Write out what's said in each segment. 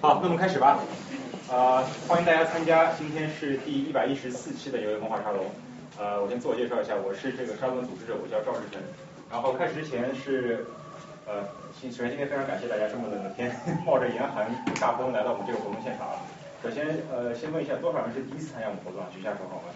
好，那么开始吧。呃，欢迎大家参加，今天是第一百一十四期的纽约文化沙龙。呃，我先自我介绍一下，我是这个沙龙组织者，我叫赵志成。然后开始之前是，呃，首先今天非常感谢大家这么冷的天，冒着严寒大风来到我们这个活动现场啊。首先，呃，先问一下多少人是第一次参加我们活动？举下手好吗？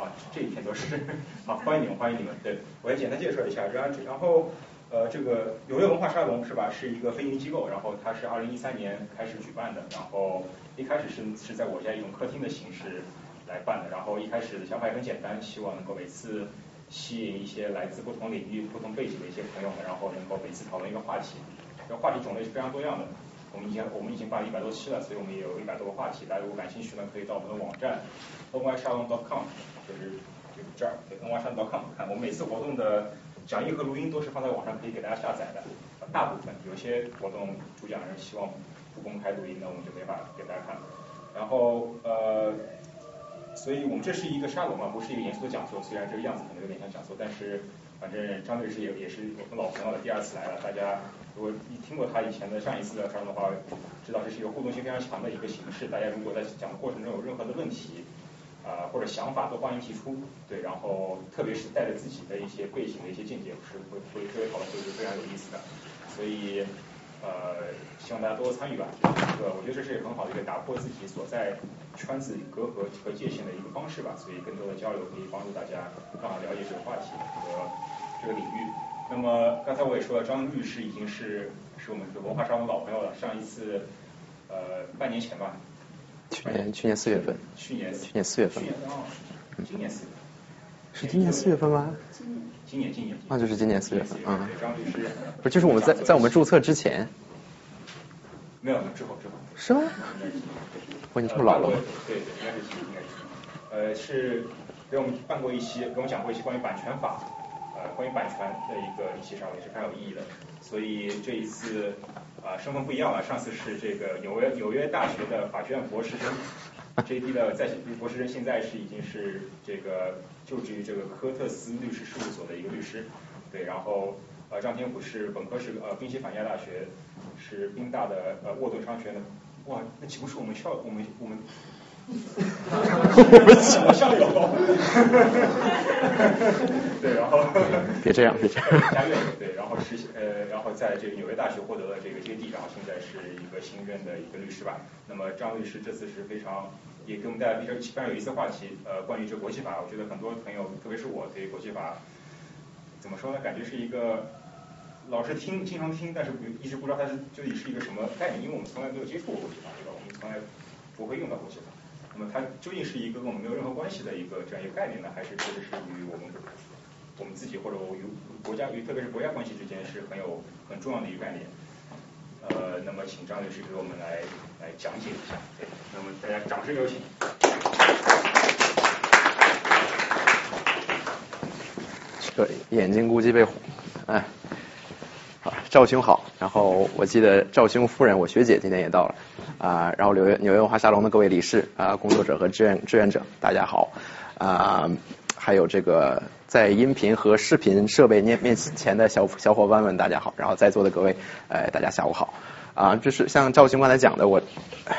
啊，这一天都是。好，欢迎你们，欢迎你们。对，我也简单介绍一下，然然后。呃，这个纽约文化沙龙是吧？是一个非营利机构，然后它是二零一三年开始举办的，然后一开始是是在我家一种客厅的形式来办的，然后一开始的想法也很简单，希望能够每次吸引一些来自不同领域、不同背景的一些朋友们，然后能够每次讨论一个话题，这话题种类是非常多样的。我们已经我们已经办了一百多期了，所以我们也有一百多个话题，大家如果感兴趣呢，可以到我们的网站 nysalon.com，就是就是这儿，nysalon.com 看我们每次活动的。讲义和录音都是放在网上可以给大家下载的，大部分有些活动主讲人希望不公开录音，那我们就没法给大家看。然后呃，所以我们这是一个沙龙嘛，不是一个严肃的讲座，虽然这个样子可能有点像讲座，但是反正张律师也也是我们老朋友了，第二次来了，大家如果你听过他以前的上一次的沙龙的话，知道这是一个互动性非常强的一个形式，大家如果在讲的过程中有任何的问题。啊，或者想法都欢迎提出，对，然后特别是带着自己的一些背景的一些见解，是会会这个讨论会是非常有意思的，所以呃，希望大家多多参与吧。这个我觉得这是很好的一个打破自己所在圈子隔阂和界限的一个方式吧，所以更多的交流可以帮助大家更好了解这个话题和这个领域。那么刚才我也说了，张律师已经是是我们这个文化沙龙老朋友了，上一次呃半年前吧。去年去年四月份，去年去年四月份，今年四月份，是今年四月份吗？今年今年。今年，那就是今年四月份，啊，不就是我们在在我们注册之前，没有之后之后，是吗？我已经这么老了吗？对对，应该是应该是，呃，是给我们办过一期，给我们讲过一期关于版权法，呃，关于版权的一个一期上也是非常有意义的，所以这一次。啊，身份不一样了。上次是这个纽约纽约大学的法学院博士生，J.D. 的在博士生，现在是已经是这个就职于这个科特斯律师事务所的一个律师。对，然后呃张天虎是本科是呃宾夕法尼亚大学，是宾大的呃沃顿商学院的。哇，那岂不是我们校我们我们。我们校友，对，然后别这样，别这样。家院对，然后实习呃，然后在这个纽约大学获得了这个 JD，然后现在是一个新任的一个律师吧。那么张律师这次是非常也给我们带来非常非常有意思的话题，呃，关于这国际法，我觉得很多朋友，特别是我对国际法怎么说呢？感觉是一个老是听，经常听，但是不一直不知道它是究竟是一个什么概念，因为我们从来没有接触过国际法，对吧？我们从来不会用到国际法。那么它究竟是一个跟我们没有任何关系的一个这样一个概念呢，还是确实是与我们我们自己或者与国家与特别是国家关系之间是很有很重要的一个概念？呃，那么请张律师给我们来来讲解一下。对，那么大家掌声有请。这眼睛估计被哎，赵兄好。然后我记得赵兄夫人，我学姐今天也到了。啊，然后纽约纽约文化沙龙的各位理事啊，工作者和志愿志愿者，大家好啊！还有这个在音频和视频设备面面前的小小伙伴们，大家好！然后在座的各位，哎，大家下午好啊！这是像赵兄刚才讲的，我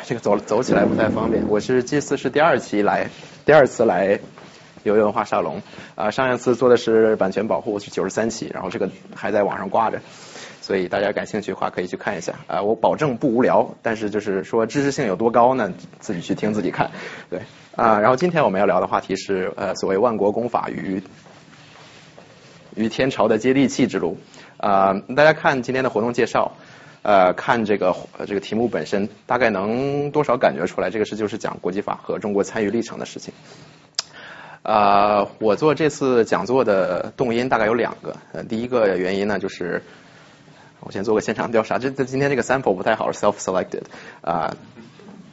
这个走走起来不太方便。我是这次是第二期来，第二次来纽约文化沙龙啊，上一次做的是版权保护，是九十三期，然后这个还在网上挂着。所以大家感兴趣的话可以去看一下啊，我保证不无聊，但是就是说知识性有多高呢，自己去听自己看。对啊，然后今天我们要聊的话题是呃所谓万国公法与与天朝的接地气之路啊，大家看今天的活动介绍，呃看这个这个题目本身，大概能多少感觉出来，这个是就是讲国际法和中国参与历程的事情。啊，我做这次讲座的动因大概有两个，呃第一个原因呢就是。我先做个现场调查，这这今天这个 sample 不太好，self-selected 啊，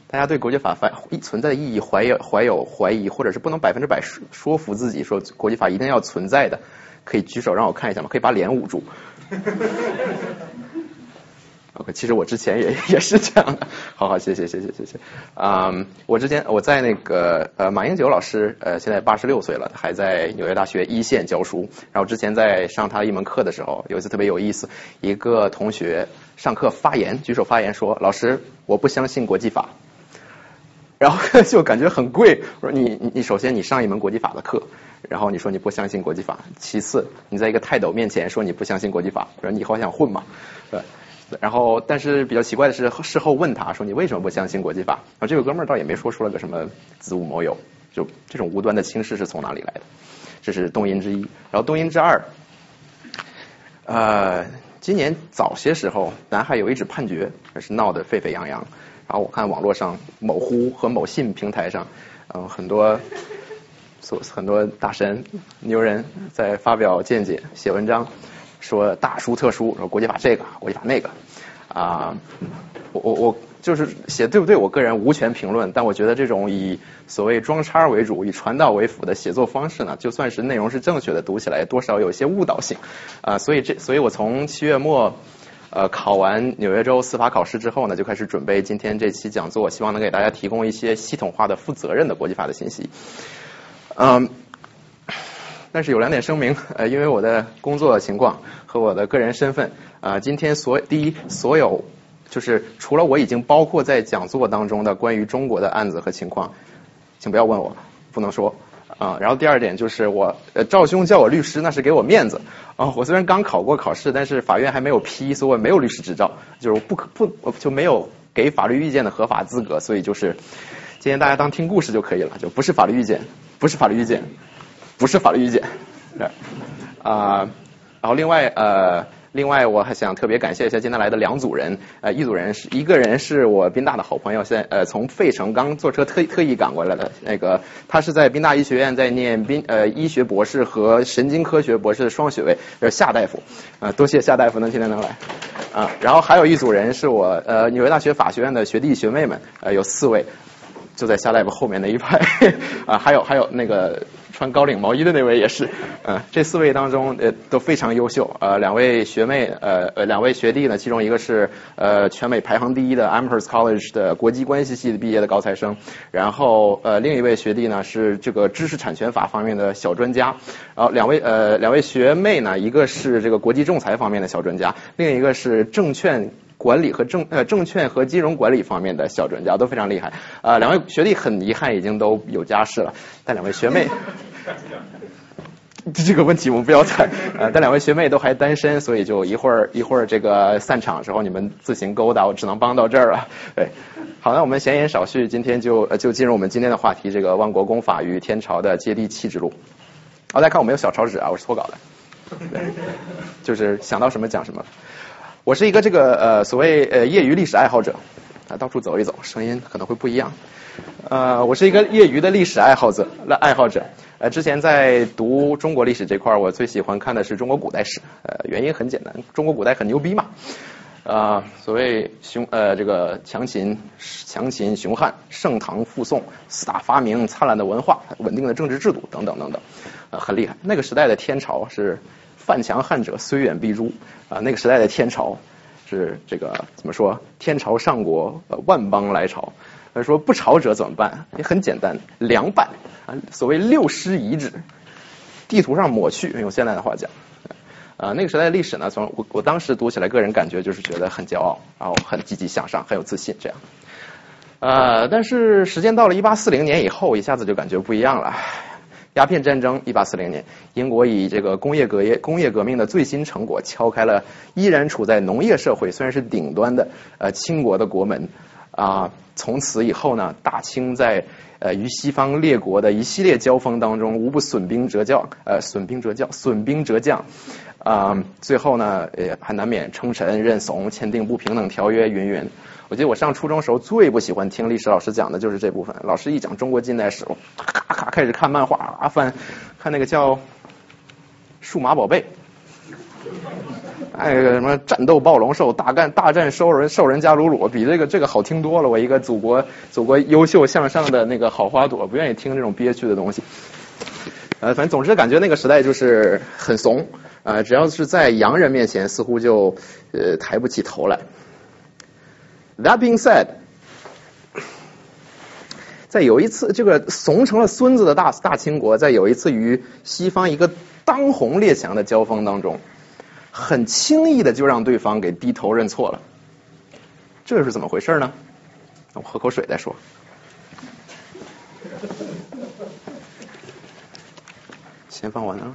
大家对国际法反存在的意义怀有怀有怀疑，或者是不能百分之百说说服自己说国际法一定要存在的，可以举手让我看一下吗？可以把脸捂住。OK，其实我之前也也是这样的，好好谢谢谢谢谢谢啊！我之前我在那个呃马英九老师呃现在八十六岁了，还在纽约大学一线教书。然后之前在上他一门课的时候，有一次特别有意思，一个同学上课发言，举手发言说：“老师，我不相信国际法。”然后 就感觉很贵。我说你你首先你上一门国际法的课，然后你说你不相信国际法，其次你在一个泰斗面前说你不相信国际法，我说你好想混嘛？对。然后但是比较奇怪的是，事后问他说你为什么不相信国际法？啊，这个哥们儿倒也没说出了个什么子午卯酉，就这种无端的轻视是从哪里来的？这是动因之一。然后动因之二，呃，今年早些时候，南海有一纸判决，是闹得沸沸扬扬。然后我看网络上某乎和某信平台上，嗯，很多所很多大神牛人在发表见解、写文章，说大书特书，说国际法这个，国际法那个，啊，我我我就是写对不对？我个人无权评论，但我觉得这种以所谓装叉为主、以传道为辅的写作方式呢，就算是内容是正确的，读起来多少有些误导性啊，所以这，所以我从七月末。呃，考完纽约州司法考试之后呢，就开始准备今天这期讲座，希望能给大家提供一些系统化的、负责任的国际法的信息。嗯，但是有两点声明，呃，因为我的工作情况和我的个人身份，啊，今天所第一，所有就是除了我已经包括在讲座当中的关于中国的案子和情况，请不要问我，不能说。啊，然后第二点就是我，呃，赵兄叫我律师，那是给我面子啊。我虽然刚考过考试，但是法院还没有批，所以我没有律师执照，就是不可不就没有给法律意见的合法资格，所以就是今天大家当听故事就可以了，就不是法律意见，不是法律意见，不是法律意见，啊，然后另外呃。另外，我还想特别感谢一下今天来的两组人，呃，一组人是一个人是我宾大的好朋友，现在呃从费城刚坐车特特意赶过来的，那个他是在宾大医学院在念宾呃医学博士和神经科学博士的双学位，是夏大夫，啊，多谢夏大夫能今天能来，啊，然后还有一组人是我呃纽约大学法学院的学弟学妹们，呃有四位，就在夏大夫后面那一排，啊，还有还有那个。穿高领毛衣的那位也是，嗯，这四位当中呃都非常优秀，呃，两位学妹，呃呃，两位学弟呢，其中一个是呃全美排行第一的 Amherst College 的国际关系系毕业的高材生，然后呃另一位学弟呢是这个知识产权法方面的小专家，然后两位呃两位学妹呢，一个是这个国际仲裁方面的小专家，另一个是证券。管理和证呃证券和金融管理方面的小专家都非常厉害。啊，两位学弟很遗憾已经都有家室了，但两位学妹，这个问题我们不要谈呃，但两位学妹都还单身，所以就一会儿一会儿这个散场之后你们自行勾搭，我只能帮到这儿了。对，好，那我们闲言少叙，今天就就进入我们今天的话题，这个万国公法与天朝的接地气之路。好，大家看我没有小抄纸啊，我是脱稿的，就是想到什么讲什么。我是一个这个呃所谓呃业余历史爱好者，啊到处走一走，声音可能会不一样。呃，我是一个业余的历史爱好者，那爱好者。呃，之前在读中国历史这块儿，我最喜欢看的是中国古代史。呃，原因很简单，中国古代很牛逼嘛。啊，所谓雄呃这个强秦强秦雄汉盛唐复宋四大发明灿烂的文化稳定的政治制度等等等等，呃很厉害。那个时代的天朝是。犯强汉者，虽远必诛啊！那个时代的天朝是这个怎么说？天朝上国，呃万邦来朝。他说不朝者怎么办？也很简单，凉拌啊！所谓六师遗址，地图上抹去，用现在的话讲啊。那个时代的历史呢，从我我当时读起来，个人感觉就是觉得很骄傲，然后很积极向上，很有自信这样。呃，但是时间到了一八四零年以后，一下子就感觉不一样了。鸦片战争，一八四零年，英国以这个工业革业工业革命的最新成果，敲开了依然处在农业社会，虽然是顶端的呃清国的国门啊。从此以后呢，大清在呃与西方列国的一系列交锋当中，无不损兵折将，呃损兵折将，损兵折将啊。最后呢，也还难免称臣认怂，签订不平等条约，云云。我记得我上初中时候最不喜欢听历史老师讲的就是这部分。老师一讲中国近代史，咔咔开始看漫画啊，翻看那个叫《数码宝贝》，哎，什么战斗暴龙兽，大干大战兽人兽人加鲁鲁，比这个这个好听多了。我一个祖国祖国优秀向上的那个好花朵，不愿意听这种憋屈的东西。呃，反正总之感觉那个时代就是很怂啊，只要是在洋人面前，似乎就呃抬不起头来。That being said，在有一次这个怂成了孙子的大大清国，在有一次与西方一个当红列强的交锋当中，很轻易的就让对方给低头认错了。这是怎么回事呢？我喝口水再说。先放完了。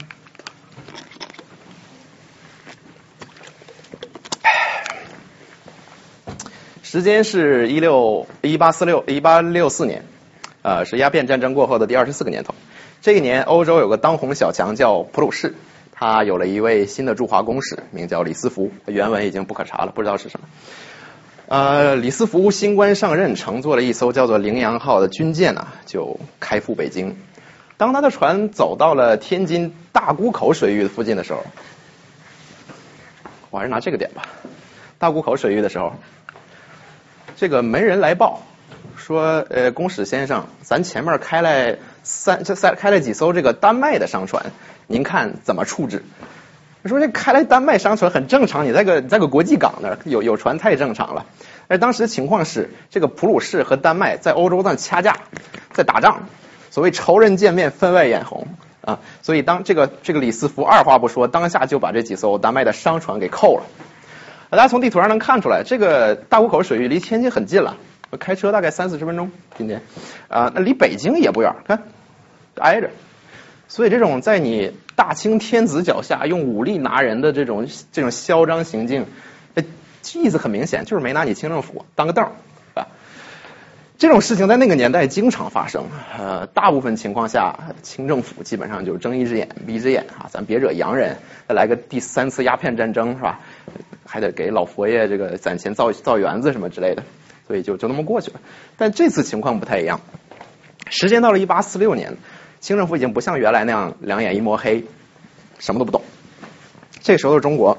时间是一六一八四六一八六四年，呃，是鸦片战争过后的第二十四个年头。这一年，欧洲有个当红小强叫普鲁士，他有了一位新的驻华公使，名叫李斯福。原文已经不可查了，不知道是什么。呃，李斯福新官上任，乘坐了一艘叫做“羚羊号”的军舰呢，就开赴北京。当他的船走到了天津大沽口水域附近的时候，我还是拿这个点吧。大沽口水域的时候。这个门人来报说，呃，公使先生，咱前面开来三这三开了几艘这个丹麦的商船，您看怎么处置？说这开来丹麦商船很正常，你在个你在个国际港那儿有有船太正常了。而当时情况是，这个普鲁士和丹麦在欧洲那掐架，在打仗，所谓仇人见面分外眼红啊。所以当这个这个李斯福二话不说，当下就把这几艘丹麦的商船给扣了。大家从地图上能看出来，这个大沽口水域离天津很近了，开车大概三四十分钟。今天啊，那离北京也不远，看挨着。所以这种在你大清天子脚下用武力拿人的这种这种嚣张行径，意思很明显，就是没拿你清政府当个凳啊。这种事情在那个年代经常发生，呃，大部分情况下，清政府基本上就睁一只眼闭一只眼啊，咱别惹洋人，再来个第三次鸦片战争是吧？还得给老佛爷这个攒钱造造园子什么之类的，所以就就那么过去了。但这次情况不太一样，时间到了一八四六年，清政府已经不像原来那样两眼一抹黑，什么都不懂。这时候的中国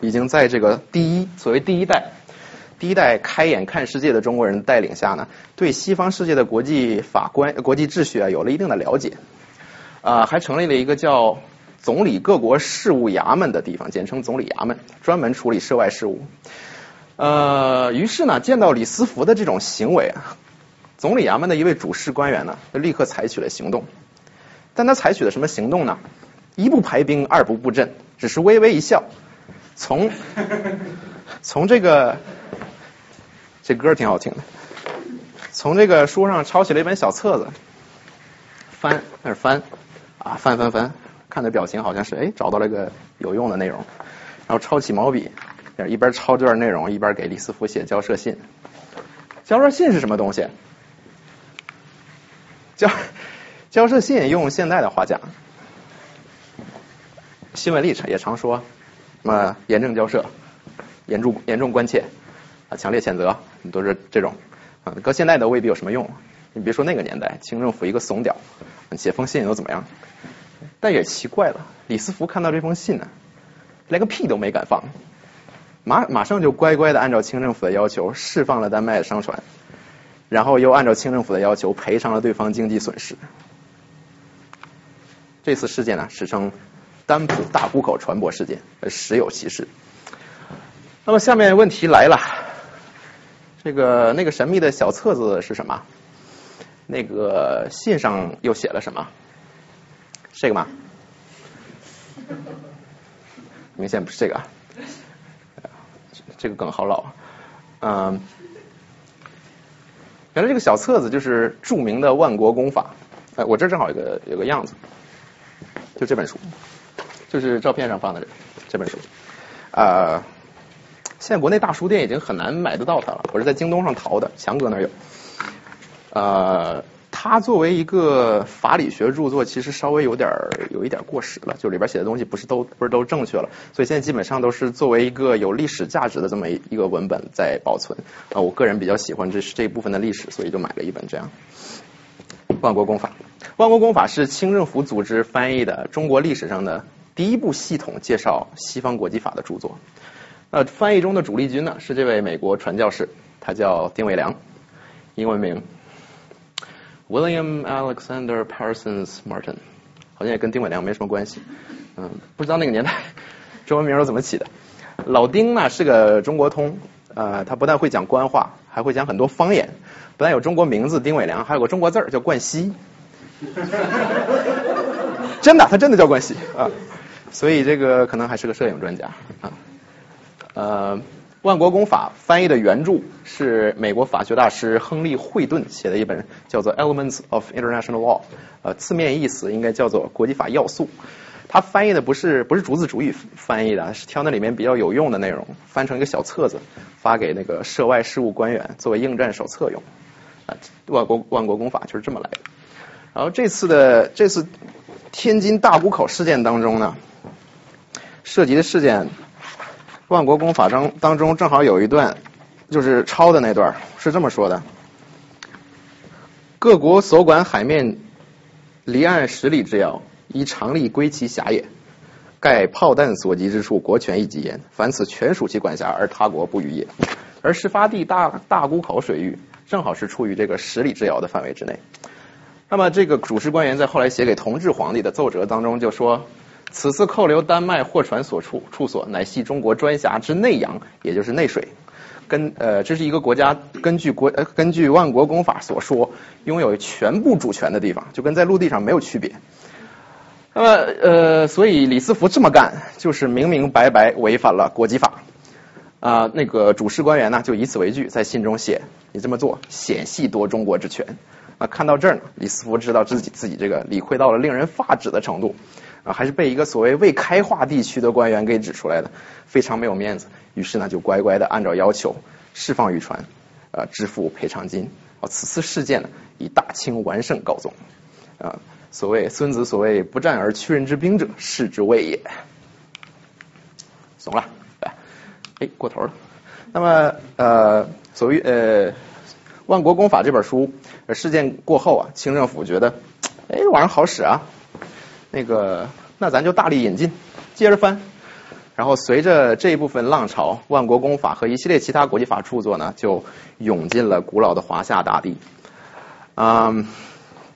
已经在这个第一所谓第一代第一代开眼看世界的中国人带领下呢，对西方世界的国际法官国际秩序啊有了一定的了解，啊，还成立了一个叫。总理各国事务衙门的地方，简称总理衙门，专门处理涉外事务。呃，于是呢，见到李斯福的这种行为啊，总理衙门的一位主事官员呢，就立刻采取了行动。但他采取了什么行动呢？一不排兵，二不布阵，只是微微一笑，从 从这个这歌挺好听的，从这个书上抄起了一本小册子，翻开始翻啊，翻翻翻。看的表情好像是哎找到了一个有用的内容，然后抄起毛笔，一边抄这段内容一边给李斯福写交涉信。交涉信是什么东西？交交涉信用现在的话讲，新闻里也常说什么严正交涉、严重严重关切啊、强烈谴责，都是这种啊。搁现在的未必有什么用。你别说那个年代，清政府一个怂屌，写封信又怎么样？但也奇怪了，李斯福看到这封信呢，连个屁都没敢放，马马上就乖乖的按照清政府的要求释放了丹麦的商船，然后又按照清政府的要求赔偿了对方经济损失。这次事件呢，史称丹普大沽口船舶事件，实有其事。那么下面问题来了，这个那个神秘的小册子是什么？那个信上又写了什么？这个吗？明显不是这个，这个梗好老啊。嗯，原来这个小册子就是著名的万国公法。哎，我这正好有个有个样子，就这本书，就是照片上放的这这本书。啊，现在国内大书店已经很难买得到它了，我是在京东上淘的，强哥那有。呃。它作为一个法理学著作，其实稍微有点儿有一点过时了，就里边写的东西不是都不是都正确了，所以现在基本上都是作为一个有历史价值的这么一个文本在保存。啊，我个人比较喜欢这是这一部分的历史，所以就买了一本这样《万国公法》。《万国公法》是清政府组织翻译的中国历史上的第一部系统介绍西方国际法的著作。呃，翻译中的主力军呢是这位美国传教士，他叫丁伟良，英文名。William Alexander Parsons Martin，好像也跟丁伟良没什么关系，嗯，不知道那个年代中文名是怎么起的。老丁呢是个中国通，呃，他不但会讲官话，还会讲很多方言，不但有中国名字丁伟良，还有个中国字儿叫冠希，真的，他真的叫冠希啊，所以这个可能还是个摄影专家啊。呃，《万国公法》翻译的原著是美国法学大师亨利·惠顿写的一本，叫做《Elements of International Law》，呃，字面意思应该叫做《国际法要素》。他翻译的不是不是逐字逐语翻译的，是挑那里面比较有用的内容，翻成一个小册子，发给那个涉外事务官员作为应战手册用。啊，万国万国公法就是这么来的。然后这次的这次天津大沽口事件当中呢，涉及的事件，万国公法当当中正好有一段，就是抄的那段是这么说的：各国所管海面离岸十里之遥。依常例归其辖也，盖炮弹所及之处，国权一极焉。凡此全属其管辖，而他国不予也。而事发地大大沽口水域，正好是处于这个十里之遥的范围之内。那么，这个主事官员在后来写给同治皇帝的奏折当中就说：“此次扣留丹麦货船所处处所，乃系中国专辖之内洋，也就是内水。根呃，这是一个国家根据国呃根据万国公法所说，拥有全部主权的地方，就跟在陆地上没有区别。”那么，呃，所以李斯福这么干，就是明明白白违反了国际法啊。那个主事官员呢，就以此为据，在信中写：“你这么做，显系夺中国之权。”啊，看到这儿呢，李斯福知道自己自己这个理亏到了令人发指的程度啊，还是被一个所谓未开化地区的官员给指出来的，非常没有面子。于是呢，就乖乖的按照要求释放渔船，啊，支付赔偿金。啊，此次事件呢，以大清完胜告终啊。所谓孙子所谓不战而屈人之兵者，是之谓也。怂了，哎，过头了。那么呃，所谓呃《万国公法》这本书，事件过后啊，清政府觉得，哎，这玩意儿好使啊，那个那咱就大力引进，接着翻。然后随着这一部分浪潮，《万国公法》和一系列其他国际法著作呢，就涌进了古老的华夏大地。嗯。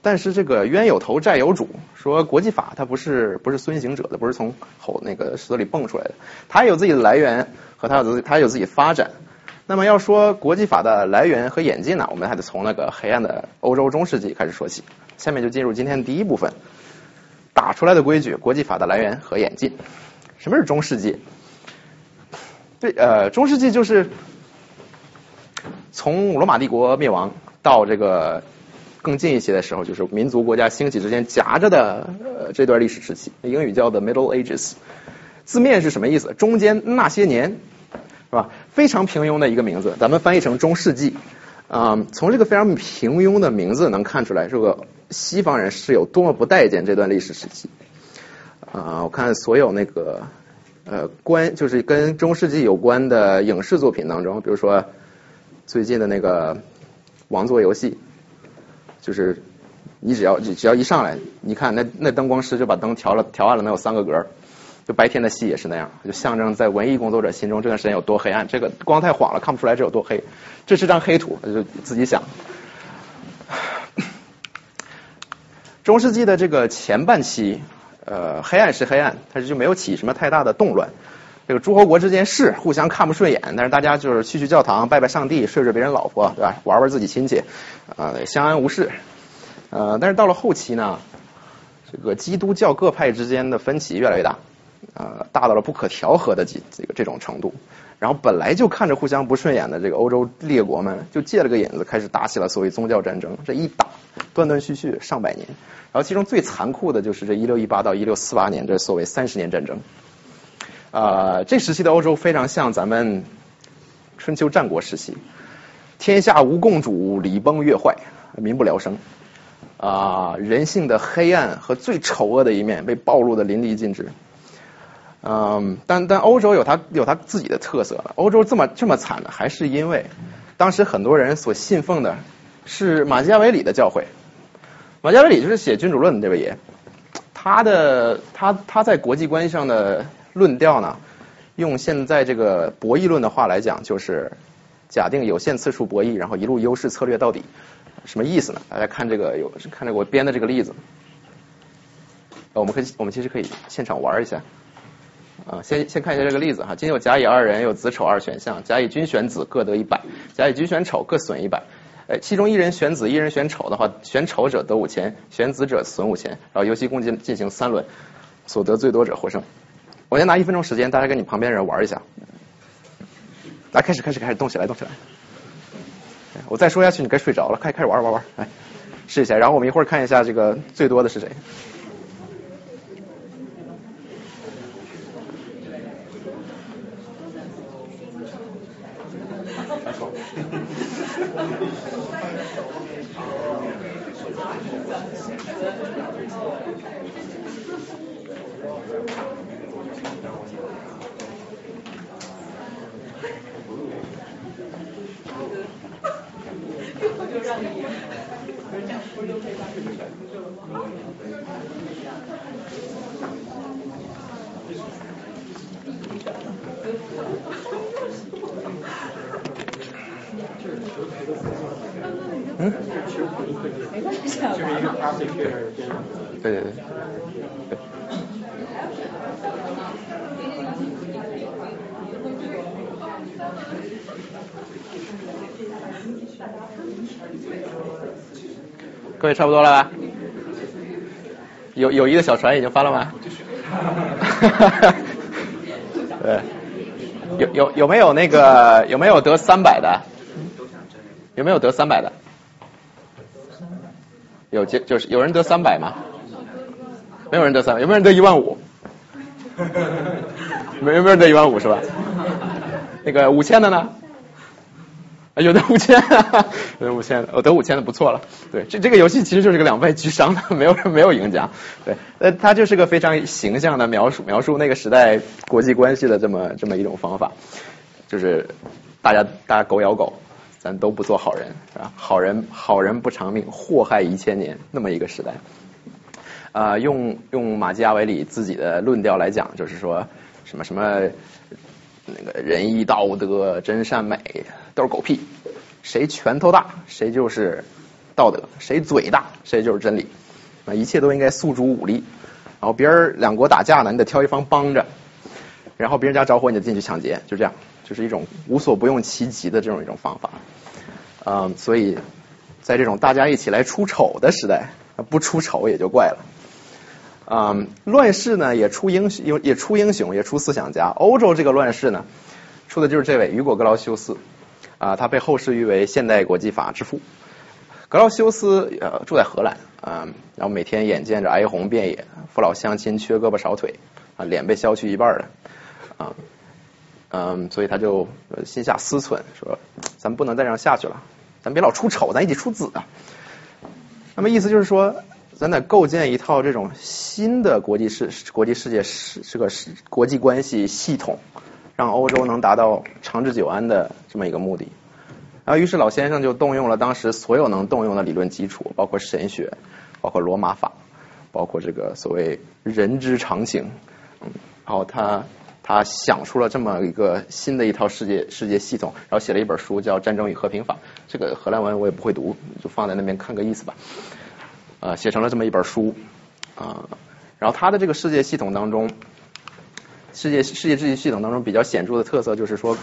但是这个冤有头债有主，说国际法它不是不是孙行者的，不是从吼那个石头里蹦出来的，它有自己的来源和它有它有自己发展。那么要说国际法的来源和演进呢，我们还得从那个黑暗的欧洲中世纪开始说起。下面就进入今天的第一部分，打出来的规矩，国际法的来源和演进。什么是中世纪？对，呃，中世纪就是从罗马帝国灭亡到这个。更近一些的时候，就是民族国家兴起之间夹着的呃这段历史时期，英语叫 The Middle Ages。字面是什么意思？中间那些年，是吧？非常平庸的一个名字，咱们翻译成中世纪。啊，从这个非常平庸的名字能看出来，是个西方人是有多么不待见这段历史时期。啊，我看所有那个呃关就是跟中世纪有关的影视作品当中，比如说最近的那个王座游戏。就是你只要你只要一上来，你看那那灯光师就把灯调了调暗了，能有三个格就白天的戏也是那样，就象征在文艺工作者心中这段时间有多黑暗。这个光太晃了，看不出来这有多黑。这是张黑图，就自己想。中世纪的这个前半期，呃，黑暗是黑暗，但是就没有起什么太大的动乱。这个诸侯国之间是互相看不顺眼，但是大家就是去去教堂拜拜上帝，睡睡别人老婆，对吧？玩玩自己亲戚，啊，相安无事。呃，但是到了后期呢，这个基督教各派之间的分歧越来越大，呃，大到了不可调和的几这个这种程度。然后本来就看着互相不顺眼的这个欧洲列国们，就借了个引子开始打起了所谓宗教战争。这一打，断断续续上百年。然后其中最残酷的就是这一六一八到一六四八年这所谓三十年战争。啊，这时期的欧洲非常像咱们春秋战国时期，天下无共主，礼崩乐坏，民不聊生。啊，人性的黑暗和最丑恶的一面被暴露的淋漓尽致。嗯，但但欧洲有它有它自己的特色。欧洲这么这么惨呢，还是因为当时很多人所信奉的是马基雅维里的教诲。马基雅维里就是写《君主论》的这位爷，他的他他在国际关系上的。论调呢？用现在这个博弈论的话来讲，就是假定有限次数博弈，然后一路优势策略到底。什么意思呢？大家看这个，有看这我编的这个例子。我们可以，我们其实可以现场玩一下。啊，先先看一下这个例子哈。今天有甲乙二人，有子丑二选项，甲乙均选子各得一百，甲乙均选丑各损一百。哎，其中一人选子，一人选丑的话，选丑者得五千，选子者损五千。然后游戏共进进行三轮，所得最多者获胜。我先拿一分钟时间，大家跟你旁边人玩一下。来，开始，开始，开始，动起来，动起来。我再说下去，你该睡着了。开开始玩玩玩，来试一下。然后我们一会儿看一下这个最多的是谁。各位差不多了吧？友友谊的小船已经翻了吗？对。有有有没有那个有没有得三百的？有没有得三百的？有就就是有人得三百吗？没有人得三百，有没有人得一万五？没有没有人得一万五是吧？那个五千的呢？有的五千，有的五千，我得五千的不错了。对，这这个游戏其实就是个两败俱伤的，没有没有赢家。对，呃，它就是个非常形象的描述描述那个时代国际关系的这么这么一种方法，就是大家大家狗咬狗，咱都不做好人，是吧？好人好人不长命，祸害一千年，那么一个时代。啊，用用马基雅维里自己的论调来讲，就是说什么什么。那个仁义道德真善美都是狗屁，谁拳头大谁就是道德，谁嘴大谁就是真理，啊一切都应该诉诸武力，然后别人两国打架呢，你得挑一方帮着，然后别人家着火你就进去抢劫，就这样，就是一种无所不用其极的这种一种方法，嗯，所以在这种大家一起来出丑的时代，不出丑也就怪了。啊，乱世呢也出英雄，也出英雄，也出思想家。欧洲这个乱世呢，出的就是这位雨果·格劳修斯啊，他被后世誉为现代国际法之父。格劳修斯呃住在荷兰啊，然后每天眼见着哀鸿遍野，父老乡亲缺胳膊少腿啊，脸被削去一半了啊，嗯，所以他就心下思忖，说咱不能再这样下去了，咱别老出丑，咱一起出子啊。那么意思就是说。咱得构建一套这种新的国际世国际世界是这个是国际关系系统，让欧洲能达到长治久安的这么一个目的。然后，于是老先生就动用了当时所有能动用的理论基础，包括神学，包括罗马法，包括这个所谓人之常情。嗯，然后他他想出了这么一个新的一套世界世界系统，然后写了一本书叫《战争与和平法》。这个荷兰文我也不会读，就放在那边看个意思吧。呃，写成了这么一本书啊，然后他的这个世界系统当中，世界世界秩序系统当中比较显著的特色就是说，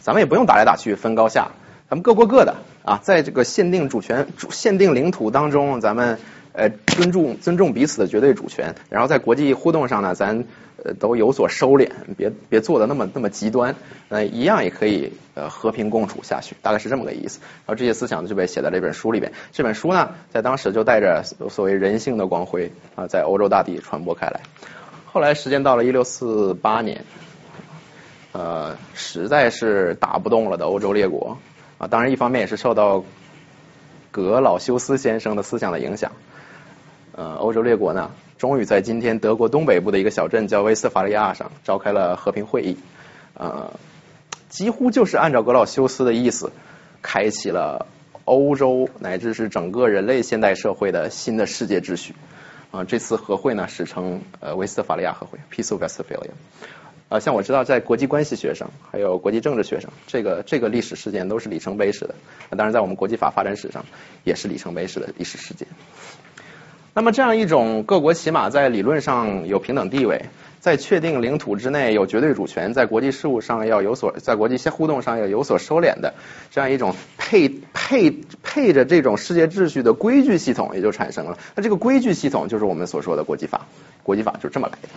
咱们也不用打来打去分高下，咱们各过各的啊，在这个限定主权、限定领土当中，咱们呃尊重尊重彼此的绝对主权，然后在国际互动上呢，咱。呃，都有所收敛，别别做的那么那么极端，呃，一样也可以呃和平共处下去，大概是这么个意思。然后这些思想就被写在这本书里边。这本书呢，在当时就带着所谓人性的光辉啊，在欧洲大地传播开来。后来时间到了一六四八年，呃，实在是打不动了的欧洲列国啊，当然一方面也是受到格老修斯先生的思想的影响，呃，欧洲列国呢。终于在今天德国东北部的一个小镇叫威斯法利亚上召开了和平会议，呃，几乎就是按照格老修斯的意思，开启了欧洲乃至是整个人类现代社会的新的世界秩序。啊，这次和会呢史称呃威斯特法利亚和会 （Peace of Westphalia）。呃，像我知道在国际关系学生，还有国际政治学生，这个这个历史事件都是里程碑式的。当然，在我们国际法发展史上，也是里程碑式的历史事件。那么这样一种各国起码在理论上有平等地位，在确定领土之内有绝对主权，在国际事务上要有所，在国际互动上要有所收敛的这样一种配配配着这种世界秩序的规矩系统也就产生了。那这个规矩系统就是我们所说的国际法，国际法就这么来的。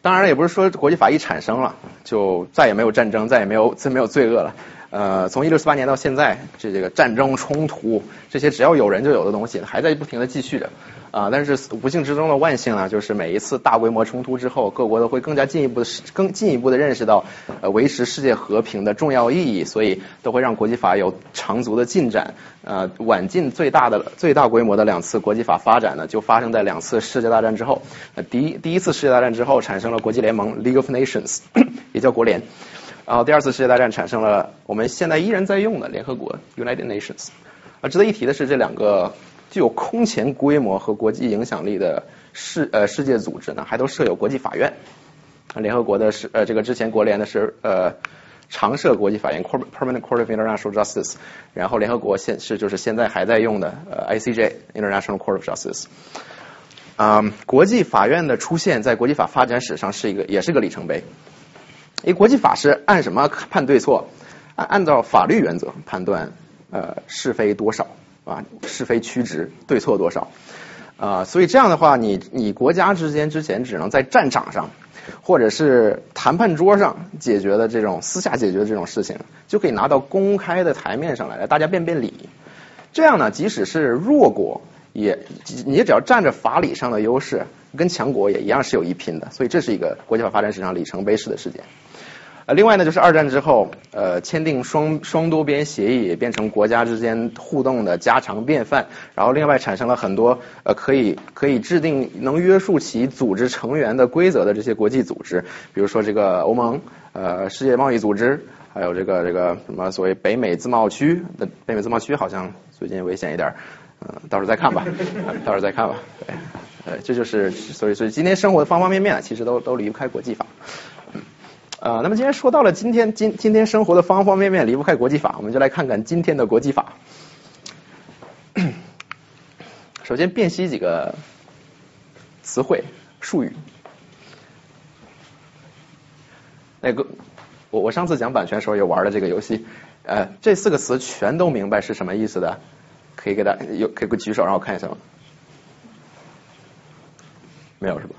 当然，也不是说国际法一产生了就再也没有战争，再也没有再没有罪恶了。呃，从一六四八年到现在，这这个战争冲突这些只要有人就有的东西，还在不停的继续着。啊，但是不幸之中的万幸呢，就是每一次大规模冲突之后，各国都会更加进一步的、更进一步的认识到，呃，维持世界和平的重要意义，所以都会让国际法有长足的进展。呃，晚近最大的、最大规模的两次国际法发展呢，就发生在两次世界大战之后。呃，第一第一次世界大战之后产生了国际联盟 （League of Nations），也叫国联。然后第二次世界大战产生了我们现在依然在用的联合国 （United Nations）。啊，值得一提的是这两个。具有空前规模和国际影响力的世呃世界组织呢，还都设有国际法院。联合国的是呃这个之前国联的是呃常设国际法院 （Permanent Court of International Justice），然后联合国现是就是现在还在用的呃 ICJ International Court of Justice。啊，国际法院的出现在国际法发展史上是一个也是个里程碑。因为国际法是按什么判对错？按按照法律原则判断呃是非多少。啊，是非曲直，对错多少？啊，所以这样的话，你你国家之间之前只能在战场上，或者是谈判桌上解决的这种私下解决的这种事情，就可以拿到公开的台面上来，来大家辩辩理。这样呢，即使是弱国，也你只要占着法理上的优势，跟强国也一样是有一拼的。所以这是一个国际法发展史上里程碑式的事件。呃，另外呢，就是二战之后，呃，签订双双多边协议，变成国家之间互动的家常便饭。然后，另外产生了很多呃，可以可以制定能约束其组织成员的规则的这些国际组织，比如说这个欧盟，呃，世界贸易组织，还有这个这个什么所谓北美自贸区的北美自贸区，好像最近危险一点，嗯，到时候再看吧，到时候再看吧。对，呃，这就是所以所以今天生活的方方面面，其实都都离不开国际法。呃，那么今天说到了今天今今天生活的方方面面离不开国际法，我们就来看看今天的国际法。首先辨析几个词汇术语。那个我我上次讲版权时候也玩了这个游戏，呃，这四个词全都明白是什么意思的，可以给大有可以给举手让我看一下吗？没有是吧？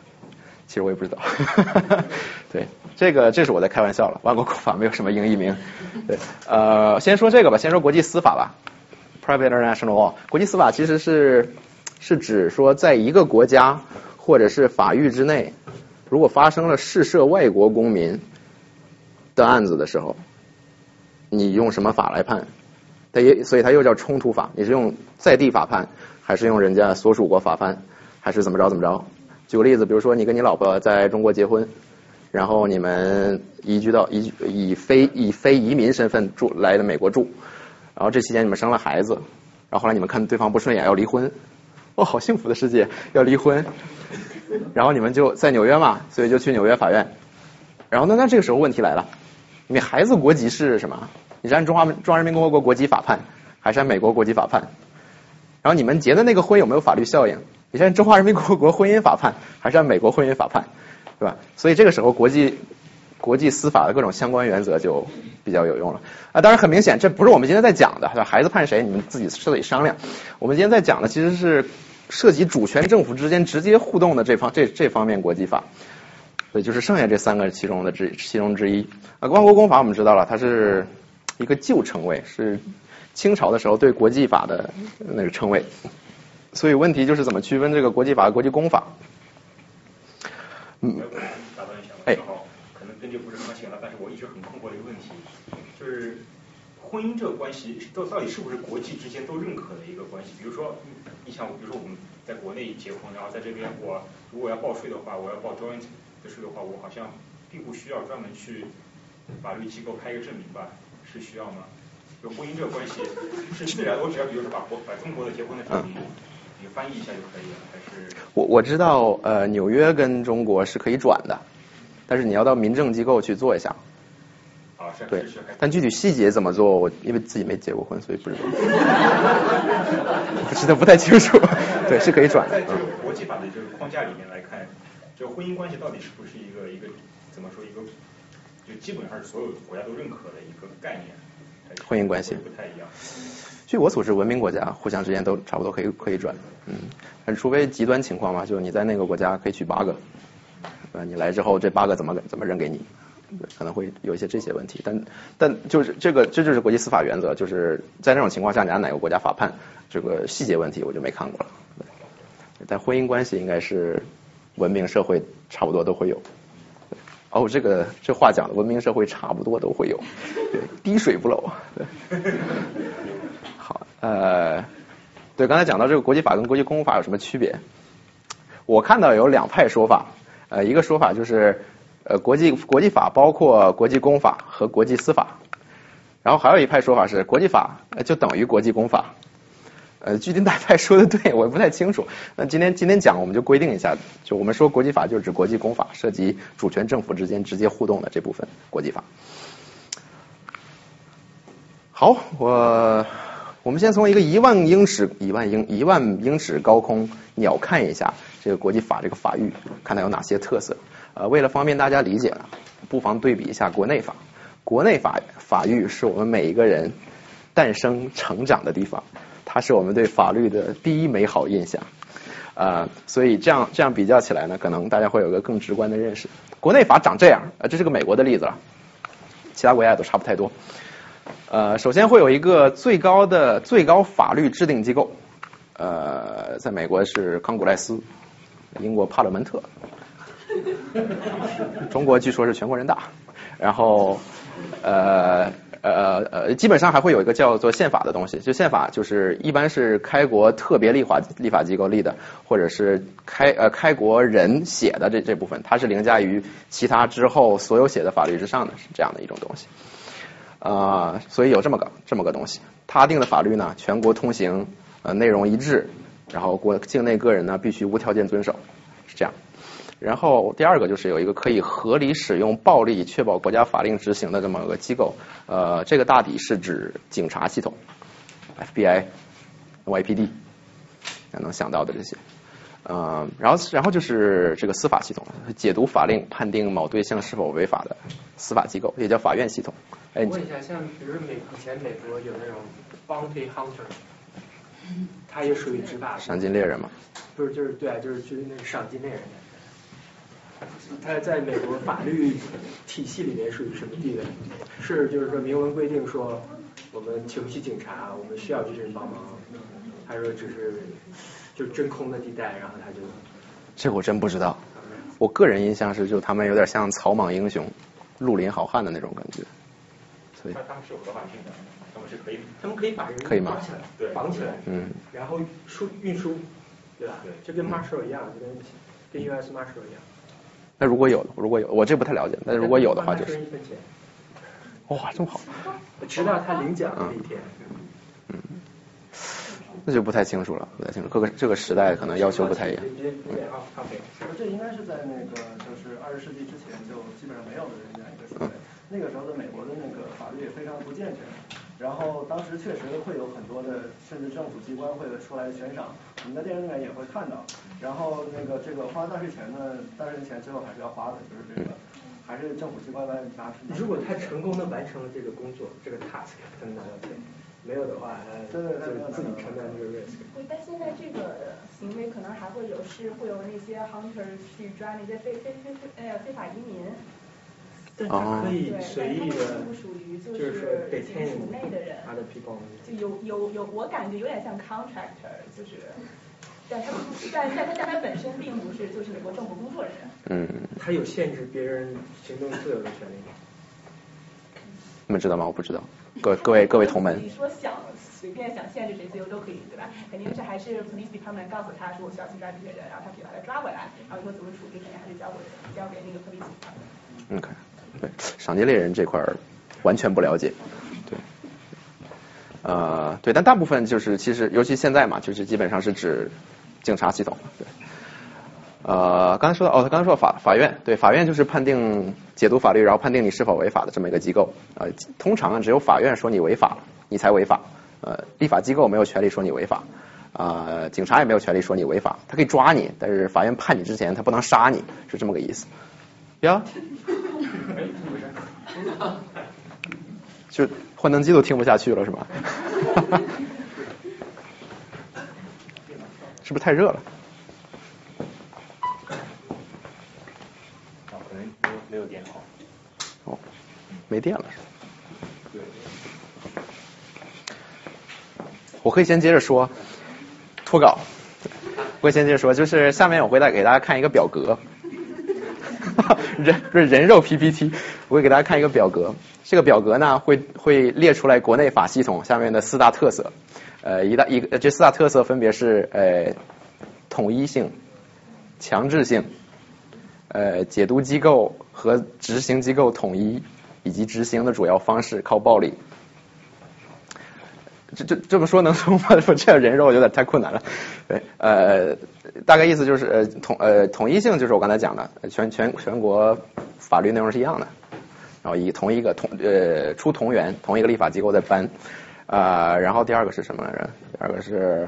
其实我也不知道。对。这个这是我在开玩笑了，万国国法没有什么英译名。对，呃，先说这个吧，先说国际司法吧。Private international law，国际司法其实是是指说，在一个国家或者是法域之内，如果发生了试涉外国公民的案子的时候，你用什么法来判？它也所以它又叫冲突法，你是用在地法判，还是用人家所属国法判，还是怎么着怎么着？举个例子，比如说你跟你老婆在中国结婚。然后你们移居到移以非以非移民身份住来的美国住，然后这期间你们生了孩子，然后后来你们看对方不顺眼要离婚，哦，好幸福的世界要离婚，然后你们就在纽约嘛，所以就去纽约法院，然后那那这个时候问题来了，你孩子国籍是什么？你是按中华中华人民共和国国籍法判，还是按美国国籍法判？然后你们结的那个婚有没有法律效应？你是按中华人民共和国婚姻法判，还是按美国婚姻法判？对吧？所以这个时候，国际国际司法的各种相关原则就比较有用了啊。当然，很明显，这不是我们今天在讲的，孩子判谁，你们自己自己商量。我们今天在讲的其实是涉及主权政府之间直接互动的这方这这方面国际法，所以就是剩下这三个其中的之其中之一啊。万国公法我们知道了，它是一个旧称谓，是清朝的时候对国际法的那个称谓。所以问题就是怎么区分这个国际法和国际公法？嗯，打断一下吧，正好可能根据不是那么浅了，但是我一直很困惑的一个问题，就是婚姻这个关系，到到底是不是国际之间都认可的一个关系？比如说，你想，比如说我们在国内结婚，然后在这边我如果要报税的话，我要报 joint 的税的话，我好像并不需要专门去法律机构开一个证明吧？是需要吗？就婚姻这个关系是自然，我只要比如说把国把中国的结婚的证明。你翻译一下就可以了，还是？我我知道，呃，纽约跟中国是可以转的，但是你要到民政机构去做一下。啊，是。对，但具体细节怎么做，我因为自己没结过婚，所以不知道。不知道不太清楚。对，是可以转的。在这个国际法的这个框架里面来看，就婚姻关系到底是不是一个一个怎么说一个，就基本上是所有国家都认可的一个概念。婚姻关系不太一样。据我所知，文明国家互相之间都差不多可以可以转，嗯，但除非极端情况嘛，就是你在那个国家可以娶八个，呃？你来之后这八个怎么怎么扔给你？可能会有一些这些问题，但但就是这个这就是国际司法原则，就是在那种情况下，你按哪个国家法判，这个细节问题我就没看过了。但婚姻关系应该是文明社会差不多都会有。哦，这个这话讲的，文明社会差不多都会有，对，滴水不漏。对，好，呃，对，刚才讲到这个国际法跟国际公法有什么区别？我看到有两派说法，呃，一个说法就是。呃，国际国际法包括国际公法和国际司法，然后还有一派说法是国际法就等于国际公法。呃，具体哪派说的对，我也不太清楚。那今天今天讲，我们就规定一下，就我们说国际法就是指国际公法，涉及主权政府之间直接互动的这部分国际法。好，我我们先从一个一万英尺一万英一万英尺高空鸟看一下这个国际法这个法域，看它有哪些特色。呃，为了方便大家理解呢，不妨对比一下国内法。国内法法域是我们每一个人诞生成长的地方，它是我们对法律的第一美好印象。呃，所以这样这样比较起来呢，可能大家会有个更直观的认识。国内法长这样，呃，这是个美国的例子了，其他国家也都差不太多。呃，首先会有一个最高的最高法律制定机构，呃，在美国是康古莱斯，英国帕勒门特。中国据说是全国人大，然后呃呃呃，基本上还会有一个叫做宪法的东西，就宪法就是一般是开国特别立法立法机构立的，或者是开呃开国人写的这这部分，它是凌驾于其他之后所有写的法律之上的，是这样的一种东西。啊，所以有这么个这么个东西，他定的法律呢，全国通行，呃，内容一致，然后国境内个人呢必须无条件遵守，是这样。然后第二个就是有一个可以合理使用暴力确保国家法令执行的这么个机构，呃，这个大抵是指警察系统，FBI、YPD，能想到的这些，呃，然后然后就是这个司法系统，解读法令、判定某对象是否违法的司法机构，也叫法院系统。哎，问一下，像比如美以前美国有那种 bounty hunter，他也属于执法赏金猎人嘛？不是，就是对啊，就是就是那个赏金猎人。他在美国法律体系里面属于什么地位？是就是说明文规定说我们请不起警察，我们需要这些人帮忙，还是说只是就真空的地带，然后他就？这我真不知道。我个人印象是，就他们有点像草莽英雄、绿林好汉的那种感觉。所以他们是有合法性的，他们是可以，他们可以把人可以绑起来，对，绑起来，嗯，然后输运输，对吧？对，就跟 Marshall 一样，就跟跟 US Marshall 一样。那如果有，如果有，我这不太了解。那如果有的话，就是。哇，这么好！直到他领奖那一天。嗯。那就不太清楚了，不太清楚。各个这个时代可能要求不太一样。这应该是在那个就是二十世纪之前就基本上没有的这样一个时代。那个时候的美国的那个法律也非常不健全。然后当时确实会有很多的，甚至政府机关会出来悬赏，我们在电影里面也会看到。然后那个这个花纳税钱呢，纳税钱最后还是要花的，就是这个，还是政府机关来拿出。如果他成功的完成了这个工作，这个 task 才能拿到钱。没有的话，对对对，自己承担这个 risk。对，但现在这个行为可能还会有，是会有那些 hunter 去抓那些非非非非呃非法移民。但他可以随意的，就是给天属内的人，就有有有，我感觉有点像 contractor，就是，但他但但他但他本身并不是就是美国政府工作人员。嗯。他有限制别人行动自由的权利吗？你们知道吗？我不知道。各各位各位同门。你说想随便想限制谁自由都可以，对吧？肯定是还是 police department 告诉他说我需要去抓这些人，然后他可以把他抓回来，然后以后怎么处置肯定还是交给交给那个 police department。OK。对，赏金猎人这块儿完全不了解，对，呃，对，但大部分就是其实，尤其现在嘛，就是基本上是指警察系统，对，呃，刚才说到，哦，他刚才说到法法院，对，法院就是判定解读法律，然后判定你是否违法的这么一个机构，呃，通常只有法院说你违法，你才违法，呃，立法机构没有权利说你违法，啊，警察也没有权利说你违法，他可以抓你，但是法院判你之前，他不能杀你，是这么个意思，呀。哎，就幻灯机都听不下去了是吧？是不是太热了？哦，没电了。哦，没电了。对，我可以先接着说，脱稿。我先接着说，就是下面我回来给大家看一个表格。人不是人肉 PPT，我会给大家看一个表格。这个表格呢会会列出来国内法系统下面的四大特色，呃一大一这四大特色分别是呃统一性、强制性、呃解读机构和执行机构统一，以及执行的主要方式靠暴力。这这这么说能说吗？不，这人肉有点太困难了。对，呃，大概意思就是呃统呃统一性就是我刚才讲的，全全全国法律内容是一样的，然后以同一个同呃出同源，同一个立法机构在颁啊。然后第二个是什么来着？第二个是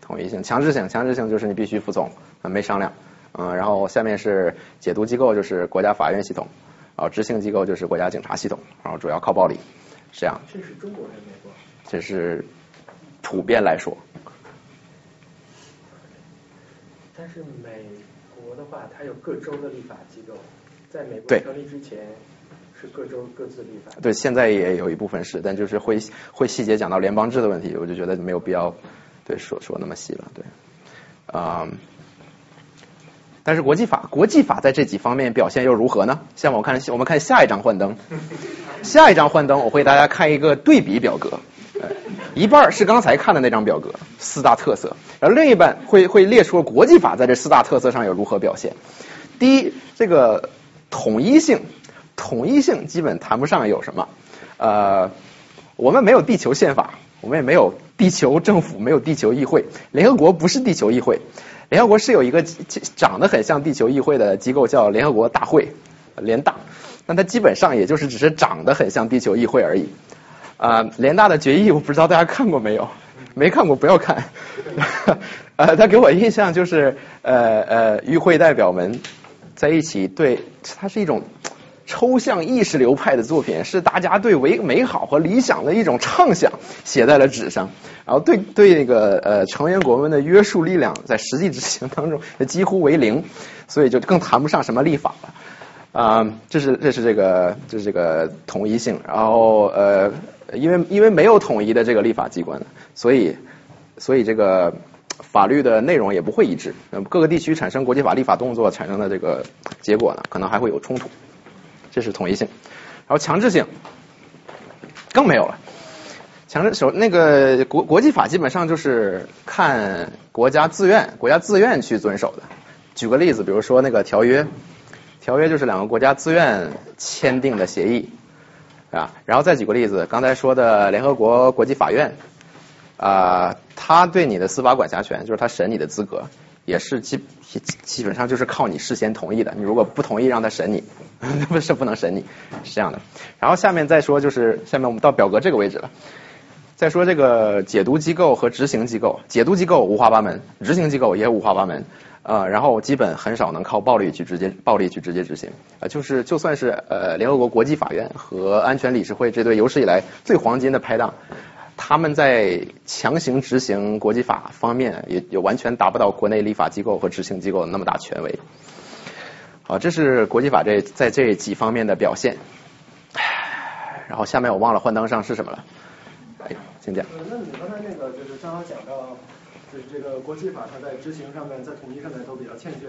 统一性、强制性。强制性就是你必须服从，没商量。嗯，然后下面是解读机构，就是国家法院系统，然后执行机构就是国家警察系统，然后主要靠暴力，是这样。这是中国人美国？这是普遍来说。但是美国的话，它有各州的立法机构，在美国成立之前是各州各自立法。对，现在也有一部分是，但就是会会细节讲到联邦制的问题，我就觉得没有必要对说说那么细了，对，啊、但是国际法，国际法在这几方面表现又如何呢？下面我看我们看下一张幻灯，下一张幻灯我会给大家看一个对比表格，呃 一半是刚才看的那张表格四大特色，然后另一半会会列出国际法在这四大特色上有如何表现。第一，这个统一性，统一性基本谈不上有什么。呃，我们没有地球宪法，我们也没有地球政府，没有地球议会。联合国不是地球议会，联合国是有一个长得很像地球议会的机构叫联合国大会，联大，但它基本上也就是只是长得很像地球议会而已。啊、联大的决议我不知道大家看过没有，没看过不要看。呃，他给我印象就是呃呃，与会代表们在一起对，它是一种抽象意识流派的作品，是大家对为美好和理想的一种畅想写在了纸上，然后对对那个呃成员国们的约束力量在实际执行当中几乎为零，所以就更谈不上什么立法了。啊、这是这是这个这是这个统一性，然后呃，因为因为没有统一的这个立法机关，所以所以这个法律的内容也不会一致，各个地区产生国际法立法动作产生的这个结果呢，可能还会有冲突，这是统一性，然后强制性更没有了。强制首那个国国际法基本上就是看国家自愿，国家自愿去遵守的。举个例子，比如说那个条约，条约就是两个国家自愿签订的协议，啊，然后再举个例子，刚才说的联合国国际法院，啊、他对你的司法管辖权，就是他审你的资格，也是基基基本上就是靠你事先同意的，你如果不同意让他审你，那不是不能审你，是这样的。然后下面再说就是下面我们到表格这个位置了。再说这个解读机构和执行机构，解读机构五花八门，执行机构也五花八门，呃，然后基本很少能靠暴力去直接暴力去直接执行，啊、就是就算是呃联合国国际法院和安全理事会这对有史以来最黄金的拍档，他们在强行执行国际法方面也也完全达不到国内立法机构和执行机构那么大权威。好，这是国际法这在这几方面的表现。然后下面我忘了幻灯上是什么了。哎，请讲。那你刚才那个就是正好讲到，就是这个国际法它在执行上面、在统一上面都比较欠缺。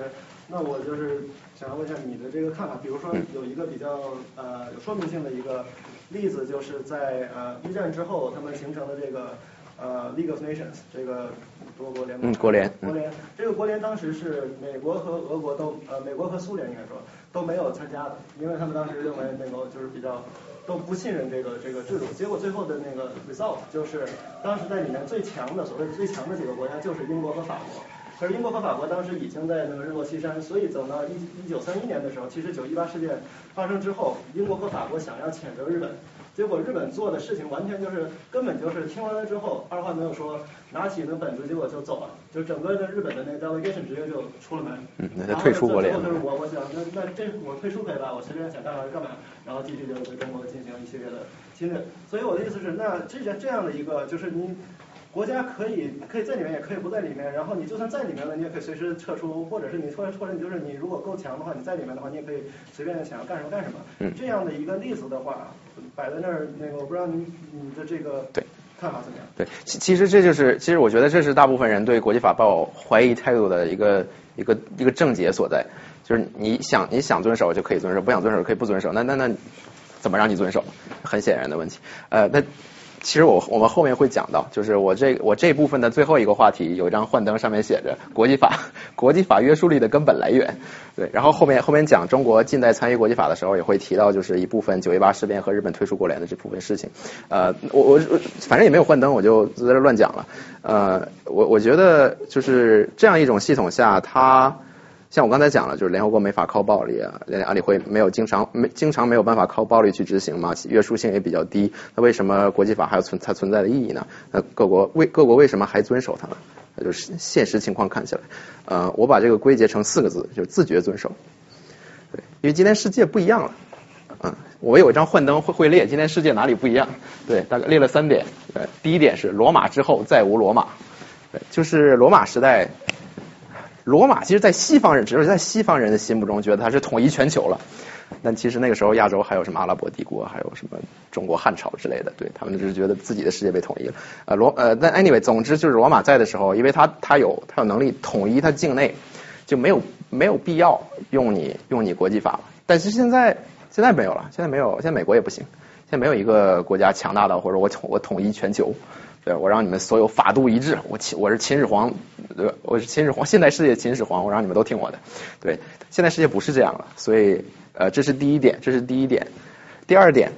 那我就是想要问一下你的这个看法，比如说有一个比较呃有说明性的一个例子，就是在呃一战之后他们形成的这个呃 League of Nations 这个多国联盟。嗯国联嗯国联这个国联当时是美国和俄国都呃美国和苏联应该说都没有参加的，因为他们当时认为那个就是比较都不信任这个这个制度，结果最后的那个 result 就是当时在里面最强的所谓最强的几个国家就是英国和法国。可是英国和法国当时已经在那个日落西山，所以等到一一九三一年的时候，其实九一八事件发生之后，英国和法国想要谴责日本，结果日本做的事情完全就是根本就是听完了之后，二话没有说，拿起那本子结果就走了，就整个的日本的那个 delegation 直接就出了门。嗯那他退出国联然后就是我我想那那这我退出可以吧？我随便想干嘛就干嘛，然后继续就对中国进行一系列的侵略。所以我的意思是，那这这样的一个就是你国家可以可以在里面，也可以不在里面。然后你就算在里面了，你也可以随时撤出，或者是你或者或者你就是你如果够强的话，你在里面的话，你也可以随便想要干什么干什么。嗯这样的一个例子的话，摆在那儿，那个我不知道你你的这个对看法怎么样？对，其其实这就是，其实我觉得这是大部分人对国际法抱怀疑态度的一个一个一个症结所在，就是你想你想遵守就可以遵守，不想遵守可以不遵守，那那那怎么让你遵守？很显然的问题。呃，那其实我我们后面会讲到，就是我这我这部分的最后一个话题有一张幻灯，上面写着国际法 国际法约束力的根本来源。对，然后后面后面讲中国近代参与国际法的时候，也会提到就是一部分九一八事变和日本退出国联的这部分事情。呃，我我反正也没有幻灯，我就在这乱讲了。呃，我我觉得就是这样一种系统下，它像我刚才讲了，就是联合国没法靠暴力啊，安理会没有经常没经常没有办法靠暴力去执行嘛，约束性也比较低。那为什么国际法还有存它存在的意义呢？那各国为各国为什么还遵守它呢？那就是现实情况看起来，呃，我把这个归结成四个字，就是自觉遵守。对，因为今天世界不一样了。嗯，我有一张幻灯会会列今天世界哪里不一样？对，大概列了三点。对，第一点是罗马之后再无罗马，对，就是罗马时代。罗马其实，在西方人，只是在西方人的心目中，觉得它是统一全球了。但其实那个时候，亚洲还有什么阿拉伯帝国，还有什么中国汉朝之类的，对他们只是觉得自己的世界被统一了。呃，罗呃，但 anyway，总之就是罗马在的时候，因为他他有他有能力统一他境内，就没有没有必要用你用你国际法了。但是现在现在没有了，现在没有，现在美国也不行，现在没有一个国家强大到或者我统我统一全球。对，我让你们所有法度一致，我秦我是秦始皇，对？我是秦始皇，现代世界秦始皇，我让你们都听我的。对，现在世界不是这样了，所以呃，这是第一点，这是第一点。第二点，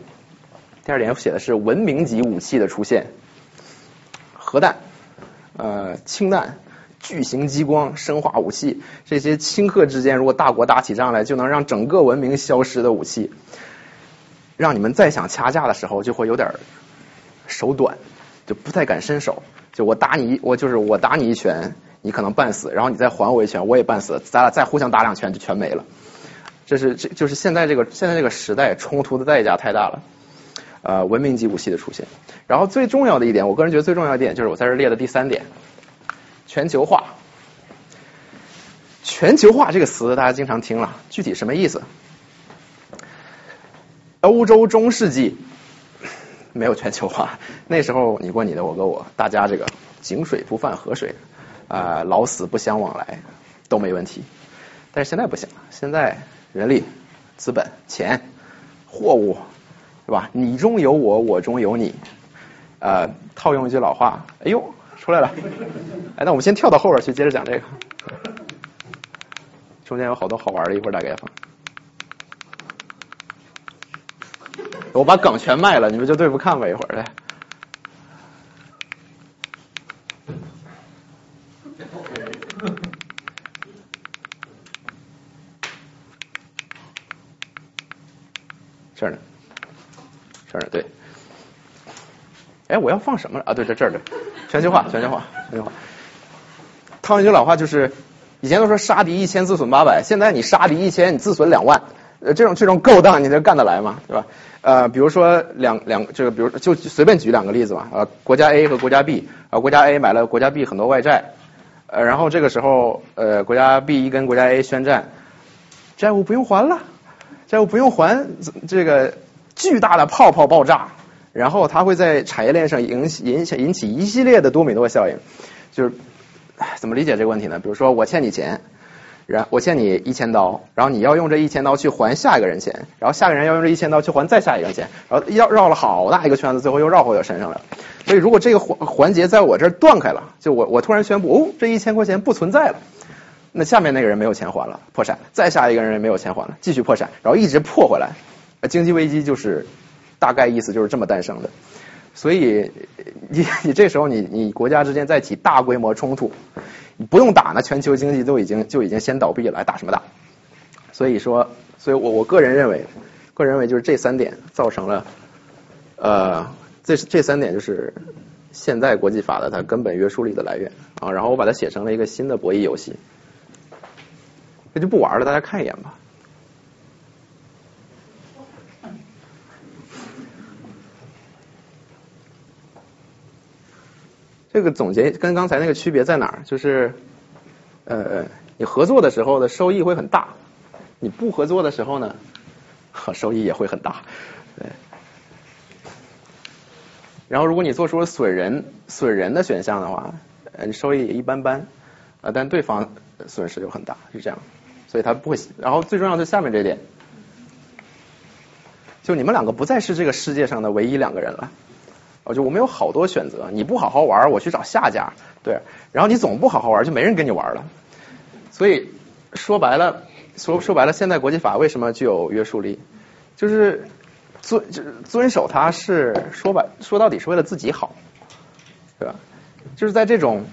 第二点写的是文明级武器的出现，核弹、呃氢弹、巨型激光、生化武器，这些顷刻之间，如果大国打起仗来，就能让整个文明消失的武器，让你们再想掐架的时候，就会有点手短。就不太敢伸手，就我打你，我就是我打你一拳，你可能半死，然后你再还我一拳，我也半死，咱俩再互相打两拳就全没了。这是这就是现在这个现在这个时代冲突的代价太大了，呃，文明级武器的出现。然后最重要的一点，我个人觉得最重要一点就是我在这列的第三点，全球化。全球化这个词大家经常听了，具体什么意思？欧洲中世纪。没有全球化，那时候你过你的，我过我，大家这个井水不犯河水，啊、呃，老死不相往来都没问题。但是现在不行了，现在人力、资本、钱、货物，是吧？你中有我，我中有你。呃，套用一句老话，哎呦，出来了。哎，那我们先跳到后边去，接着讲这个。中间有好多好玩的，一会儿大概放。我把梗全卖了，你们就对付看吧，一会儿来。这儿呢，这儿呢，对。哎，我要放什么啊？对，在这儿的，全球化，全球化，全球化。套一句老话，就是以前都说杀敌一千，自损八百，现在你杀敌一千，你自损两万。呃，这种这种勾当，你能干得来吗？对吧？呃，比如说两两这个，比如就随便举两个例子嘛。呃，国家 A 和国家 B，啊，国家 A 买了国家 B 很多外债，呃，然后这个时候，呃，国家 B 一跟国家 A 宣战，债务不用还了，债务不用还，这个巨大的泡泡爆炸，然后它会在产业链上引引起引起一系列的多米诺效应。就是怎么理解这个问题呢？比如说我欠你钱。然我欠你一千刀，然后你要用这一千刀去还下一个人钱，然后下个人要用这一千刀去还再下一个人钱，然后绕绕了好大一个圈子，最后又绕回我身上来了。所以如果这个环环节在我这儿断开了，就我我突然宣布哦，这一千块钱不存在了，那下面那个人没有钱还了，破产；再下一个人也没有钱还了，继续破产，然后一直破回来，经济危机就是大概意思就是这么诞生的。所以 你你这时候你你国家之间再起大规模冲突。不用打呢，全球经济都已经就已经先倒闭了，还打什么打？所以说，所以我我个人认为，个人认为就是这三点造成了，呃，这这三点就是现在国际法的它根本约束力的来源啊。然后我把它写成了一个新的博弈游戏，那就不玩了，大家看一眼吧。这个总结跟刚才那个区别在哪儿？就是呃，你合作的时候的收益会很大，你不合作的时候呢，收益也会很大。对。然后如果你做出了损人损人的选项的话，呃，收益也一般般，啊，但对方损失就很大，是这样。所以他不会。然后最重要的下面这点，就你们两个不再是这个世界上的唯一两个人了。哦，就我们有好多选择，你不好好玩，我去找下家，对。然后你总不好好玩，就没人跟你玩了。所以说白了，说说白了，现在国际法为什么具有约束力？就是遵就是遵守它是说白说到底是为了自己好，对吧？就是在这种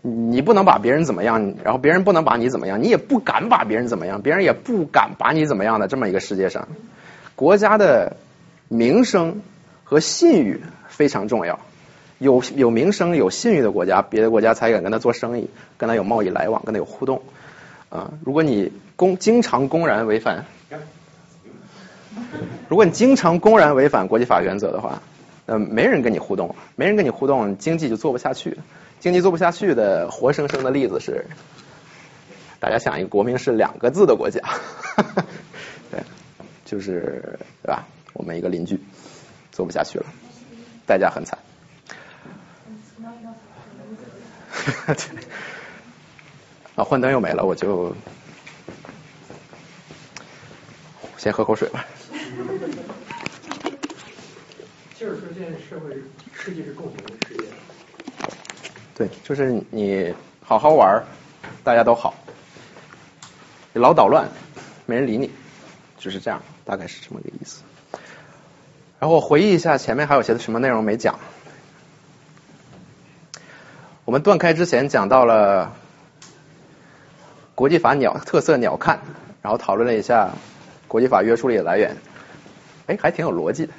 你不能把别人怎么样，然后别人不能把你怎么样，你也不敢把别人怎么样，别人也不敢把你怎么样的这么一个世界上，国家的名声和信誉。非常重要，有有名声、有信誉的国家，别的国家才敢跟他做生意，跟他有贸易来往，跟他有互动。啊，如果你公经常公然违反，如果你经常公然违反国际法原则的话，呃，没人跟你互动，没人跟你互动，经济就做不下去。经济做不下去的活生生的例子是，大家想一个国名是两个字的国家，对，就是对吧？我们一个邻居做不下去了。代价很惨。啊，幻灯又没了，我就先喝口水吧。就是说，现在社会世界是共同的世界。对，就是你好好玩，大家都好；你老捣乱，没人理你，就是这样，大概是这么个意思。然后我回忆一下前面还有些什么内容没讲。我们断开之前讲到了国际法鸟特色鸟瞰，然后讨论了一下国际法约束力的来源，哎，还挺有逻辑的。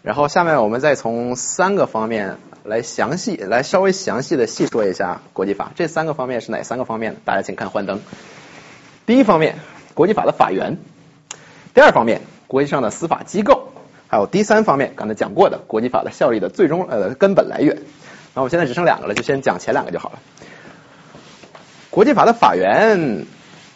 然后下面我们再从三个方面来详细来稍微详细的细说一下国际法。这三个方面是哪三个方面？大家请看幻灯。第一方面，国际法的法源；第二方面，国际上的司法机构。还有第三方面，刚才讲过的国际法的效力的最终呃根本来源。那我现在只剩两个了，就先讲前两个就好了。国际法的法源，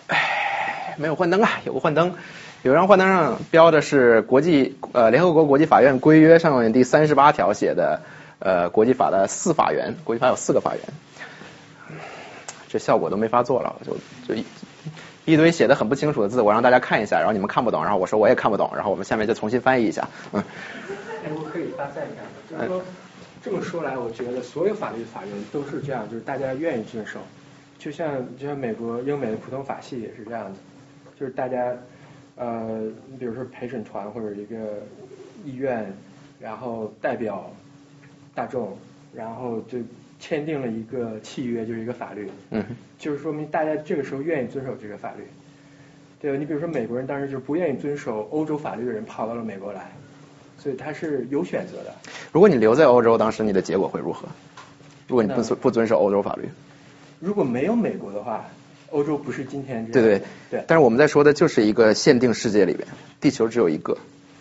唉，没有幻灯啊，有个幻灯，有张幻灯上标的是国际呃联合国国际法院规约上面第三十八条写的呃国际法的四法源，国际法有四个法源，这效果都没法做了，就就一。堆写的很不清楚的字，我让大家看一下，然后你们看不懂，然后我说我也看不懂，然后我们下面就重新翻译一下。嗯。哎，我可以发散一下，就是说这么说来，我觉得所有法律法源都是这样，就是大家愿意遵守，就像就像美国英美的普通法系也是这样的，就是大家呃，你比如说陪审团或者一个议院，然后代表大众，然后就。签订了一个契约，就是一个法律，嗯，就是说明大家这个时候愿意遵守这个法律，对吧？你比如说美国人当时就不愿意遵守欧洲法律的人跑到了美国来，所以他是有选择的。如果你留在欧洲，当时你的结果会如何？如果你不遵不遵守欧洲法律？如果没有美国的话，欧洲不是今天这样。对对对。但是我们在说的就是一个限定世界里边，地球只有一个。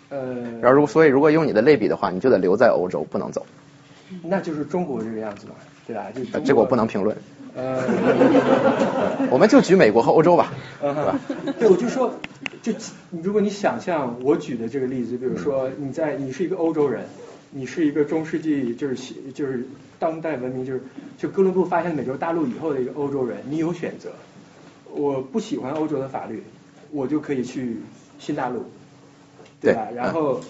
呃。然后如所以如果用你的类比的话，你就得留在欧洲，不能走。那就是中国这个样子嘛。对吧？就这个我不能评论。呃，我们就举美国和欧洲吧。嗯，对，我就说，就如果你想象我举的这个例子，比如说你在你是一个欧洲人，你是一个中世纪就是就是当代文明就是就哥伦布发现美洲大陆以后的一个欧洲人，你有选择。我不喜欢欧洲的法律，我就可以去新大陆，对吧？然后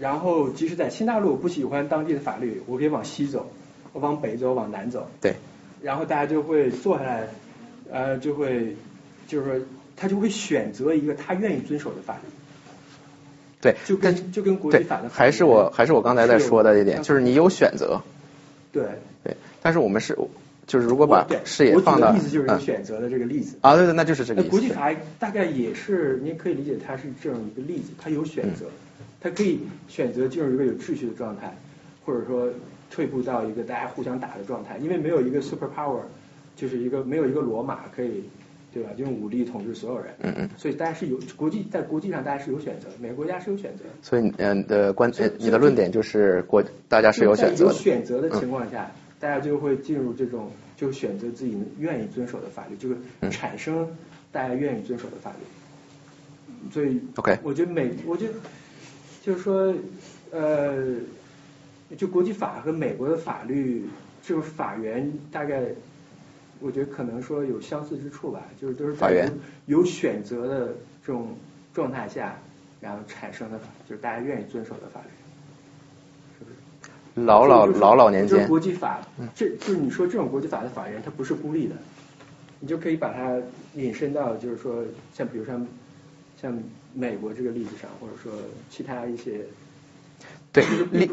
然后即使在新大陆不喜欢当地的法律，我可以往西走。我往北走，往南走。对。然后大家就会坐下来，呃，就会，就是说，他就会选择一个他愿意遵守的法律。对。就跟就跟国际法的。还是我还是我刚才在说的一点，就是你有选择。对。对。但是我们是，就是如果把视野放到。例子就是选择的这个例子。啊，对对，那就是这个意思。国际法大概也是，您可以理解它是这样一个例子，它有选择，它可以选择进入一个有秩序的状态，或者说。退步到一个大家互相打的状态，因为没有一个 super power，就是一个没有一个罗马可以对吧？就用武力统治所有人。嗯嗯。所以大家是有国际在国际上大家是有选择，每个国家是有选择。所以嗯的观呃你的论点就是国大家是有选择有选择的情况下，大家就会进入这种就选择自己愿意遵守的法律，就是产生大家愿意遵守的法律。所以，OK，我觉得每，我觉得就是说呃，就国际法和美国的法律，这个法源大概。我觉得可能说有相似之处吧，就是都是在有选择的这种状态下，然后产生的法，就是大家愿意遵守的法律，是不是？老老老老年间，国际法，这就是你说这种国际法的法源，它不是孤立的，你就可以把它引申到，就是说像比如像像美国这个例子上，或者说其他一些。对立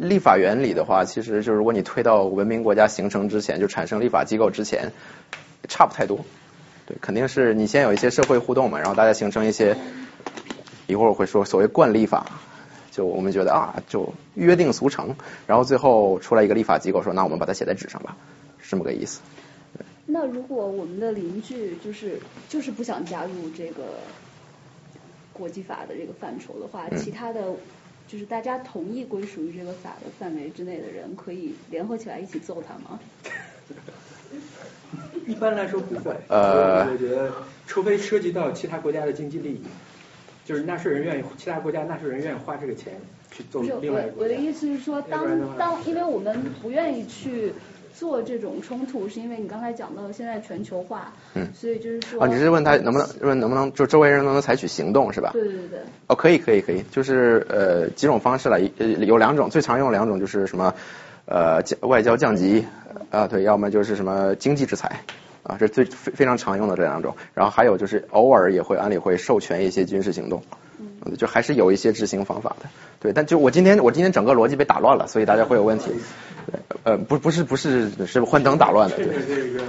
立法原理的话，其实就是如果你推到文明国家形成之前，就产生立法机构之前，差不太多。对，肯定是你先有一些社会互动嘛，然后大家形成一些，一会儿我会说所谓惯例法，就我们觉得啊，就约定俗成，然后最后出来一个立法机构说，那我们把它写在纸上吧，是这么个意思。那如果我们的邻居就是就是不想加入这个国际法的这个范畴的话，其他的。就是大家同意归属于这个法的范围之内的人，可以联合起来一起揍他吗？一般来说不会。呃，我觉得，除非涉及到其他国家的经济利益，就是纳税人愿意，其他国家纳税人愿意花这个钱去揍另外一个我的意思是说，当当，因为我们不愿意去。做这种冲突，是因为你刚才讲到现在全球化，嗯，所以就是说，啊，你是问他能不能问能不能就周围人能不能采取行动是吧？对对对。哦，可以可以可以，就是呃几种方式了，有两种，最常用两种就是什么呃外交降级啊，对，要么就是什么经济制裁啊，这最非非常常用的这两种，然后还有就是偶尔也会安理会授权一些军事行动，嗯，就还是有一些执行方法的，对，但就我今天我今天整个逻辑被打乱了，所以大家会有问题。呃，不，不是，不是，是幻灯打乱的。对这个，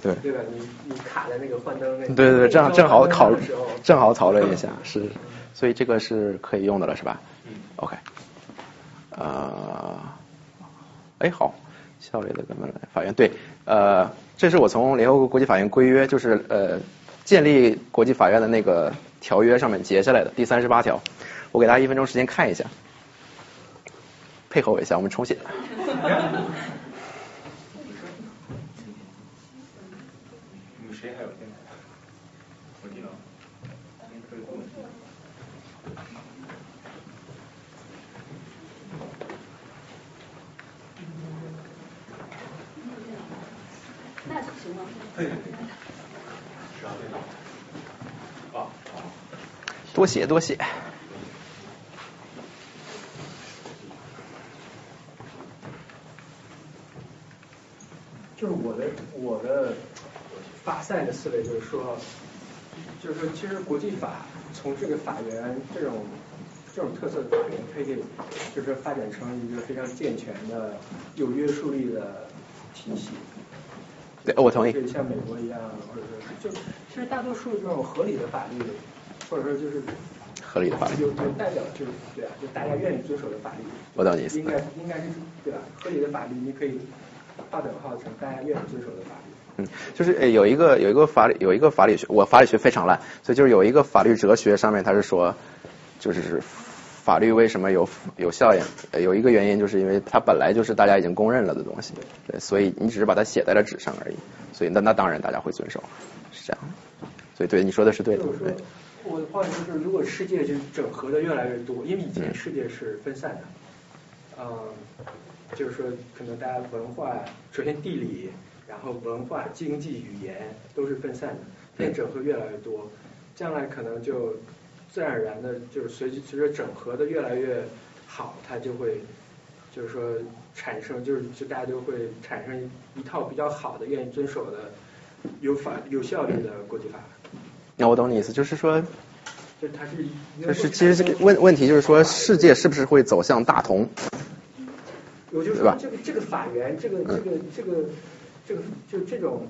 对对吧？你你卡在那个幻灯那。对对对，正正好考，正好讨论一下，是，所以这个是可以用的了，是吧？嗯。OK。呃，哎，好，效率的根本法院对，呃，这是我从联合国国际法院规约，就是呃建立国际法院的那个条约上面截下来的第三十八条，我给大家一分钟时间看一下。配合我一下，我们重写。谁还有电脑？我电脑。那行吗？对对对。是啊，电脑。啊啊。多写多写。就是我的我的发散的思维就是说，就是说其实国际法从这个法源这种这种特色的法源，可以就是发展成一个非常健全的有约束力的体系。对，我同意。像美国一样，或者是就其实大多数这种合理的法律，或者说就是合理的法律有有代表就是对啊，就大家愿意遵守的法律。我懂你意思。应该应该是对吧？合理的法律你可以。划等号成大家愿意遵守的法律。嗯，就是有一个有一个法理有一个法理学，我法理学非常烂，所以就是有一个法律哲学上面他是说，就是法律为什么有有效应？有一个原因就是因为它本来就是大家已经公认了的东西，对，所以你只是把它写在了纸上而已，所以那那当然大家会遵守，是这样。所以对你说的是对的。对。我的话就是，如果世界就是整合的越来越多，因为以前世界是分散的，嗯。就是说，可能大家文化，首先地理，然后文化、经济、语言都是分散的，现在整合越来越多，将来可能就自然而然的，就是随随着整合的越来越好，它就会就是说产生，就是就大家就会产生一套比较好的、愿意遵守的、有法有效率的国际法。那我懂你意思，就是说，就是它是，就是其实这个问问题就是说，世界是不是会走向大同？我就说这个这个法源，这个这个这个这个就这种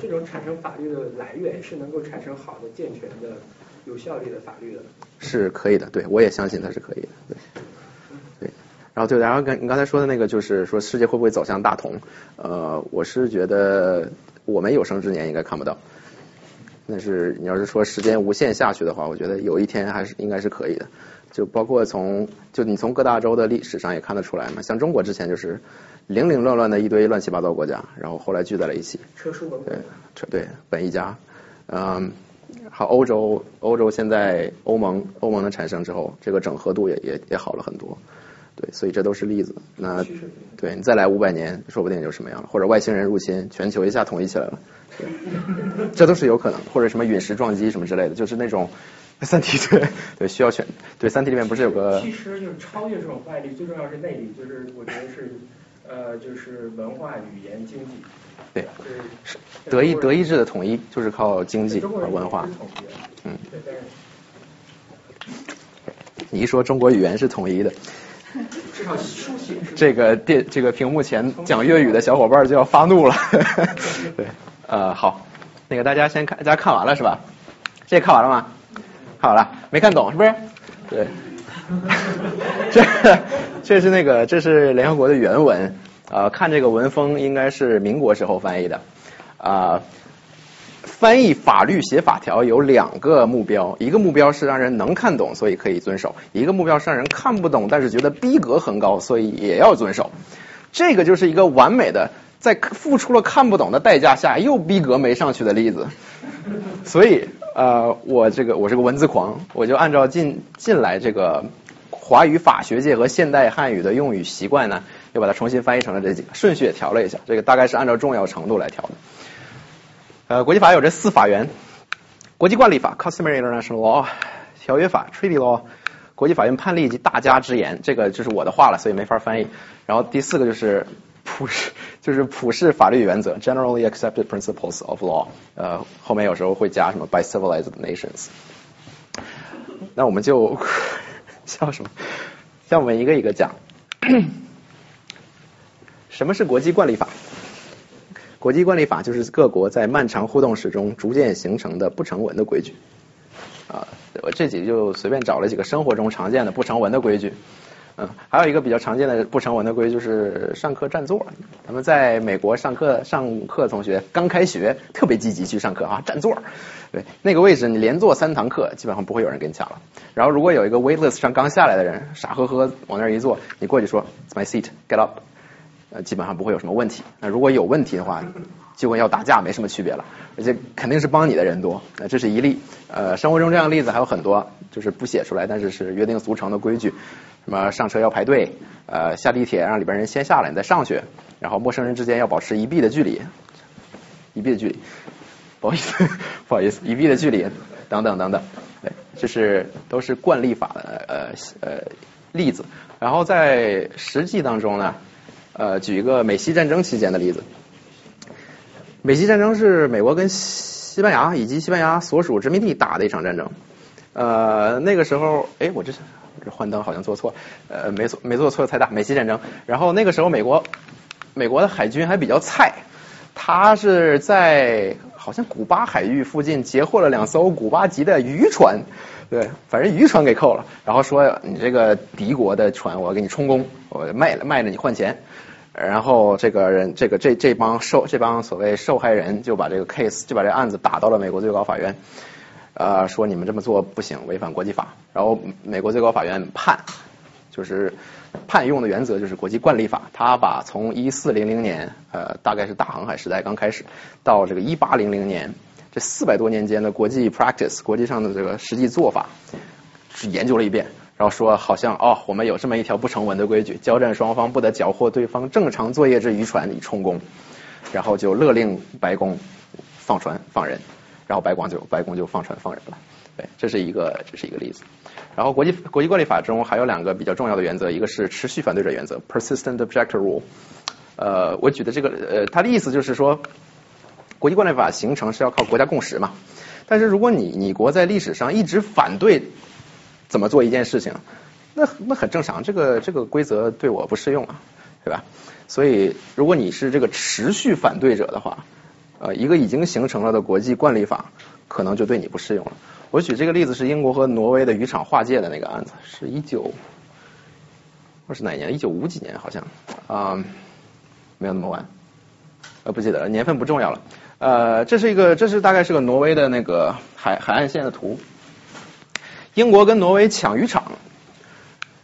这种产生法律的来源是能够产生好的、健全的、有效力的法律的。是可以的，对我也相信它是可以的，对。对，然后对，然后跟你刚才说的那个就是说世界会不会走向大同？呃，我是觉得我们有生之年应该看不到。但是你要是说时间无限下去的话，我觉得有一天还是应该是可以的。就包括从就你从各大洲的历史上也看得出来嘛，像中国之前就是零零乱乱的一堆乱七八糟国家，然后后来聚在了一起。车书文对，车对本一家，嗯，好，欧洲欧洲现在欧盟欧盟的产生之后，这个整合度也也也好了很多。对，所以这都是例子。那对你再来五百年，说不定就什么样了，或者外星人入侵，全球一下统一起来了，这都是有可能。或者什么陨石撞击什么之类的，就是那种 三体对对需要选对三体里面不是有个其实就是超越这种外力，最重要是内力，就是我觉得是呃就是文化、语言、经济。对，是德意德意志的统一就是靠经济和文化嗯，你一说中国语言是统一的，至少书写是这个电这个屏幕前讲粤语的小伙伴就要发怒了。对，呃，好，那个大家先看，大家看完了是吧？这看完了吗？看完了，没看懂是不是？对，这这是那个这是联合国的原文，呃，看这个文风应该是民国时候翻译的，啊、翻译法律写法条有两个目标，一个目标是让人能看懂，所以可以遵守；一个目标是让人看不懂，但是觉得逼格很高，所以也要遵守。这个就是一个完美的在付出了看不懂的代价下又逼格没上去的例子。所以呃，我这个我是个文字狂，我就按照近近来这个华语法学界和现代汉语的用语习惯呢，又把它重新翻译成了这几个，顺序也调了一下，这个大概是按照重要程度来调的。呃，国际法有这四法源：国际惯例法 （Customary International Law）、条约法 （Treaty Law）、国际法院判例及大家之言，这个就是我的话了，所以没法翻译。然后第四个就是普世，就是普世法律原则 （Generally Accepted Principles of Law）。呃，后面有时候会加什么 by civilized nations。那我们就 笑什么？像我们一个一个讲。什么是国际惯例法？国际惯例法就是各国在漫长互动史中逐渐形成的不成文的规矩。啊，我这几就随便找了几个生活中常见的不成文的规矩。嗯，还有一个比较常见的不成文的规矩就是上课占座。咱们在美国上课上课，同学刚开学特别积极去上课啊，占座。对，那个位置你连坐三堂课，基本上不会有人跟你抢了。然后如果有一个 wait list 上刚下来的人，傻呵呵往那儿一坐，你过去说 It's my seat, get up。呃，基本上不会有什么问题。那如果有问题的话，就跟要打架没什么区别了，而且肯定是帮你的人多。那这是一例。呃，生活中这样的例子还有很多，就是不写出来，但是是约定俗成的规矩。什么上车要排队，呃，下地铁让里边人先下来，你再上去，然后陌生人之间要保持一臂的距离，一臂的距离。不好意思，不好意思，一臂的距离，等等等等。对，这是都是惯例法的呃呃例子。然后在实际当中呢，呃，举一个美西战争期间的例子。美西战争是美国跟西班牙以及西班牙所属殖民地打的一场战争。呃，那个时候，哎，我这这换灯好像做错，呃，没做没做错太大。美西战争，然后那个时候美国美国的海军还比较菜，他是在好像古巴海域附近截获了两艘古巴籍的渔船，对，反正渔船给扣了，然后说你这个敌国的船我要给你充公，我卖了卖了你换钱。然后这个人，这个这这帮受这帮所谓受害人就把这个 case 就把这案子打到了美国最高法院，呃，说你们这么做不行，违反国际法。然后美国最高法院判，就是判用的原则就是国际惯例法，他把从一四零零年，呃，大概是大航海时代刚开始，到这个一八零零年这四百多年间的国际 practice 国际上的这个实际做法，是研究了一遍。然后说，好像哦，我们有这么一条不成文的规矩，交战双方不得缴获对方正常作业之渔船以充公，然后就勒令白宫放船放人，然后白宫就白宫就放船放人了。对，这是一个这是一个例子。然后国际国际惯例法中还有两个比较重要的原则，一个是持续反对者原则 （persistent objector rule）。呃，我举的这个呃，它的意思就是说，国际惯例法形成是要靠国家共识嘛。但是如果你你国在历史上一直反对。怎么做一件事情，那那很正常，这个这个规则对我不适用啊，对吧？所以如果你是这个持续反对者的话，呃，一个已经形成了的国际惯例法可能就对你不适用了。我举这个例子是英国和挪威的渔场划界的那个案子，是一九，那是哪年？一九五几年好像啊，没有那么晚，呃，不记得了，年份不重要了。呃，这是一个，这是大概是个挪威的那个海海岸线的图。英国跟挪威抢渔场，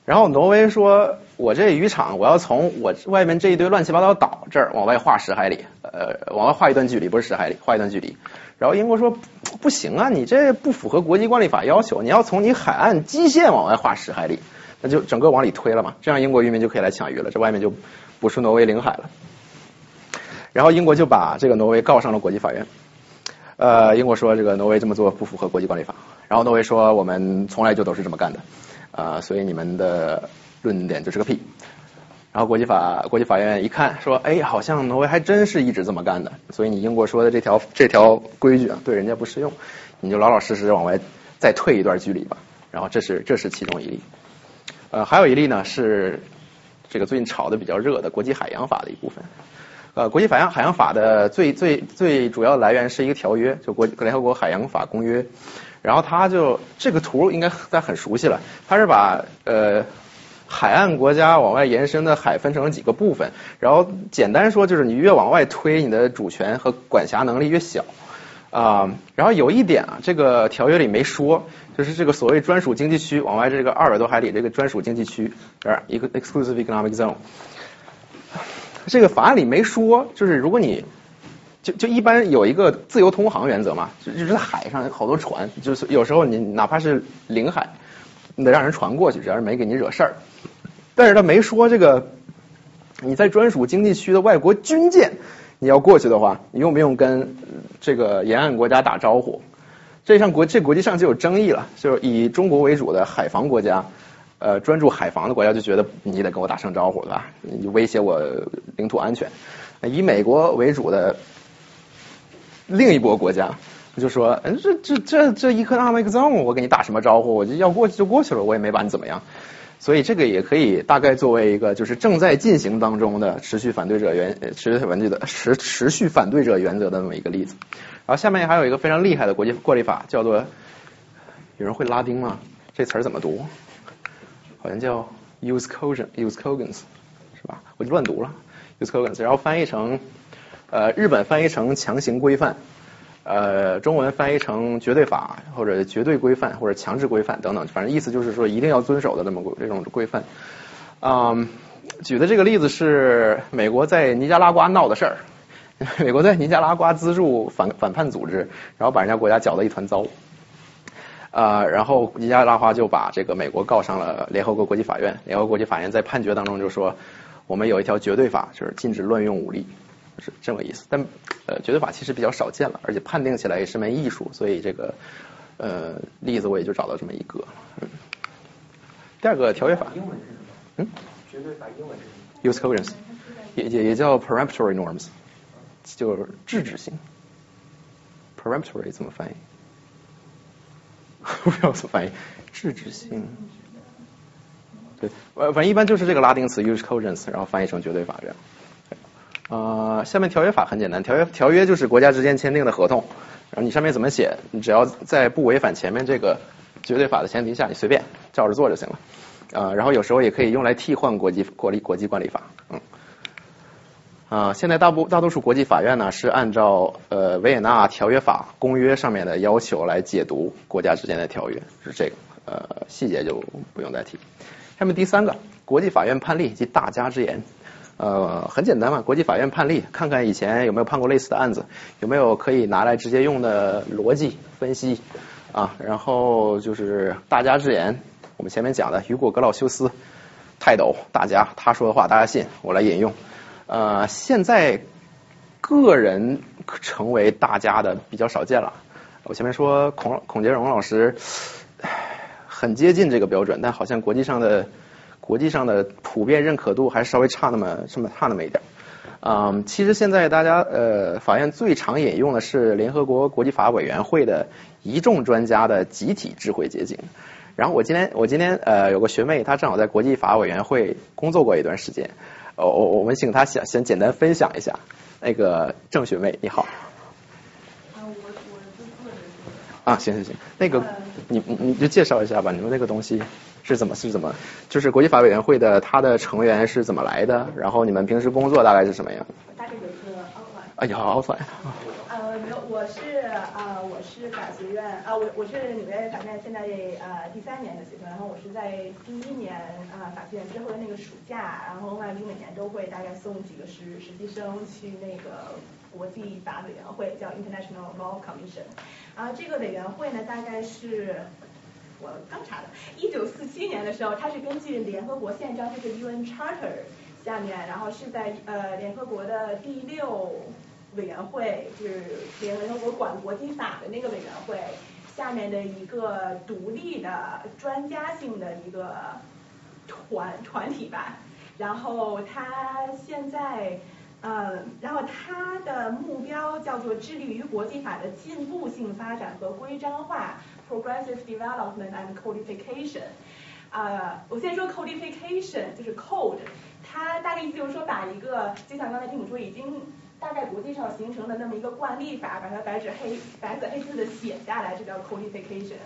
然后挪威说：“我这渔场，我要从我外面这一堆乱七八糟岛这儿往外划十海里，呃，往外划一段距离，不是十海里，划一段距离。”然后英国说：“不行啊，你这不符合国际惯例法要求，你要从你海岸基线往外划十海里，那就整个往里推了嘛，这样英国渔民就可以来抢鱼了，这外面就不是挪威领海了。”然后英国就把这个挪威告上了国际法院。呃，英国说这个挪威这么做不符合国际惯例法。然后挪威说我们从来就都是这么干的，啊，所以你们的论点就是个屁。然后国际法国际法院一看说，哎，好像挪威还真是一直这么干的，所以你英国说的这条这条规矩啊，对人家不适用，你就老老实实往外再退一段距离吧。然后这是这是其中一例。呃，还有一例呢是这个最近炒的比较热的国际海洋法的一部分。呃，国际海洋海洋法的最最最主要来源是一个条约，就国联合国海洋法公约。然后它就这个图应该大家很熟悉了，它是把呃海岸国家往外延伸的海分成了几个部分，然后简单说就是你越往外推，你的主权和管辖能力越小啊。然后有一点啊，这个条约里没说，就是这个所谓专属经济区往外这个二百多海里这个专属经济区，是一个 exclusive economic zone。这个法案里没说，就是如果你就就一般有一个自由通航原则嘛，就就是在海上有好多船，就是有时候你哪怕是领海，你得让人船过去，只要是没给你惹事儿。但是他没说这个你在专属经济区的外国军舰你要过去的话，你用不用跟这个沿岸国家打招呼？这上国这国际上就有争议了，就是以中国为主的海防国家。呃，专注海防的国家就觉得你得跟我打声招呼，对吧？你威胁我领土安全。以美国为主的另一波国家就说，嗯，这这这这一颗 Amic Zone，我给你打什么招呼？我就要过去就过去了，我也没把你怎么样。所以这个也可以大概作为一个就是正在进行当中的持续反对者原持续反对的持持续反对者原则的那么一个例子。然后下面还有一个非常厉害的国际惯例法，叫做有人会拉丁吗？这词儿怎么读？好像叫 use cogent use cogents 是吧？我就乱读了 use cogents，然后翻译成呃日本翻译成强行规范，呃中文翻译成绝对法或者绝对规范或者强制规范等等，反正意思就是说一定要遵守的那么这种规范。嗯，举的这个例子是美国在尼加拉瓜闹的事儿，美国在尼加拉瓜资助反反叛组织，然后把人家国家搅得一团糟。啊，然后尼加拉瓜就把这个美国告上了联合国国际法院。联合国国际法院在判决当中就说，我们有一条绝对法，就是禁止乱用武力，是这么意思。但呃，绝对法其实比较少见了，而且判定起来也是门艺术，所以这个呃例子我也就找到这么一个。嗯，第二个条约法，英文是什么？嗯，绝对法英文是什么？Use coherence，也也也叫 peremptory norms，就是制止性。peremptory 怎么翻译？不知道怎么翻译，制止性。对，呃，反正一般就是这个拉丁词 use cogents，然后翻译成绝对法这样。呃，下面条约法很简单，条约条约就是国家之间签订的合同，然后你上面怎么写，你只要在不违反前面这个绝对法的前提下，你随便照着做就行了。啊，然后有时候也可以用来替换国际国立国际惯例法，嗯。啊，现在大部大多数国际法院呢是按照呃维也纳条约法公约上面的要求来解读国家之间的条约，是这个呃细节就不用再提。下面第三个，国际法院判例及大家之言，呃很简单嘛，国际法院判例，看看以前有没有判过类似的案子，有没有可以拿来直接用的逻辑分析啊，然后就是大家之言，我们前面讲的雨果格老修斯泰斗大家他说的话大家信，我来引用。呃，现在个人成为大家的比较少见了。我前面说孔孔杰荣老师很接近这个标准，但好像国际上的国际上的普遍认可度还稍微差那么这么差那么一点。嗯，其实现在大家呃，法院最常引用的是联合国国际法委员会的一众专家的集体智慧结晶。然后我今天我今天呃有个学妹，她正好在国际法委员会工作过一段时间。哦，我我们请她先先简单分享一下。那个郑学妹，你好。啊，我我是做的啊，行行行，那个你你你就介绍一下吧，你们那个东西是怎么是怎么，就是国际法委员会的它的成员是怎么来的，然后你们平时工作大概是什么样？大概有一个哎呀，好惨。呃，没有，我是呃，我是法学院啊，我我是纽约法学院现在呃第三年的学生，然后我是在第一年啊法学院之后的那个暑假，然后外宾每年都会大概送几个实实习生去那个国际法委员会，叫 International Law Commission，啊，这个委员会呢大概是。我刚查的，一九四七年的时候，它是根据联合国宪章，就是 UN Charter 下面，然后是在呃联合国的第六委员会，就是联合国管国际法的那个委员会下面的一个独立的专家性的一个团团体吧。然后它现在，嗯，然后它的目标叫做致力于国际法的进步性发展和规章化。Progressive development and codification，呃，我先说 codification 就是 code，它大概意思就是说把一个就像刚才听我说已经大概国际上形成的那么一个惯例法，把它白纸黑白纸黑字的写下来，这叫 codification。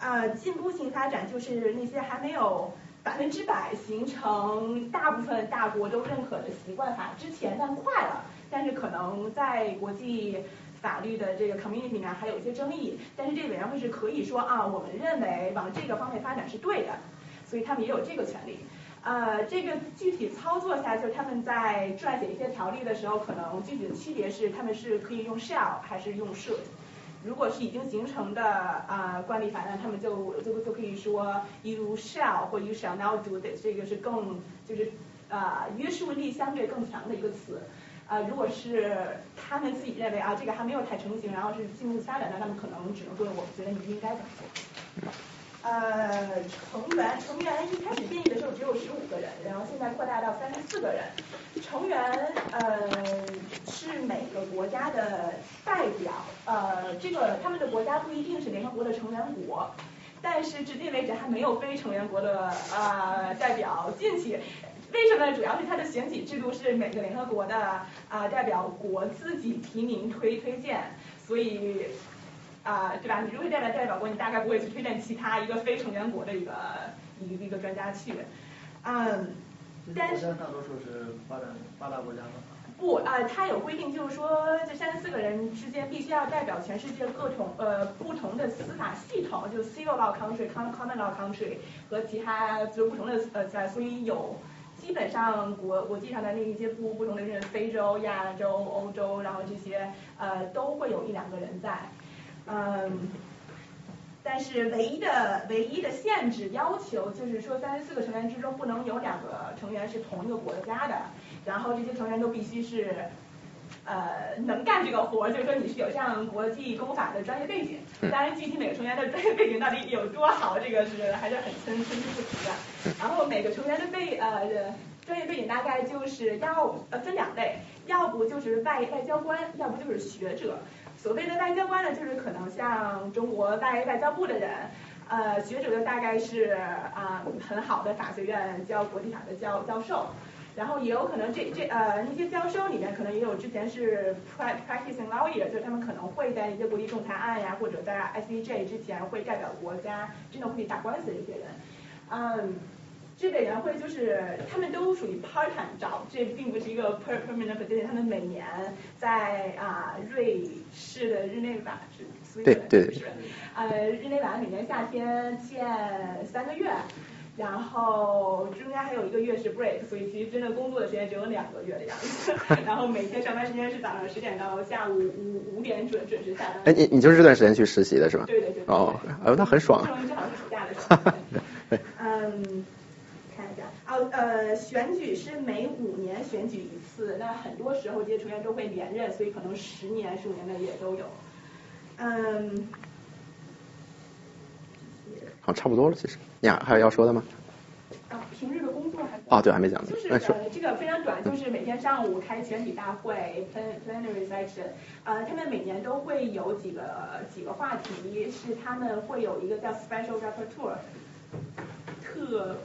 呃，进步性发展就是那些还没有百分之百形成大部分大国都认可的习惯法之前，但快了，但是可能在国际。法律的这个 community 里面还有一些争议，但是这个委员会是可以说啊，我们认为往这个方面发展是对的，所以他们也有这个权利。呃，这个具体操作下，就是他们在撰写一些条例的时候，可能具体的区别是他们是可以用 shall 还是用 should。如果是已经形成的啊惯例法，那他们就就就可以说 you shall 或 you shall not do this，这个是更就是啊约束力相对更强的一个词。啊，如果是他们自己认为啊，这个还没有太成型，然后是进步发展的，那么可能只能说，我觉得你应该怎么做。呃，成员成员一开始定义的时候只有十五个人，然后现在扩大到三十四个人。成员呃是每个国家的代表，呃，这个他们的国家不一定是联合国的成员国，但是至今为止还没有非成员国的啊代表进去。为什么呢？主要是它的选举制度是每个联合国的啊代表国自己提名推推荐，所以啊对吧？你如果代表代表国，你大概不会去推荐其他一个非成员国的一个一个一个专家去。嗯，但是大多数是发展发达国家吗？不啊，它有规定，就是说这三十四个人之间必须要代表全世界各种呃不同的司法系统，就 civil law country、common law country 和其他就不同的呃，所以有。基本上国国际上的那一些不不同的是，非洲、亚洲、欧洲，然后这些呃都会有一两个人在，嗯，但是唯一的唯一的限制要求就是说，三十四个成员之中不能有两个成员是同一个国家的，然后这些成员都必须是。呃，能干这个活，就是说你是有这样国际公法的专业背景。当然，具体每个成员的专业背景到底有多好，这个是还是很参参差不齐的。然后每个成员的背呃专业背景大概就是要呃分两类，要不就是外外交官，要不就是学者。所谓的外交官呢，就是可能像中国外外交部的人，呃，学者就大概是啊很好的法学院教国际法的教教授。然后也有可能这这呃那些教授里面可能也有之前是 practicing lawyer，就是他们可能会在一些国际仲裁案呀，或者在 ICJ 之前会代表国家真的会打官司的这些人，嗯，这委员会就是他们都属于 part time job，这并不是一个 permanent position，他们每年在啊瑞士的日内瓦是，对对，呃日内瓦每年夏天见三个月。然后中间还有一个月是 break，所以其实真的工作的时间只有两个月的样子。然后每天上班时间是早上十点到下午五五点准准时下班。哎，你你就是这段时间去实习的是吧？对对对。哦，哎呦，那很爽。正好是暑假的时候。嗯，看一下，哦呃，选举是每五年选举一次，那很多时候这些成员都会连任，所以可能十年、十五年的也都有。嗯。好，差不多了，其实。呀，还有要说的吗？啊，平日的工作还哦，对，还没讲。就是呃，这个非常短，就是每天上午开全体大会，plenary session。呃，他们每年都会有几个几个话题，是他们会有一个叫 special rapporteur，特。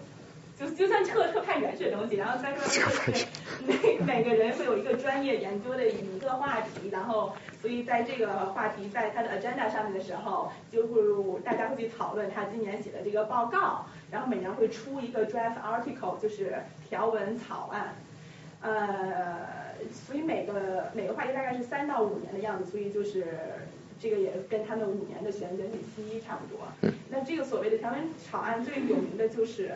就就算特特派员式的东西，然后再说就是每每个人会有一个专业研究的一个话题，然后所以在这个话题在他的 agenda 上面的时候，就会大家会去讨论他今年写的这个报告，然后每年会出一个 draft article，就是条文草案。呃，所以每个每个话题大概是三到五年的样子，所以就是这个也跟他们五年的选选举期差不多。嗯。那这个所谓的条文草案最有名的就是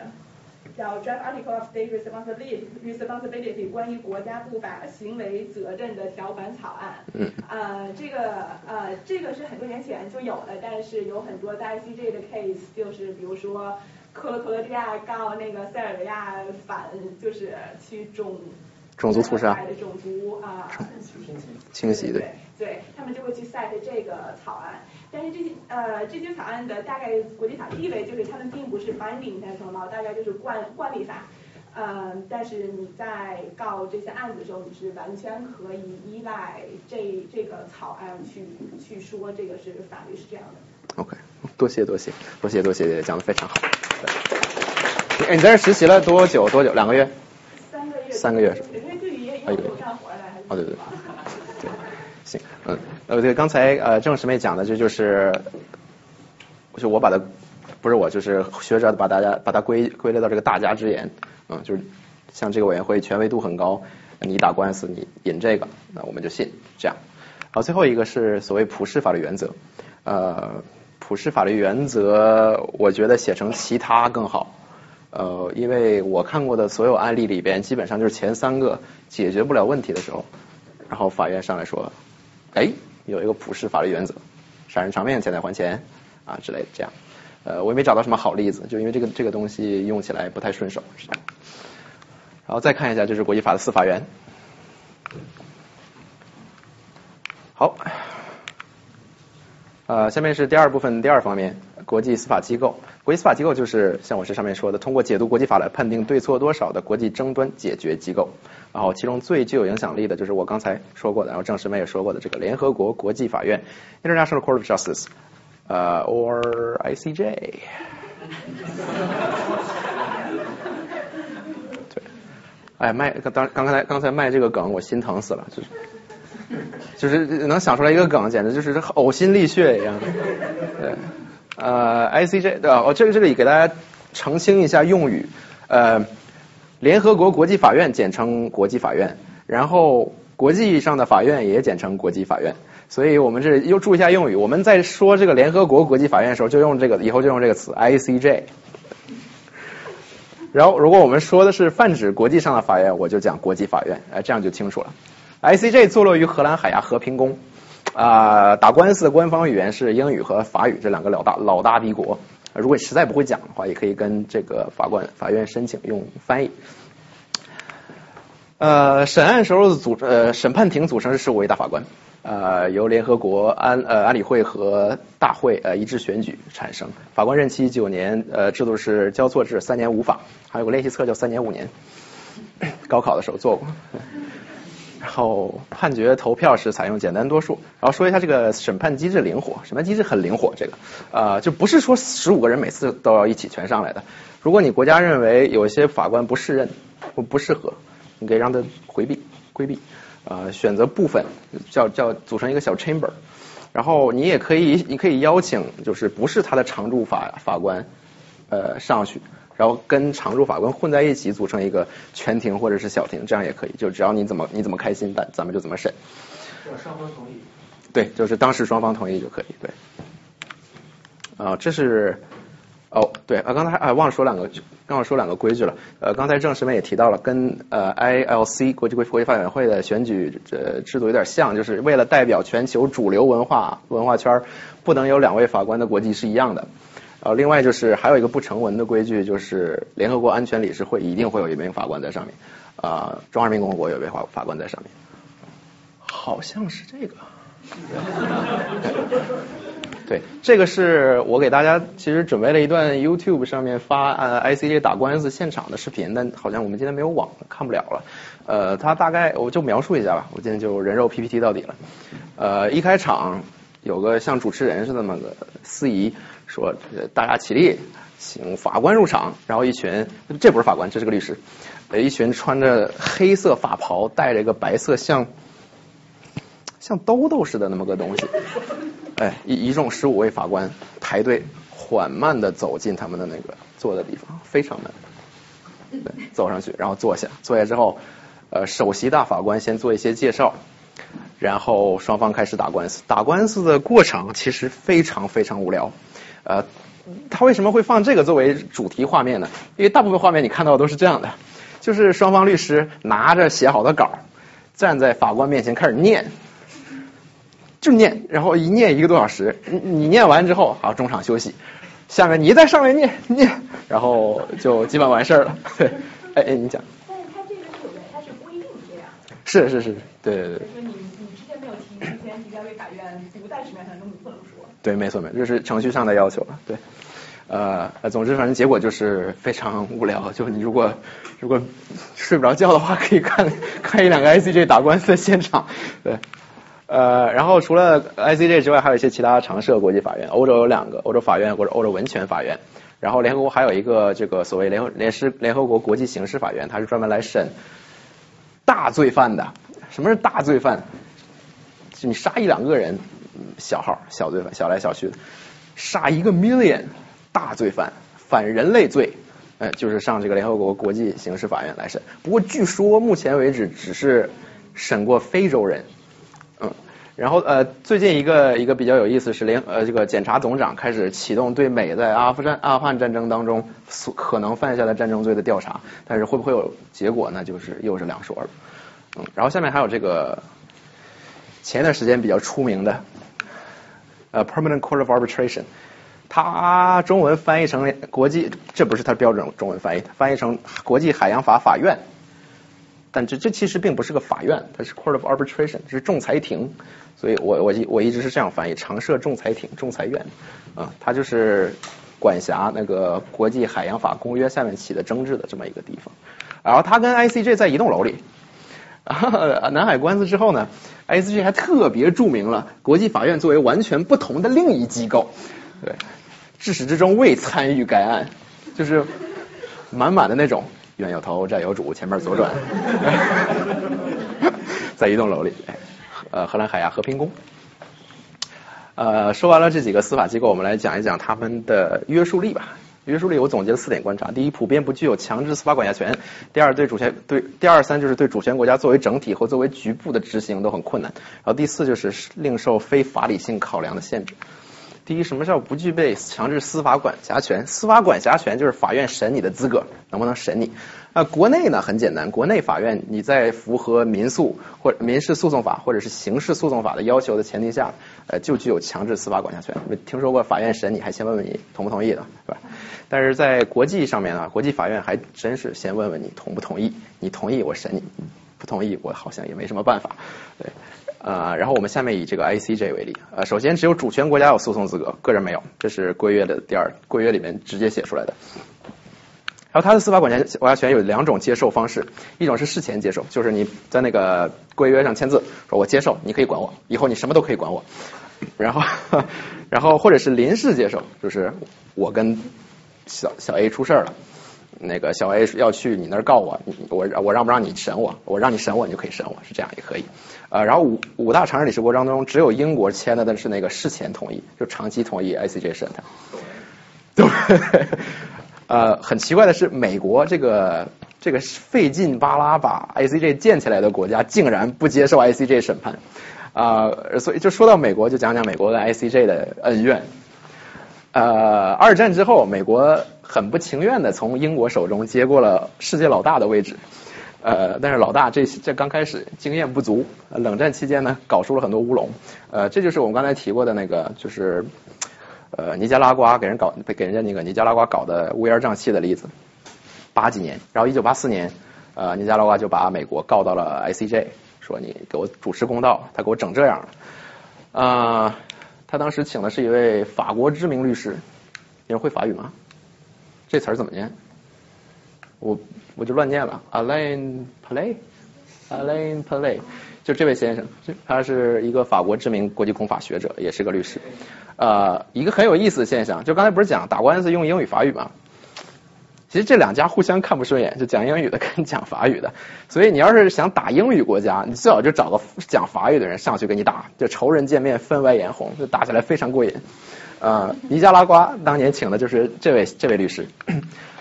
叫 Draft Article of State Responsibility Responsibility 关于国家不法行为责任的条款草案。嗯。呃，这个呃这个是很多年前就有了，但是有很多在 ICJ 的 case，就是比如说。克罗克罗地亚告那个塞尔维亚反，就是去种种族屠杀的种族啊清洗对对，他们就会去 cite 这个草案。但是这些呃这些草案的大概国际法地位就是他们并不是 binding international，大概就是惯惯例法。呃，但是你在告这些案子的时候，你是完全可以依赖这这个草案去去说这个是法律是这样的。OK，多谢多谢多谢多谢，讲的非常好。哎，你在这实习了多久？多久？两个月？三个月。三个月是。因为对于也有干活来。哦对对。呃对，刚才呃郑师妹讲的这就是，就我把它不是我就是学者把大家把它归归类到这个大家之言，嗯，就是像这个委员会权威度很高，你打官司你引这个，那我们就信这样。好，最后一个是所谓普世法律原则，呃。普世法律原则，我觉得写成其他更好。呃，因为我看过的所有案例里边，基本上就是前三个解决不了问题的时候，然后法院上来说，哎，有一个普世法律原则，杀人偿命，欠债还钱啊之类的这样。呃，我也没找到什么好例子，就因为这个这个东西用起来不太顺手。然后再看一下，就是国际法的司法员。好。呃，下面是第二部分第二方面，国际司法机构。国际司法机构就是像我这上面说的，通过解读国际法来判定对错多少的国际争端解决机构。然后其中最具有影响力的就是我刚才说过的，然后郑师妹也说过的这个联合国国际法院 （International Court of Justice），呃，or ICJ。对，哎，卖刚刚才刚才卖这个梗，我心疼死了，就是。就是能想出来一个梗，简直就是呕心沥血一样。对，呃，ICJ 对吧？我这个这里给大家澄清一下用语。呃，联合国国际法院简称国际法院，然后国际上的法院也简称国际法院。所以我们这又注意一下用语。我们在说这个联合国国际法院的时候，就用这个，以后就用这个词 ICJ。然后如果我们说的是泛指国际上的法院，我就讲国际法院，哎，这样就清楚了。ICJ 坐落于荷兰海牙和平宫，啊，打官司的官方语言是英语和法语这两个老大老大帝国。如果实在不会讲的话，也可以跟这个法官法院申请用翻译。呃，审案时候的组呃审判庭组成是十五位大法官，呃，由联合国安呃安理会和大会呃一致选举产生。法官任期九年，呃，制度是交错制，三年五法，还有个练习册叫三年五年。高考的时候做过。然后判决投票是采用简单多数。然后说一下这个审判机制灵活，审判机制很灵活。这个呃就不是说十五个人每次都要一起全上来的。如果你国家认为有一些法官不适任或不适合，你可以让他回避规避，呃选择部分叫叫组成一个小 chamber。然后你也可以你可以邀请就是不是他的常驻法法官呃上去。然后跟常驻法官混在一起，组成一个全庭或者是小庭，这样也可以。就只要你怎么你怎么开心，咱咱们就怎么审。要双方同意。对，就是当时双方同意就可以。对。啊，这是哦，对啊，刚才啊忘了说两个，刚好说两个规矩了。呃，刚才郑师妹也提到了，跟呃 ILC 国际国国际法委员会的选举这制度有点像，就是为了代表全球主流文化文化圈，不能有两位法官的国籍是一样的。呃，另外就是还有一个不成文的规矩，就是联合国安全理事会一定会有一名法官在上面，啊，中华人民共和国有一位法法官在上面，好像是这个，对，这个是我给大家其实准备了一段 YouTube 上面发呃 ICJ 打官司现场的视频，但好像我们今天没有网，看不了了。呃，他大概我就描述一下吧，我今天就人肉 PPT 到底了。呃，一开场有个像主持人似的那么个司仪。说大家起立，请法官入场。然后一群，这不是法官，这是个律师。一群穿着黑色法袍，戴着一个白色像像兜兜似的那么个东西。哎，一一众十五位法官排队，缓慢的走进他们的那个坐的地方，非常慢。对，走上去，然后坐下。坐下之后，呃，首席大法官先做一些介绍，然后双方开始打官司。打官司的过程其实非常非常无聊。呃，他为什么会放这个作为主题画面呢？因为大部分画面你看到的都是这样的，就是双方律师拿着写好的稿，站在法官面前开始念，就念，然后一念一个多小时。你你念完之后，好中场休息，下面你再上来念念，然后就基本完事儿了。对，哎哎，你讲。但是他这个是有的，他是不一定这样。是是是，对对对就。是说你你之前没有提，之前提交给法院，不在纸面上中你不能说。对，没错没错，这是程序上的要求了。对，呃，总之反正结果就是非常无聊。就你如果如果睡不着觉的话，可以看看一两个 ICJ 打官司的现场。对，呃，然后除了 ICJ 之外，还有一些其他常设国际法院。欧洲有两个，欧洲法院或者欧洲文权法院。然后联合国还有一个这个所谓联联事联合国国际刑事法院，它是专门来审大罪犯的。什么是大罪犯？就你杀一两个人，小号小罪犯，小来小去的；杀一个 million 大罪犯，反人类罪，呃，就是上这个联合国国际刑事法院来审。不过据说目前为止只是审过非洲人，嗯。然后呃，最近一个一个比较有意思是联呃这个检察总长开始启动对美在阿富汗阿富汗战争当中所可能犯下的战争罪的调查，但是会不会有结果呢？就是又是两说了。嗯，然后下面还有这个前一段时间比较出名的呃 Permanent Court of Arbitration，它中文翻译成国际，这不是它标准中文翻译，翻译成国际海洋法法院。但这这其实并不是个法院，它是 Court of Arbitration，这是仲裁庭，所以我我一我一直是这样翻译，常设仲裁庭、仲裁院啊，它就是管辖那个国际海洋法公约下面起的争执的这么一个地方。然后它跟 ICJ 在一栋楼里。啊，南海官司之后呢，ICJ 还特别注明了国际法院作为完全不同的另一机构，对，至始至终未参与该案，就是满满的那种冤有头债有主，前面左转，在一栋楼里，呃，荷兰海牙和平宫。呃，说完了这几个司法机构，我们来讲一讲他们的约束力吧。约束力我总结了四点观察：第一，普遍不具有强制司法管辖权；第二，对主权对第二三就是对主权国家作为整体或作为局部的执行都很困难；然后第四就是另受非法理性考量的限制。第一，什么叫不具备强制司法管辖权？司法管辖权就是法院审你的资格，能不能审你？啊，国内呢很简单，国内法院你在符合民诉或民事诉讼法或者是刑事诉讼法的要求的前提下，呃，就具有强制司法管辖权。听说过法院审你还先问问你同不同意的，是吧？但是在国际上面啊，国际法院还真是先问问你同不同意，你同意我审你，不同意我好像也没什么办法，对。呃，然后我们下面以这个 ICJ 为例，呃，首先只有主权国家有诉讼资格，个人没有，这是规约的第二，规约里面直接写出来的。然后它的司法管辖管辖权有两种接受方式，一种是事前接受，就是你在那个规约上签字，说我接受，你可以管我，以后你什么都可以管我。然后，然后或者是临时接受，就是我跟小小 A 出事儿了。那个小 A 要去你那儿告我，我我让不让你审我？我让你审我，你就可以审我，是这样也可以。呃，然后五五大常任理事国当中，只有英国签的的是那个事前同意，就长期同意 ICJ 审他。对。呃，很奇怪的是，美国这个这个费劲巴拉把 ICJ 建起来的国家，竟然不接受 ICJ 审判。啊，所以就说到美国，就讲讲美国跟 ICJ 的恩怨。呃，二战之后，美国很不情愿的从英国手中接过了世界老大的位置。呃，但是老大这这刚开始经验不足，冷战期间呢，搞出了很多乌龙。呃，这就是我们刚才提过的那个，就是呃尼加拉瓜给人搞给人家那个尼加拉瓜搞的乌烟瘴气的例子。八几年，然后一九八四年，呃尼加拉瓜就把美国告到了 ICJ，说你给我主持公道，他给我整这样了。啊。他当时请的是一位法国知名律师，你会法语吗？这词儿怎么念？我我就乱念了，Alain Play，Alain Play，就这位先生，他是一个法国知名国际公法学者，也是个律师。呃，一个很有意思的现象，就刚才不是讲打官司用英语法语吗？其实这两家互相看不顺眼，就讲英语的跟讲法语的，所以你要是想打英语国家，你最好就找个讲法语的人上去跟你打，就仇人见面分外眼红，就打起来非常过瘾。呃，尼加拉瓜当年请的就是这位这位律师，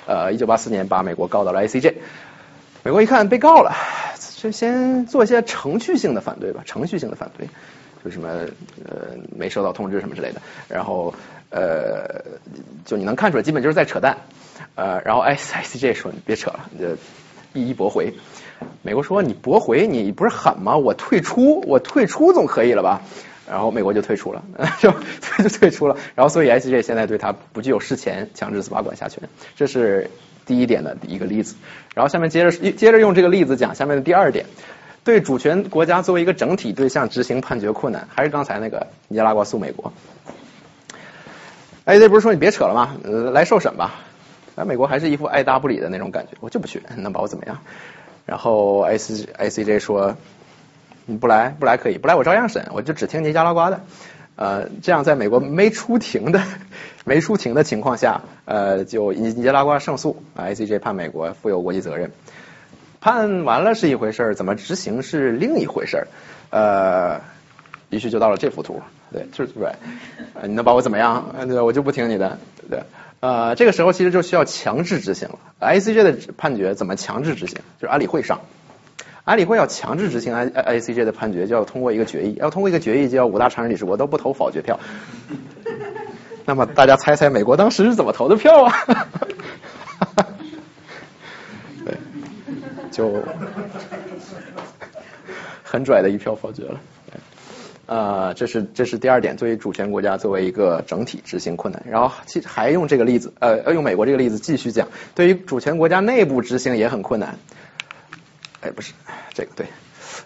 呃，一九八四年把美国告到了 ICJ，美国一看被告了，就先做一些程序性的反对吧，程序性的反对，就什么呃没收到通知什么之类的，然后呃就你能看出来，基本就是在扯淡，呃，然后 S I C J 说你别扯了，你就一一驳回。美国说你驳回，你不是狠吗？我退出，我退出总可以了吧？然后美国就退出了，就 就退出了。然后所以 I C J 现在对他不具有事前强制司法管辖权，这是第一点的一个例子。然后下面接着接着用这个例子讲下面的第二点，对主权国家作为一个整体对象执行判决困难，还是刚才那个尼加拉瓜诉美国。I C J 不是说你别扯了吗？来受审吧。那美国还是一副爱答不理的那种感觉，我就不去，能把我怎么样？然后 I C I C J 说，你不来不来可以，不来我照样审，我就只听尼加拉瓜的。呃，这样在美国没出庭的 没出庭的情况下，呃，就尼尼加拉瓜胜诉，I C J 判美国负有国际责任。判完了是一回事儿，怎么执行是另一回事儿。呃，于是就到了这幅图，对，就是对，你能把我怎么样？对，我就不听你的，对。呃，这个时候其实就需要强制执行了。I C J 的判决怎么强制执行？就是安理会上，安理会要强制执行 I I C J 的判决，就要通过一个决议，要通过一个决议，就要五大常任理事国都不投否决票。那么大家猜猜美国当时是怎么投的票啊？对，就 很拽的一票否决了。呃，这是这是第二点，作为主权国家作为一个整体执行困难。然后其实还用这个例子，呃，用美国这个例子继续讲，对于主权国家内部执行也很困难。哎，不是这个对，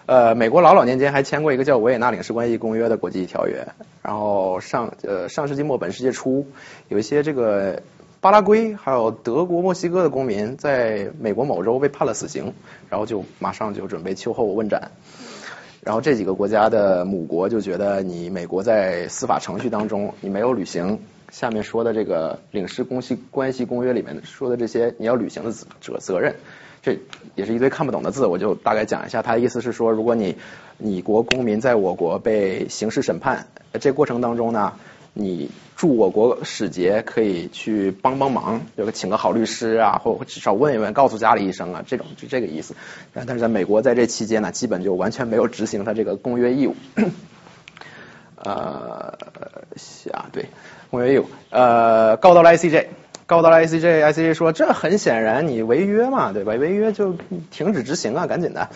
呃，美国老老年间还签过一个叫《维也纳领事关系公约》的国际条约。然后上呃上世纪末本世纪初，有一些这个巴拉圭还有德国、墨西哥的公民在美国某州被判了死刑，然后就马上就准备秋后问斩。然后这几个国家的母国就觉得你美国在司法程序当中你没有履行下面说的这个领事公系关系公约里面说的这些你要履行的责责任，这也是一堆看不懂的字，我就大概讲一下。他的意思是说，如果你你国公民在我国被刑事审判，这过程当中呢。你驻我国使节可以去帮帮忙，有个请个好律师啊，或至少问一问，告诉家里一声啊，这种就这个意思。但是在美国在这期间呢，基本就完全没有执行他这个公约义务。呃，啊，对，公约义务，呃，告到了 ICJ，告到了 ICJ，ICJ 说这很显然你违约嘛，对吧？违约就停止执行啊，赶紧的。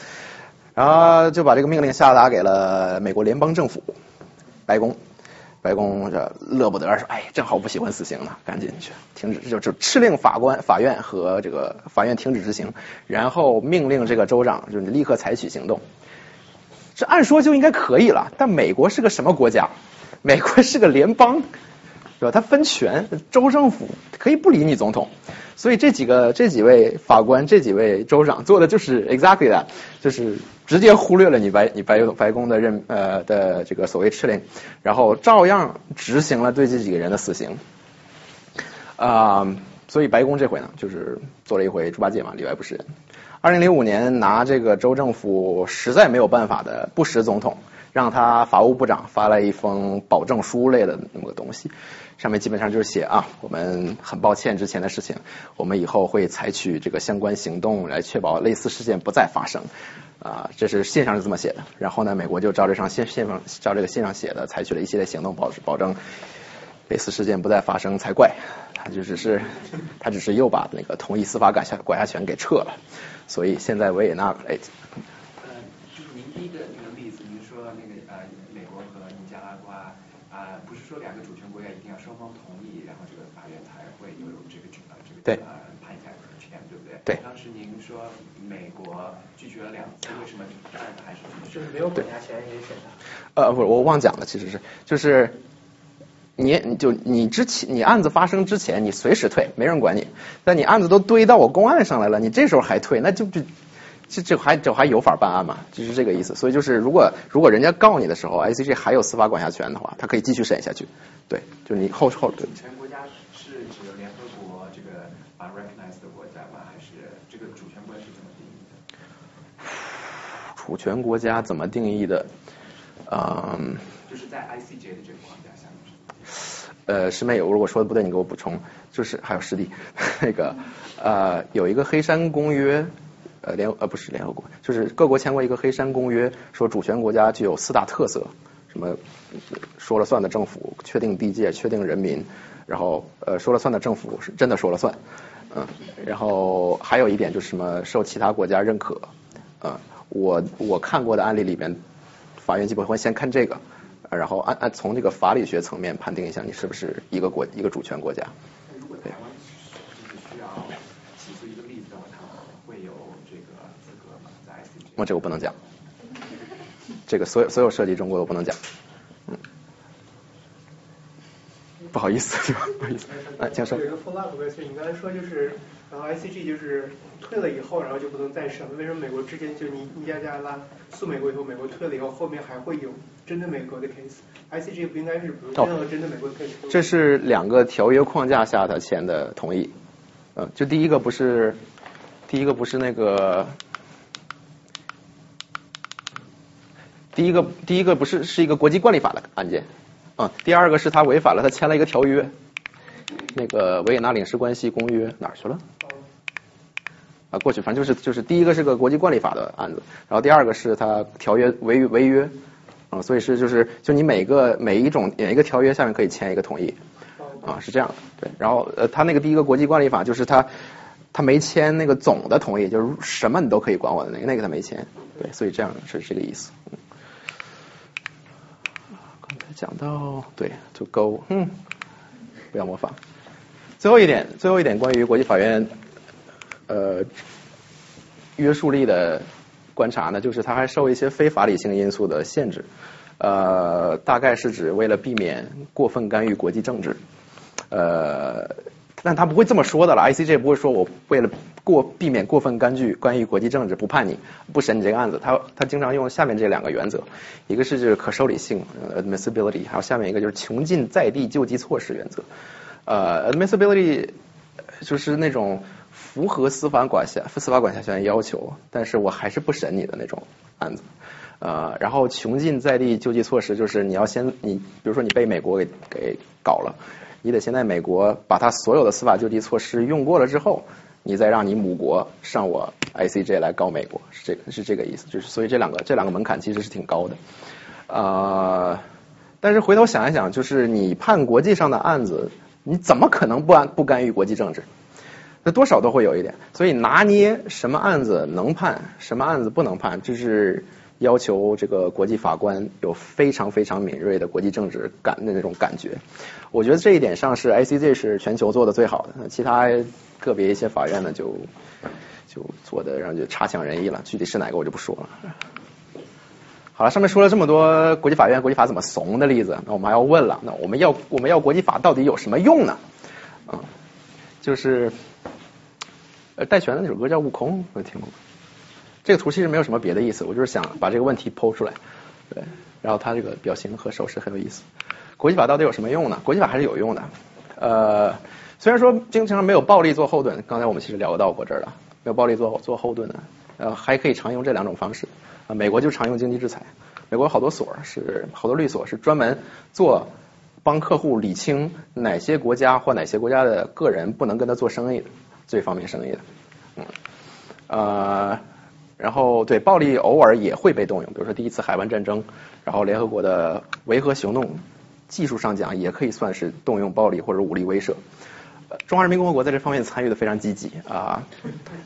然后就把这个命令下达给了美国联邦政府，白宫。白宫这乐不得说，哎，正好不喜欢死刑呢，赶紧去停止，就就敕令法官、法院和这个法院停止执行，然后命令这个州长就是立刻采取行动。这按说就应该可以了，但美国是个什么国家？美国是个联邦。对吧？他分权，州政府可以不理你总统，所以这几个这几位法官、这几位州长做的就是 exactly that，就是直接忽略了你白你白白宫的任呃的这个所谓敕令，然后照样执行了对这几个人的死刑。啊，所以白宫这回呢，就是做了一回猪八戒嘛，里外不是人。二零零五年拿这个州政府实在没有办法的不实总统，让他法务部长发了一封保证书类的那么个东西。上面基本上就是写啊，我们很抱歉之前的事情，我们以后会采取这个相关行动来确保类似事件不再发生。啊，这是信上是这么写的。然后呢，美国就照这上信信上照这个信上写的，采取了一系列行动，保保证类似事件不再发生才怪。他就只是他只是又把那个同意司法管辖管辖权给撤了。所以现在维也纳哎。呃，就是您第一个那个例子，您说那个呃，美国和尼加拉瓜。啊，不是说两个主权国家一定要双方同意，然后这个法院才会有这个呃这个呃判下权，对不对？对。当时您说美国拒绝了两次，为什么这案子还是就是没有管辖权也审查？呃，不是，我忘讲了，其实是就是你你就你之前你案子发生之前你随时退，没人管你。但你案子都堆到我公案上来了，你这时候还退，那就就。这这还这还有法办案嘛？就是这个意思。所以就是如果如果人家告你的时候，I C J 还有司法管辖权的话，他可以继续审下去。对，就是你后后。主权国家是指联合国这个 unrecognized 的国家吗？还是这个主权国家是怎么定义的？主权国家怎么定义的？嗯。就是在 I C J 的这个框架下面。呃，师妹，如果说的不对，你给我补充。就是还有师弟，那个呃，有一个黑山公约。呃联呃不是联合国，就是各国签过一个黑山公约，说主权国家具有四大特色，什么说了算的政府，确定地界，确定人民，然后呃说了算的政府是真的说了算，嗯，然后还有一点就是什么受其他国家认可，嗯，我我看过的案例里边，法院基本会先看这个，然后按按从这个法理学层面判定一下你是不是一个国一个主权国家。如果台湾就是需要起诉一个例子的话，它会有这个资格吗？在 ICJ？我这个我不能讲，这个所有所有涉及中国的我不能讲，嗯，不好意思，不好意思，哎，请说有。一个 follow up question，你刚才说就是，然后 ICG 就是退了以后，然后就不能再审了。为什么美国之前就尼尼加加拉诉美国以后，美国退了以后，后面还会有针对美国的 case？ICG 不应该是比如任何针对美国的 case？这是两个条约框架下他签的同意，嗯，就第一个不是，第一个不是那个，第一个第一个不是是一个国际惯例法的案件，啊、第二个是他违反了他签了一个条约，那个维也纳领事关系公约哪儿去了？啊，过去反正就是就是第一个是个国际惯例法的案子，然后第二个是他条约违违约，啊、所以是就是就你每个每一种每一个条约下面可以签一个同意，啊是这样的，对，然后呃他那个第一个国际惯例法就是他他没签那个总的同意，就是什么你都可以管我的那个那个他没签，对，所以这样是这个意思。嗯。讲到对，to go，嗯，不要模仿。最后一点，最后一点关于国际法院呃约束力的观察呢，就是它还受一些非法理性因素的限制，呃，大概是指为了避免过分干预国际政治，呃，但他不会这么说的了，ICJ 不会说我为了过避免过分干预关于国际政治不判你不审你这个案子，他他经常用下面这两个原则，一个是就是可受理性 admissibility，还有下面一个就是穷尽在地救济措施原则，呃 admissibility 就是那种符合司法管辖司法管辖权要求，但是我还是不审你的那种案子。呃，然后穷尽在地救济措施，就是你要先你，比如说你被美国给给搞了，你得先在美国把他所有的司法救济措施用过了之后，你再让你母国上我 ICJ 来告美国，是这个是这个意思，就是所以这两个这两个门槛其实是挺高的，呃，但是回头想一想，就是你判国际上的案子，你怎么可能不安不干预国际政治？那多少都会有一点，所以拿捏什么案子能判，什么案子不能判，这是要求这个国际法官有非常非常敏锐的国际政治感的那种感觉。我觉得这一点上是 ICJ 是全球做的最好的，其他个别一些法院呢就就做的让人觉得差强人意了，具体是哪个我就不说了。好了，上面说了这么多国际法院国际法怎么怂的例子，那我们还要问了，那我们要我们要国际法到底有什么用呢？啊、就是呃戴荃的那首歌叫《悟空》，我听过吗。这个图其实没有什么别的意思，我就是想把这个问题抛出来，对。然后他这个表情和手势很有意思。国际法到底有什么用呢？国际法还是有用的。呃，虽然说经常没有暴力做后盾，刚才我们其实聊到过这儿了，没有暴力做做后盾呢，呃，还可以常用这两种方式。啊、美国就常用经济制裁，美国有好多所是好多律所是专门做帮客户理清哪些国家或哪些国家的个人不能跟他做生意的，最方便生意的。嗯，呃，然后对暴力偶尔也会被动用，比如说第一次海湾战争，然后联合国的 维和行动，技术上讲也可以算是动用暴力或者武力威慑。中华人民共和国在这方面参与的非常积极啊，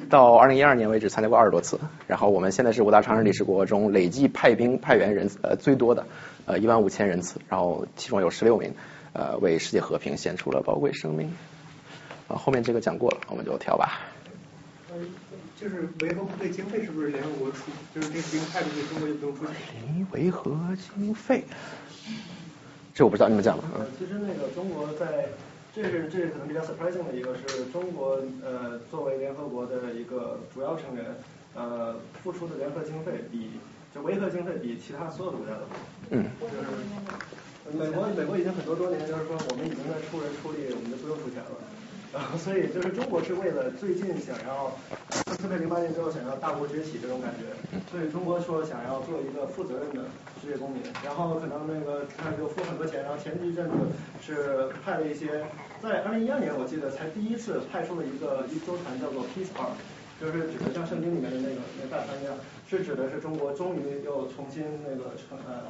到二零一二年为止参加过二十多次，然后我们现在是五大常任理事国中累计派兵派员人次呃最多的，呃一万五千人次，然后其中有十六名呃为世界和平献出了宝贵生命。啊，后面这个讲过了，我们就跳吧。呃，就是维和部队经费是不是联合国出？就是这个兵派出去，中国就不用出钱？临维和经费，这我不知道，你们讲吧。呃，其实那个中国在，这是这是可能比较 surprising 的一个是中国呃作为联合国的一个主要成员，呃付出的联合经费比就维和经费比其他所有的国家都多。嗯就是美国美国已经很多多年就是说我们已经在出人出力，我们就不用出钱了。然后，所以就是中国是为了最近想要，特别零八年之后想要大国崛起这种感觉，所以中国说想要做一个负责任的世界公民，然后可能那个他就付很多钱，然后前一阵子是派了一些，在二零一二年我记得才第一次派出了一个一艘船叫做 Peace Park，就是指的像圣经里面的那个那个大船一样，是指的是中国终于又重新那个成呃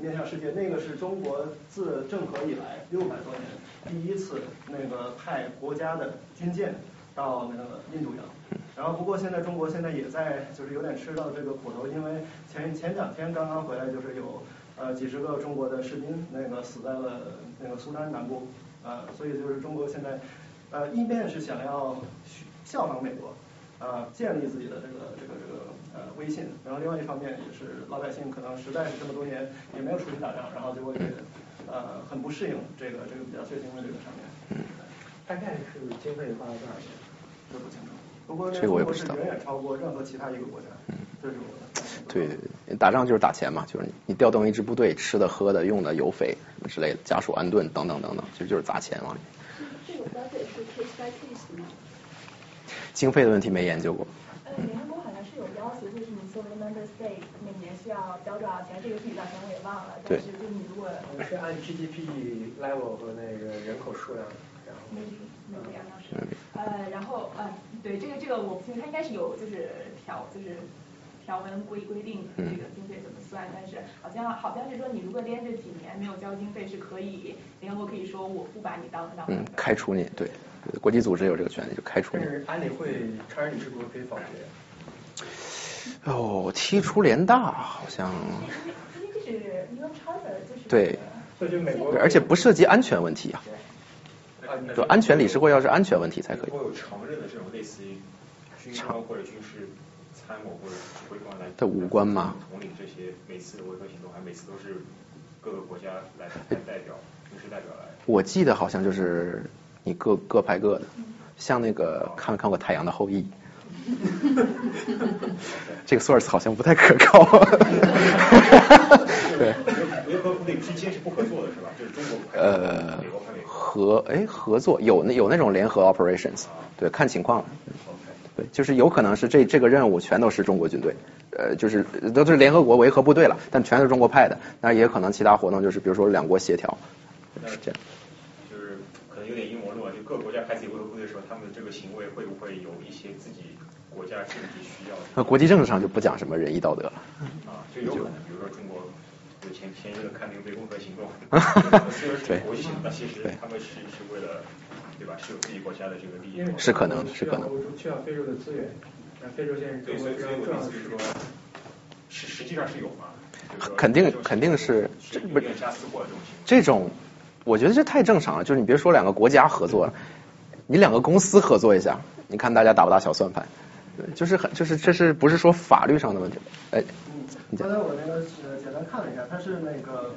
面向世界，那个是中国自郑和以来六百多年第一次那个派国家的军舰到那个印度洋。然后不过现在中国现在也在就是有点吃到这个苦头，因为前前两天刚刚回来就是有呃几十个中国的士兵那个死在了那个苏丹南部，呃所以就是中国现在呃一面是想要效仿美国，呃建立自己的这个这个这个呃威信，然后另外一方面也是老百姓可能实在是这么多年也没有出去打仗，然后结果也呃很不适应这个这个比较血腥的这个场面。大概是经费花了多少钱？这不清楚。不过这个我也不知道。远远超过任何其他一个国家。嗯，这是我的。对对对，打仗就是打钱嘛，就是你调动一支部队，吃的、喝的、用的、油费什么之类的，家属安顿等等等等，其实就是砸钱往里。这个 budget 是 case by case 吗？经费的问题没研究过。要求，就是你作为 member state 每年需要交多少钱，这个具体多少钱我也忘了。但是就你如果是按 GDP level 和那个人口数量，然后。没有两当时。呃，然后呃，对这个这个我不清楚，它应该是有就是条就是条文规规定这个经费怎么算，但是好像好像是说你如果连着几年没有交经费是可以，联合国可以说我不把你当当。嗯，开除你，对，国际组织有这个权利就开除你。但是安理会常任理事国可以否决。哦，踢出联大好像。对。而且不涉及安全问题啊。就安全理事会要是安全问题才可以。常任的这种类似于军官或者军事参谋或者指挥官来。的武官吗？统领这些每次的维和行动，还每次都是各个国家来代表军事代表来。我记得好像就是你各各派各的，像那个看没看过《太阳的后裔》？这个 source 好像不太可靠。对。联合部队之间是不合作的是吧？就是中国派呃，美国派美国。合哎合作有那有那种联合 operations，对，看情况。对，就是有可能是这这个任务全都是中国军队，呃，就是都是联合国维和部队了，但全是中国派的。那也可能其他活动就是比如说两国协调，是这样。就是可能有点阴谋论，就各个国家派自己维和部队的时候，他们的这个行为会不会有一些自己国家政治需要？那国际政治上就不讲什么仁义道德了。啊，就有可能，比如说中国。前前一个看那个湄公河行动，虽然是国际性的，其实他们是是为了，对吧？是有自己国家的这个利益。是可能，是可能。需要非洲的资源，那非洲现在对，所以所以我意思是说，实实际上是有嘛？肯定肯定是，这不是这种我觉得这太正常了。就是你别说两个国家合作，你两个公司合作一下，你看大家打不打小算盘？对，就是很就是这是不是说法律上的问题？哎。刚才我那个是简单看了一下，它是那个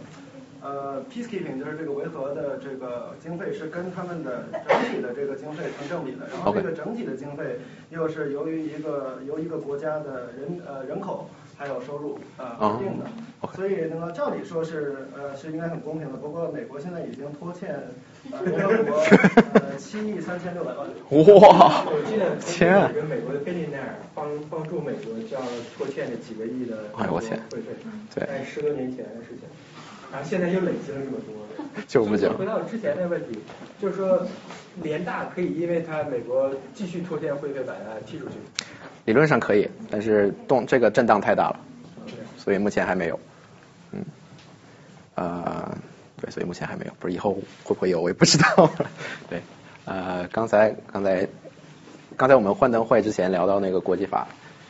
呃，peacekeeping 就是这个维和的这个经费是跟他们的整体的这个经费成正比的，然后这个整体的经费又是由于一个由一个国家的人呃人口还有收入啊决定的，所以那个照理说是呃是应该很公平的，不过美国现在已经拖欠联合国呃七亿三千六百万。哇！我记得天，跟美国的菲利奈尔帮帮助美国这样拖欠了几个亿的哎我天会费，对，在十多年前的事情，然后现在又累积了这么多。就不讲。回到之前那个问题，就是说联大可以因为他美国继续拖欠会费把他踢出去。理论上可以，但是动这个震荡太大了，所以目前还没有。嗯，啊。对，所以目前还没有，不是以后会不会有，我也不知道。对，呃，刚才刚才刚才我们换灯会之前聊到那个国际法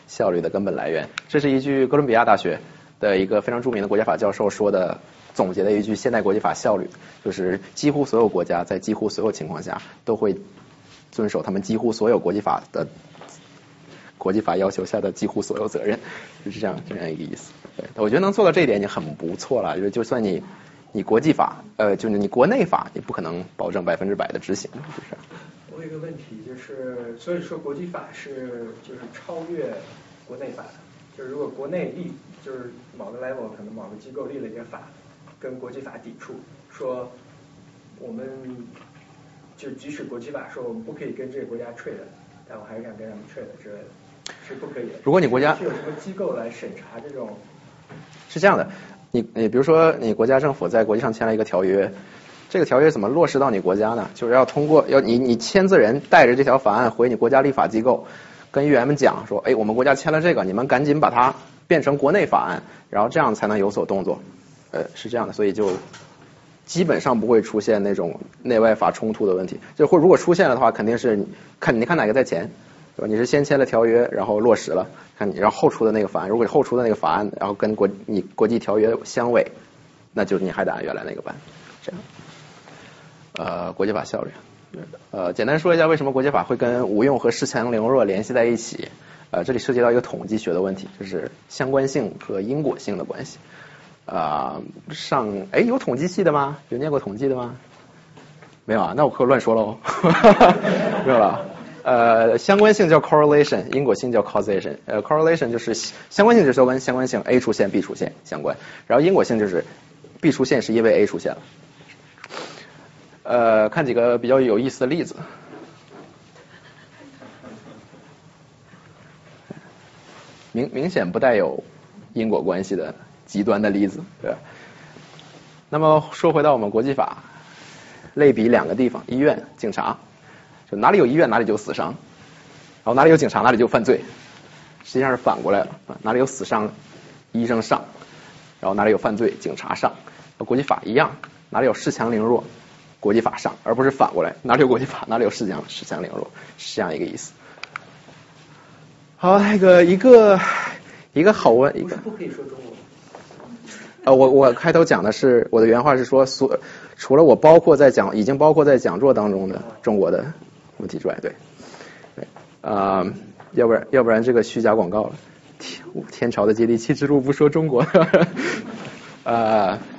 效率的根本来源，这是一句哥伦比亚大学的一个非常著名的国际法教授说的总结的一句现代国际法效率，就是几乎所有国家在几乎所有情况下都会遵守他们几乎所有国际法的国际法要求下的几乎所有责任，就 是这样这样一个意思。对，我觉得能做到这一点已经很不错了，就是就算你。你国际法，呃，就是你国内法，你不可能保证百分之百的执行，就是。我有一个问题，就是所以说国际法是就是超越国内法的，就是如果国内立就是某个 level 可能某个机构立了一个法，跟国际法抵触，说我们就即使国际法说我们不可以跟这个国家 trade，但我还是想跟他们 trade 之类的，是不可以的。如果你国家是有什么机构来审查这种？是这样的。你你比如说，你国家政府在国际上签了一个条约，这个条约怎么落实到你国家呢？就是要通过要你你签字人带着这条法案回你国家立法机构，跟议员们讲说，哎，我们国家签了这个，你们赶紧把它变成国内法案，然后这样才能有所动作。呃，是这样的，所以就基本上不会出现那种内外法冲突的问题。就或如果出现了的话，肯定是看你看哪个在前，对吧？你是先签了条约，然后落实了，看你然后后出的那个法案，如果你后出的那个法案，然后跟国你国际条约相违，那就你还得按原来那个办，这样。呃，国际法效率。呃，简单说一下为什么国际法会跟无用和恃强凌弱联系在一起。呃，这里涉及到一个统计学的问题，就是相关性和因果性的关系。啊，上哎有统计系的吗？有念过统计的吗？没有啊，那我可乱说喽。没有了。呃，相关性叫 correlation，因果性叫 causation。呃，correlation 就是相关性就是说跟相关性 A 出现 B 出现相关，然后因果性就是 B 出现是因为 A 出现了。呃，看几个比较有意思的例子。明明显不带有因果关系的极端的例子，对？那么说回到我们国际法，类比两个地方：医院、警察。就哪里有医院，哪里就有死伤；然后哪里有警察，哪里就犯罪。实际上是反过来了，哪里有死伤，医生上；然后哪里有犯罪，警察上。国际法一样，哪里有恃强凌弱。国际法上，而不是反过来，哪里有国际法，哪里有恃强恃强凌弱，是这样一个意思。好，那个一个一个好问，一个不可以说中文。呃，我我开头讲的是我的原话是说，所除了我包括在讲，已经包括在讲座当中的中国的问题之外，对对啊，要不然要不然这个虚假广告了，天天朝的接地气之路不说中国，呃。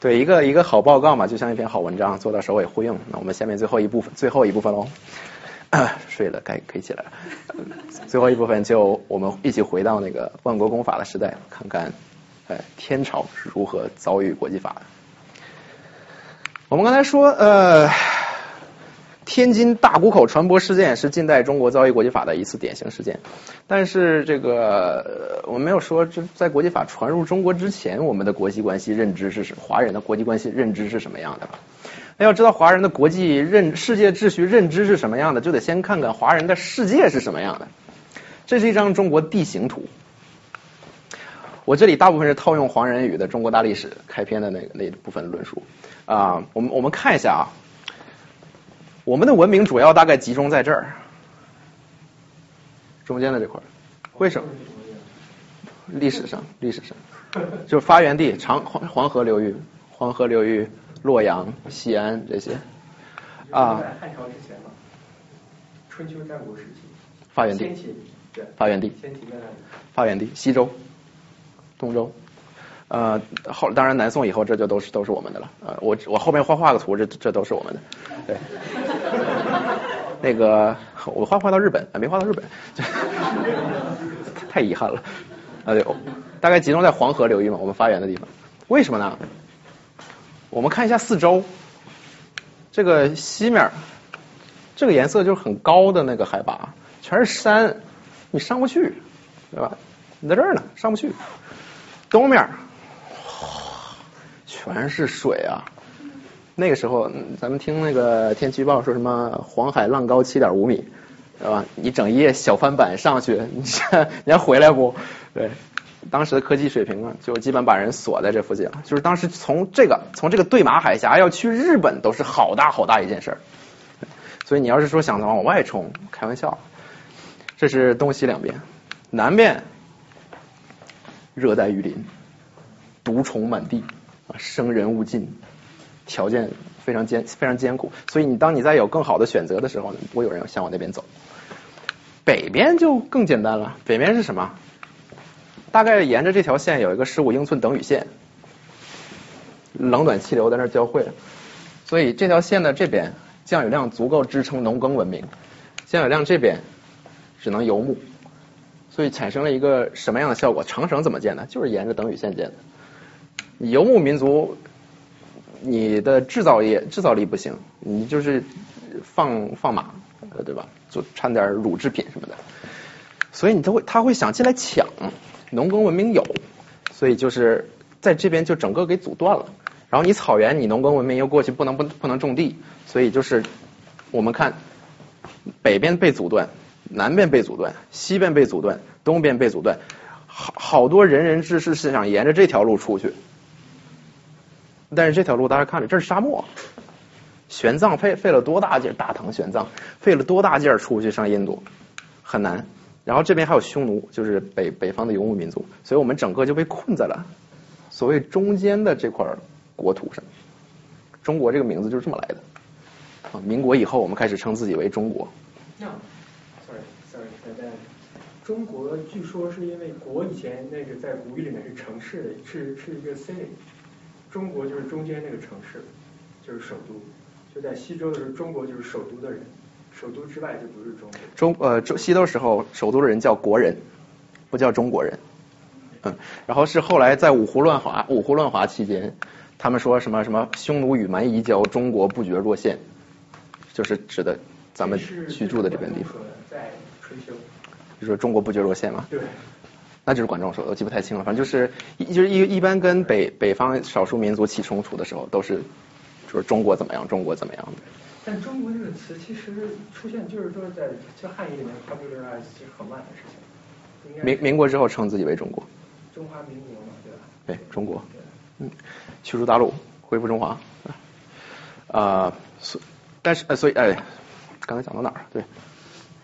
对，一个一个好报告嘛，就像一篇好文章，做到首尾呼应。那我们下面最后一部分，最后一部分喽，睡了，该可以起来了。最后一部分就我们一起回到那个万国公法的时代，看看哎天朝是如何遭遇国际法的。我们刚才说呃。天津大沽口船舶事件是近代中国遭遇国际法的一次典型事件，但是这个我没有说，这在国际法传入中国之前，我们的国际关系认知是什华人的国际关系认知是什么样的吧？那要知道华人的国际认世界秩序认知是什么样的，就得先看看华人的世界是什么样的。这是一张中国地形图，我这里大部分是套用黄仁宇的《中国大历史》开篇的那个那部分论述啊，我们我们看一下啊。我们的文明主要大概集中在这儿，中间的这块为什么？历史上，历史上，就发源地长黄黄河流域，黄河流域，洛阳、西安这些啊。汉朝之前吗？春秋战国时期。发源地。对。发源地。发源地，西周，东周。呃，后当然南宋以后这就都是都是我们的了。呃，我我后面画画个图，这这都是我们的。对。那个我画画到日本，没画到日本，太遗憾了。啊对，大概集中在黄河流域嘛，我们发源的地方。为什么呢？我们看一下四周，这个西面，这个颜色就是很高的那个海拔，全是山，你上不去，对吧？你在这儿呢，上不去。东面。全是水啊！那个时候，咱们听那个天气预报说什么黄海浪高七点五米，是吧？你整一夜小帆板上去，你你还回来不？对，当时的科技水平啊，就基本把人锁在这附近了。就是当时从这个从这个对马海峡要去日本都是好大好大一件事儿。所以你要是说想往外冲，开玩笑。这是东西两边，南边热带雨林，毒虫满地。啊，生人勿近，条件非常艰非常艰苦，所以你当你在有更好的选择的时候，不会有人想往那边走。北边就更简单了，北边是什么？大概沿着这条线有一个十五英寸等雨线，冷暖气流在那交汇，所以这条线的这边降雨量足够支撑农耕文明，降雨量这边只能游牧，所以产生了一个什么样的效果？长城怎么建的？就是沿着等雨线建的。游牧民族，你的制造业制造力不行，你就是放放马，对吧？就掺点乳制品什么的，所以你都会他会想进来抢，农耕文明有，所以就是在这边就整个给阻断了。然后你草原，你农耕文明又过去不能不不能种地，所以就是我们看北边被阻断，南边被阻断，西边被阻断，东边被阻断，好好多仁人志士是想沿着这条路出去，但是这条路大家看着，这是沙漠，玄奘费费了多大劲儿，大唐玄奘费了多大劲儿出去上印度，很难。然后这边还有匈奴，就是北北方的游牧民族，所以我们整个就被困在了所谓中间的这块国土上。中国这个名字就是这么来的。啊，民国以后我们开始称自己为中国。那，sorry sorry，中国据说是因为国以前那个在古语里面是城市的，是是一个 city，中国就是中间那个城市，就是首都。就在西周的时候，中国就是首都的人。首都之外就不是中国。中呃，中西周时候，首都的人叫国人，不叫中国人。嗯，然后是后来在五胡乱华，五胡乱华期间，他们说什么什么匈奴与蛮夷交，中国不绝若线，就是指的咱们居住的这片地方。在春秋。就说中国不绝若线嘛。对。那就是管仲说的，我记不太清了，反正就是就是一一般跟北北方少数民族起冲突的时候，都是说中国怎么样，中国怎么样的。但中国这个词其实出现，就是说在这汉语里面 popularize 其实很晚的事情。民民国之后称自己为中国。中华民国嘛，对吧？对，中国。嗯，驱逐大陆，恢复中华。啊，所但是呃，所以哎，刚才讲到哪儿？对，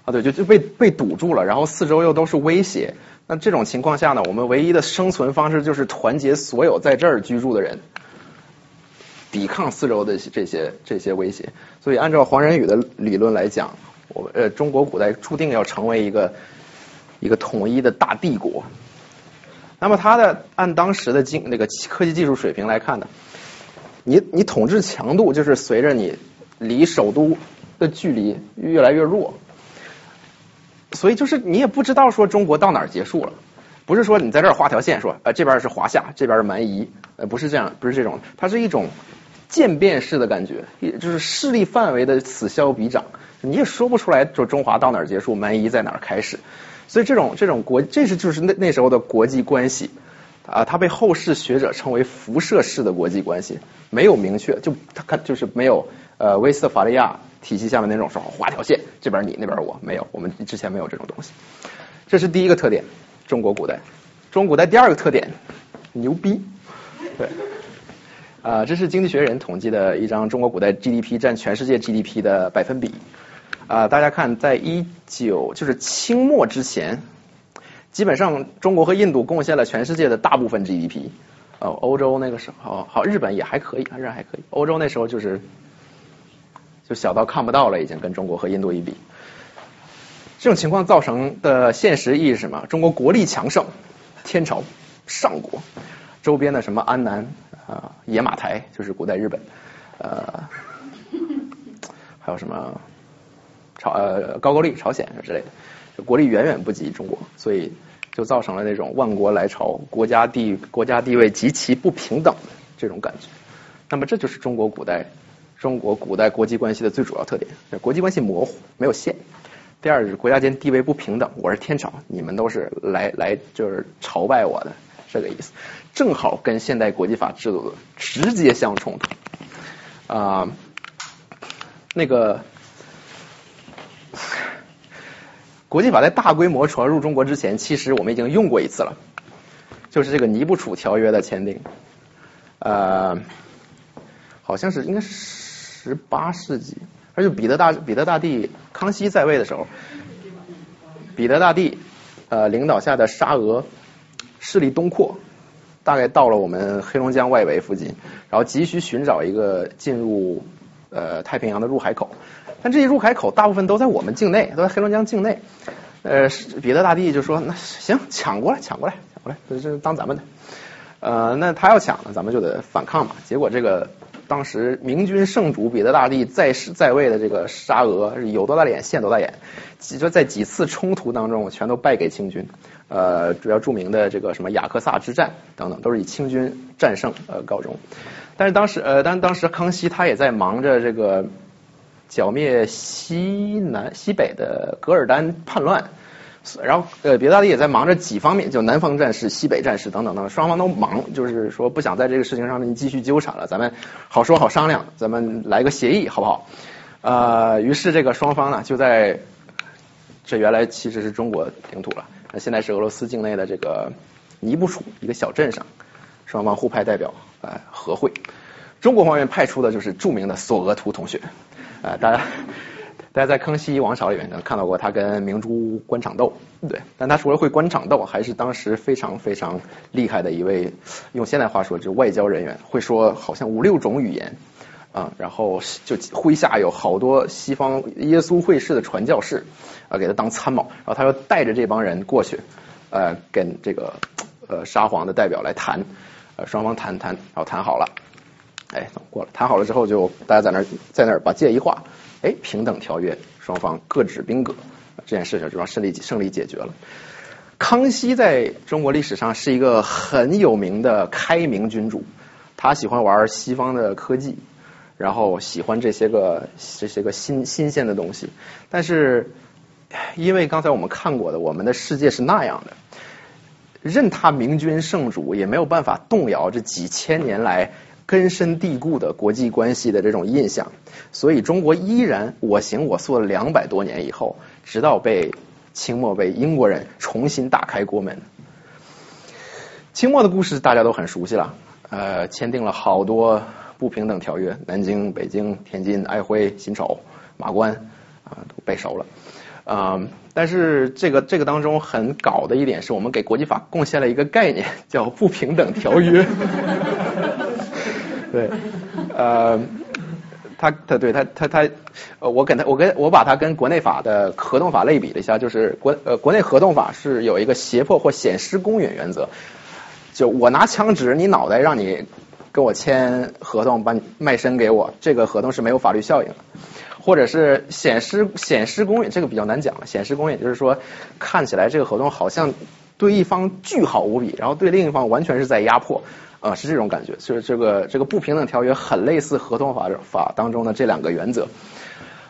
啊对，就就被被堵住了，然后四周又都是威胁。那这种情况下呢，我们唯一的生存方式就是团结所有在这儿居住的人。抵抗四周的这些这些威胁，所以按照黄仁宇的理论来讲，我呃中国古代注定要成为一个一个统一的大帝国。那么他的按当时的经那个科技技术水平来看呢，你你统治强度就是随着你离首都的距离越来越弱，所以就是你也不知道说中国到哪儿结束了，不是说你在这儿画条线说呃这边是华夏，这边是蛮夷，呃不是这样，不是这种，它是一种。渐变式的感觉，也就是势力范围的此消彼长，你也说不出来，说中华到哪儿结束，蛮夷在哪儿开始。所以这种这种国，这是就是那那时候的国际关系啊，它被后世学者称为辐射式的国际关系，没有明确，就他看就是没有呃威斯特伐利亚体系下面那种说画条线，这边你那边我没有，我们之前没有这种东西。这是第一个特点，中国古代。中国古代第二个特点，牛逼，对。啊，这是经济学人统计的一张中国古代 GDP 占全世界 GDP 的百分比。啊，大家看，在一九就是清末之前，基本上中国和印度贡献了全世界的大部分 GDP。哦，欧洲那个时候好，日本也还可以，日本还可以。欧洲那时候就是就小到看不到了，已经跟中国和印度一比。这种情况造成的现实意义是什么？中国国力强盛，天朝上国，周边的什么安南。啊，野马台就是古代日本，呃，还有什么朝呃高句丽朝鲜之类的，国力远远不及中国，所以就造成了那种万国来朝，国家地国家地位极其不平等的这种感觉。那么这就是中国古代中国古代国际关系的最主要特点，国际关系模糊，没有线。第二是国家间地位不平等，我是天朝，你们都是来来就是朝拜我的。这个意思正好跟现代国际法制度直接相冲突啊。那个国际法在大规模传入中国之前，其实我们已经用过一次了，就是这个尼布楚条约的签订，呃，好像是应该是十八世纪，而且彼得大彼得大帝康熙在位的时候，彼得大帝呃领导下的沙俄。势力东扩，大概到了我们黑龙江外围附近，然后急需寻找一个进入呃太平洋的入海口，但这些入海口大部分都在我们境内，都在黑龙江境内。呃，彼得大帝就说：“那行，抢过来，抢过来，抢过来，这这当咱们的。”呃，那他要抢呢，咱们就得反抗嘛。结果这个当时明君圣主彼得大帝在世在位的这个沙俄有多大脸现多大眼，就在几次冲突当中全都败给清军。呃，主要著名的这个什么雅克萨之战等等，都是以清军战胜呃告终。但是当时呃，但当时康熙他也在忙着这个剿灭西南西北的噶尔丹叛乱，然后呃，别大帝也在忙着几方面，就南方战事、西北战事等等等等，双方都忙，就是说不想在这个事情上面继续纠缠了，咱们好说好商量，咱们来个协议好不好？呃，于是这个双方呢就在。这原来其实是中国领土了，那现在是俄罗斯境内的这个尼布楚一个小镇上，双方互派代表呃和会。中国方面派出的就是著名的索额图同学，呃，大家大家在康熙王朝里面能看到过他跟明珠官场斗，对，但他除了会官场斗，还是当时非常非常厉害的一位，用现代话说就是外交人员，会说好像五六种语言。啊，然后就麾下有好多西方耶稣会士的传教士啊，给他当参谋，然后他又带着这帮人过去，呃，跟这个呃沙皇的代表来谈，呃，双方谈谈，然后谈好了，哎，过了，谈好了之后就大家在那儿在那儿把界一画，哎，平等条约，双方各执兵戈，这件事情就让胜利胜利解决了。康熙在中国历史上是一个很有名的开明君主，他喜欢玩西方的科技。然后喜欢这些个这些个新新鲜的东西，但是因为刚才我们看过的，我们的世界是那样的，任他明君圣主也没有办法动摇这几千年来根深蒂固的国际关系的这种印象，所以中国依然我行我素了两百多年以后，直到被清末被英国人重新打开国门。清末的故事大家都很熟悉了，呃，签订了好多。不平等条约，南京、北京、天津、安徽、辛丑、马关啊，都背熟了啊。但是这个这个当中很搞的一点是我们给国际法贡献了一个概念，叫不平等条约。对，呃，他他对他他他，呃，我跟他我跟我把它跟国内法的合同法类比了一下，就是国呃国内合同法是有一个胁迫或显失公允原则，就我拿枪指着你脑袋让你。跟我签合同，把你卖身给我，这个合同是没有法律效应的，或者是显失显失公允，这个比较难讲了。显失公允就是说，看起来这个合同好像对一方巨好无比，然后对另一方完全是在压迫，啊，是这种感觉。就是这个这个不平等条约很类似合同法法当中的这两个原则。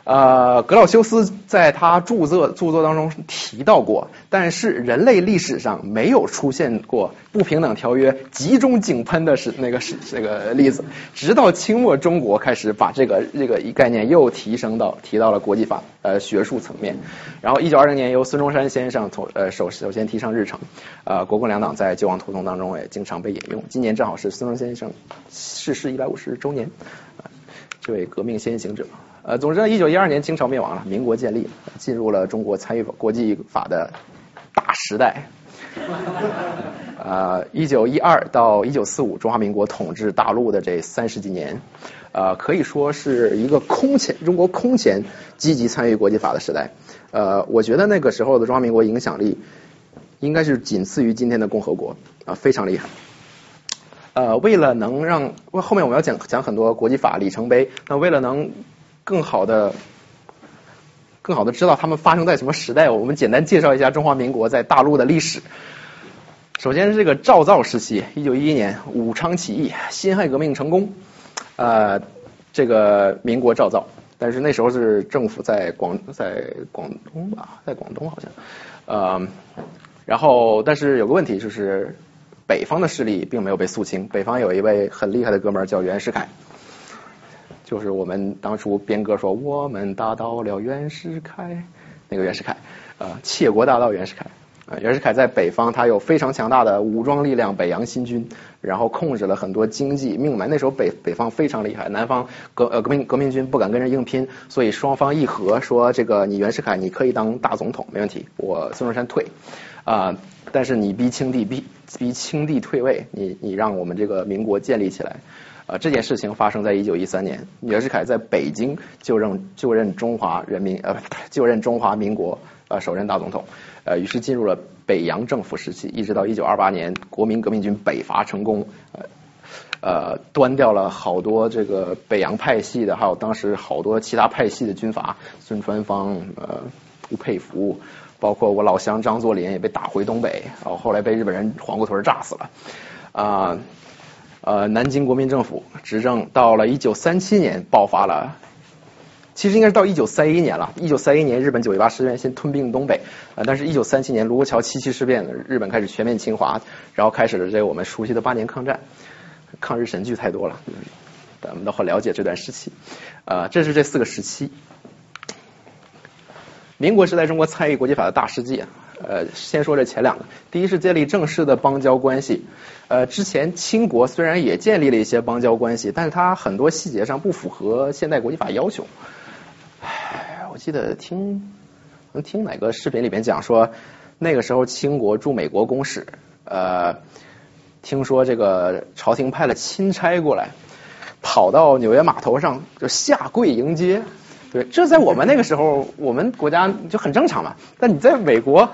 呃，格老修斯在他著作著作当中提到过，但是人类历史上没有出现过不平等条约集中井喷的是那个是这个例子，直到清末中国开始把这个这个一概念又提升到提到了国际法呃学术层面，然后一九二零年由孙中山先生从呃首首先提上日程，呃国共两党在救亡图通当中也经常被引用，今年正好是孙中山先生逝世一百五十周年，这位革命先行者。呃，总之，一九一二年，清朝灭亡了，民国建立，进入了中国参与国际法的大时代。呃，一九一二到一九四五，中华民国统治大陆的这三十几年，呃，可以说是一个空前中国空前积极参与国际法的时代。呃，我觉得那个时候的中华民国影响力应该是仅次于今天的共和国啊，非常厉害。呃，为了能让后面我们要讲讲很多国际法里程碑，那为了能更好的、更好的知道他们发生在什么时代，我们简单介绍一下中华民国在大陆的历史。首先是这个赵造时期，一九一一年武昌起义，辛亥革命成功，呃，这个民国赵造，但是那时候是政府在广在广东吧，在广东好像，呃，然后但是有个问题就是北方的势力并没有被肃清，北方有一位很厉害的哥们儿叫袁世凯。就是我们当初编歌说我们打倒了袁世凯，那个袁世凯，呃，窃国大盗袁世凯，呃，袁世凯在北方他有非常强大的武装力量，北洋新军，然后控制了很多经济命脉。那时候北北方非常厉害，南方革呃革命革命军不敢跟人硬拼，所以双方议和说这个你袁世凯你可以当大总统没问题，我孙中山退啊，但是你逼清帝逼逼清帝退位，你你让我们这个民国建立起来。呃，这件事情发生在一九一三年，袁世凯在北京就任就任中华人民呃就任中华民国呃首任大总统，呃于是进入了北洋政府时期，一直到一九二八年国民革命军北伐成功，呃呃端掉了好多这个北洋派系的，还有当时好多其他派系的军阀，孙传芳呃吴佩孚，包括我老乡张作霖也被打回东北，然后后来被日本人黄瓜屯炸死了啊。呃，呃南京国民政府执政到了一九三七年爆发了，其实应该是到一九三一年了。一九三一年日本九一八事变先吞并东北，呃，但是一九三七年卢沟桥七七事变，日本开始全面侵华，然后开始了这个我们熟悉的八年抗战。抗日神剧太多了，咱们都很了解这段时期。呃，这是这四个时期。民国时代中国参与国际法的大事记，呃，先说这前两个，第一是建立正式的邦交关系，呃，之前清国虽然也建立了一些邦交关系，但是它很多细节上不符合现代国际法要求。唉，我记得听听哪个视频里面讲说，那个时候清国驻美国公使，呃，听说这个朝廷派了钦差过来，跑到纽约码头上就下跪迎接。对，这在我们那个时候，我们国家就很正常嘛。但你在美国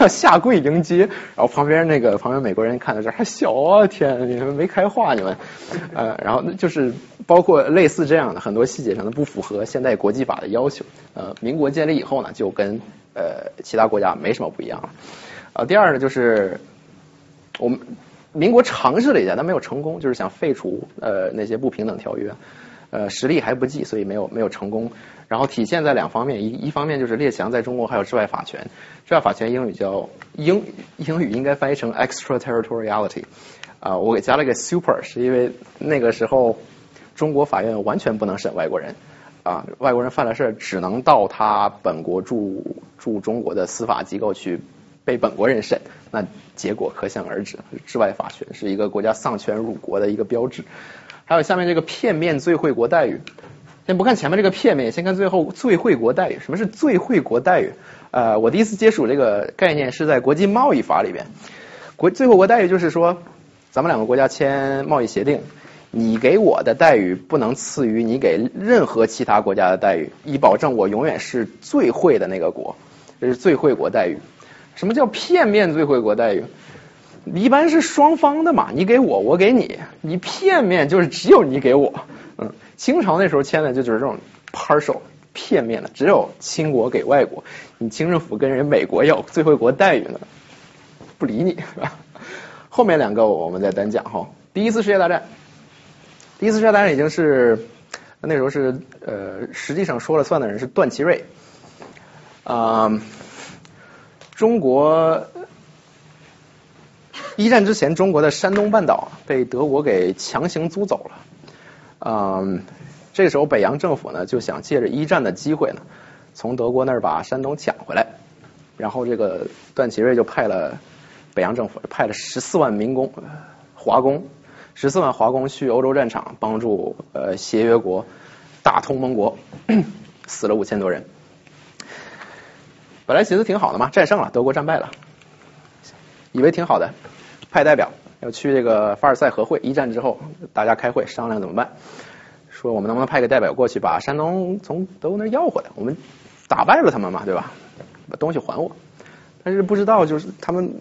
要下跪迎接，然后旁边那个旁边美国人看到这还笑啊，天，你们没开化你们，呃，然后就是包括类似这样的很多细节上的不符合现代国际法的要求。呃，民国建立以后呢，就跟呃其他国家没什么不一样了。呃，第二呢，就是我们民国尝试了一下，但没有成功，就是想废除呃那些不平等条约。呃，实力还不济，所以没有没有成功。然后体现在两方面，一一方面就是列强在中国还有治外法权，治外法权英语叫英英语应该翻译成 extraterritoriality 啊，我给加了个 super，是因为那个时候中国法院完全不能审外国人啊，外国人犯了事只能到他本国驻驻中国的司法机构去被本国人审，那结果可想而知，治外法权是一个国家丧权辱国的一个标志。还有下面这个片面最惠国待遇，先不看前面这个片面，先看最后最惠国待遇。什么是最惠国待遇？呃，我第一次接触这个概念是在国际贸易法里边。国最惠国待遇就是说，咱们两个国家签贸易协定，你给我的待遇不能次于你给任何其他国家的待遇，以保证我永远是最惠的那个国，这是最惠国待遇。什么叫片面最惠国待遇？一般是双方的嘛，你给我，我给你，你片面就是只有你给我，嗯，清朝那时候签的就就是这种 partial 片面的，只有清国给外国，你清政府跟人美国要最惠国待遇呢，不理你是吧？后面两个我们再单讲哈。第一次世界大战，第一次世界大战已经是那时候是呃，实际上说了算的人是段祺瑞，啊，中国。一战之前，中国的山东半岛被德国给强行租走了。嗯，这个时候北洋政府呢就想借着一战的机会呢，从德国那儿把山东抢回来。然后这个段祺瑞就派了北洋政府派了十四万民工华工，十四万华工去欧洲战场帮助呃协约国大同盟国，死了五千多人。本来寻思挺好的嘛，战胜了，德国战败了，以为挺好的。派代表要去这个凡尔赛和会，一战之后大家开会商量怎么办，说我们能不能派个代表过去把山东从德国那要回来？我们打败了他们嘛，对吧？把东西还我。但是不知道就是他们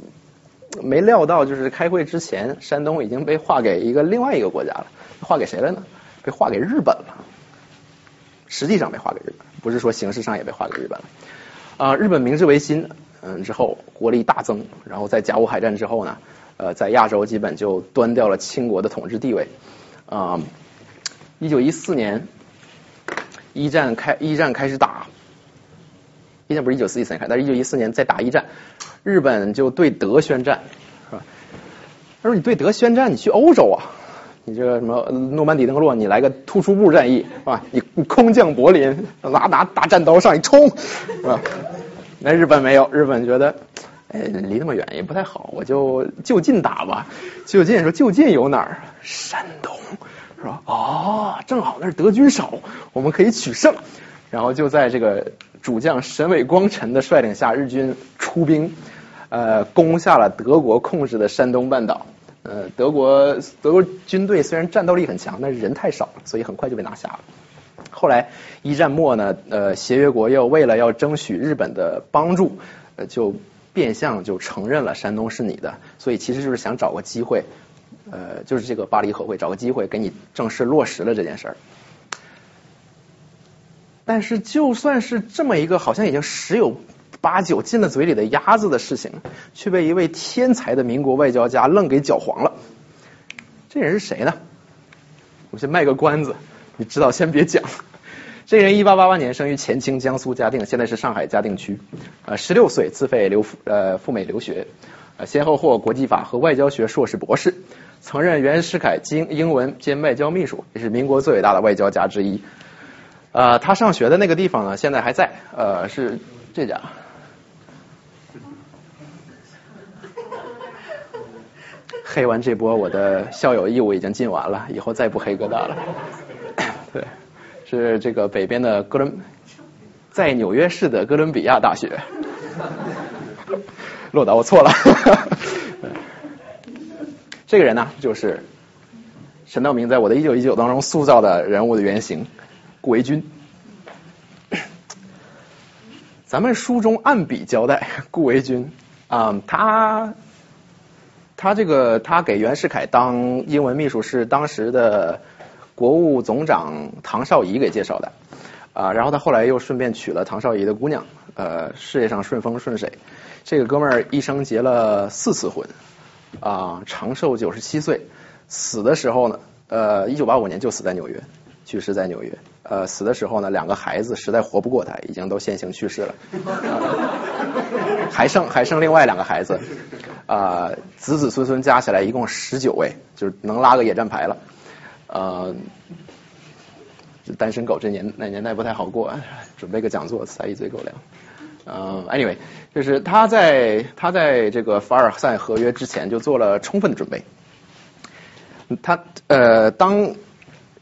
没料到，就是开会之前，山东已经被划给一个另外一个国家了。划给谁了呢？被划给日本了。实际上被划给日本，不是说形式上也被划给日本了。啊，日本明治维新嗯之后国力大增，然后在甲午海战之后呢？呃，在亚洲基本就端掉了清国的统治地位。啊，一九一四年，一战开一战开始打，一战不是一九四一年开，但是一九一四年再打一战，日本就对德宣战，是吧？他说你对德宣战，你去欧洲啊，你这个什么诺曼底登陆，你来个突出部战役，是吧？你你空降柏林，拿拿大战刀上一冲，是吧？那日本没有，日本觉得。哎，离那么远也不太好，我就就近打吧。就近说就近有哪儿？山东是吧？哦，正好那儿德军少，我们可以取胜。然后就在这个主将沈伟光臣的率领下，日军出兵，呃，攻下了德国控制的山东半岛。呃，德国德国军队虽然战斗力很强，但是人太少，所以很快就被拿下了。后来一战末呢，呃，协约国又为了要争取日本的帮助，呃，就。变相就承认了山东是你的，所以其实就是想找个机会，呃，就是这个巴黎和会找个机会给你正式落实了这件事儿。但是就算是这么一个好像已经十有八九进了嘴里的鸭子的事情，却被一位天才的民国外交家愣给搅黄了。这人是谁呢？我先卖个关子，你知道先别讲。这人一八八八年生于前清江苏嘉定，现在是上海嘉定区。呃，十六岁自费留呃赴美留学，呃，先后获国际法和外交学硕士、博士，曾任袁世凯经英文兼外交秘书，也是民国最伟大的外交家之一。呃，他上学的那个地方呢，现在还在，呃，是这家。黑完这波，我的校友义务已经尽完了，以后再不黑哥大了。是这个北边的哥伦，在纽约市的哥伦比亚大学。洛导，我错了。这个人呢，就是陈道明在我的一九一九当中塑造的人物的原型顾维钧。咱们书中按笔交代，顾维钧啊，他。他这个，他给袁世凯当英文秘书是当时的国务总长唐绍仪给介绍的啊，然后他后来又顺便娶了唐绍仪的姑娘，呃，事业上顺风顺水。这个哥们儿一生结了四次婚啊，长寿九十七岁，死的时候呢，呃，一九八五年就死在纽约，去世在纽约。呃，死的时候呢，两个孩子实在活不过他，已经都先行去世了，还剩还剩另外两个孩子。啊，子子孙孙加起来一共十九位，就是能拉个野战排了。呃，单身狗这年那年代不太好过，准备个讲座塞一嘴狗粮。呃，anyway，就是他在他在这个凡尔赛合约之前就做了充分的准备。他呃当。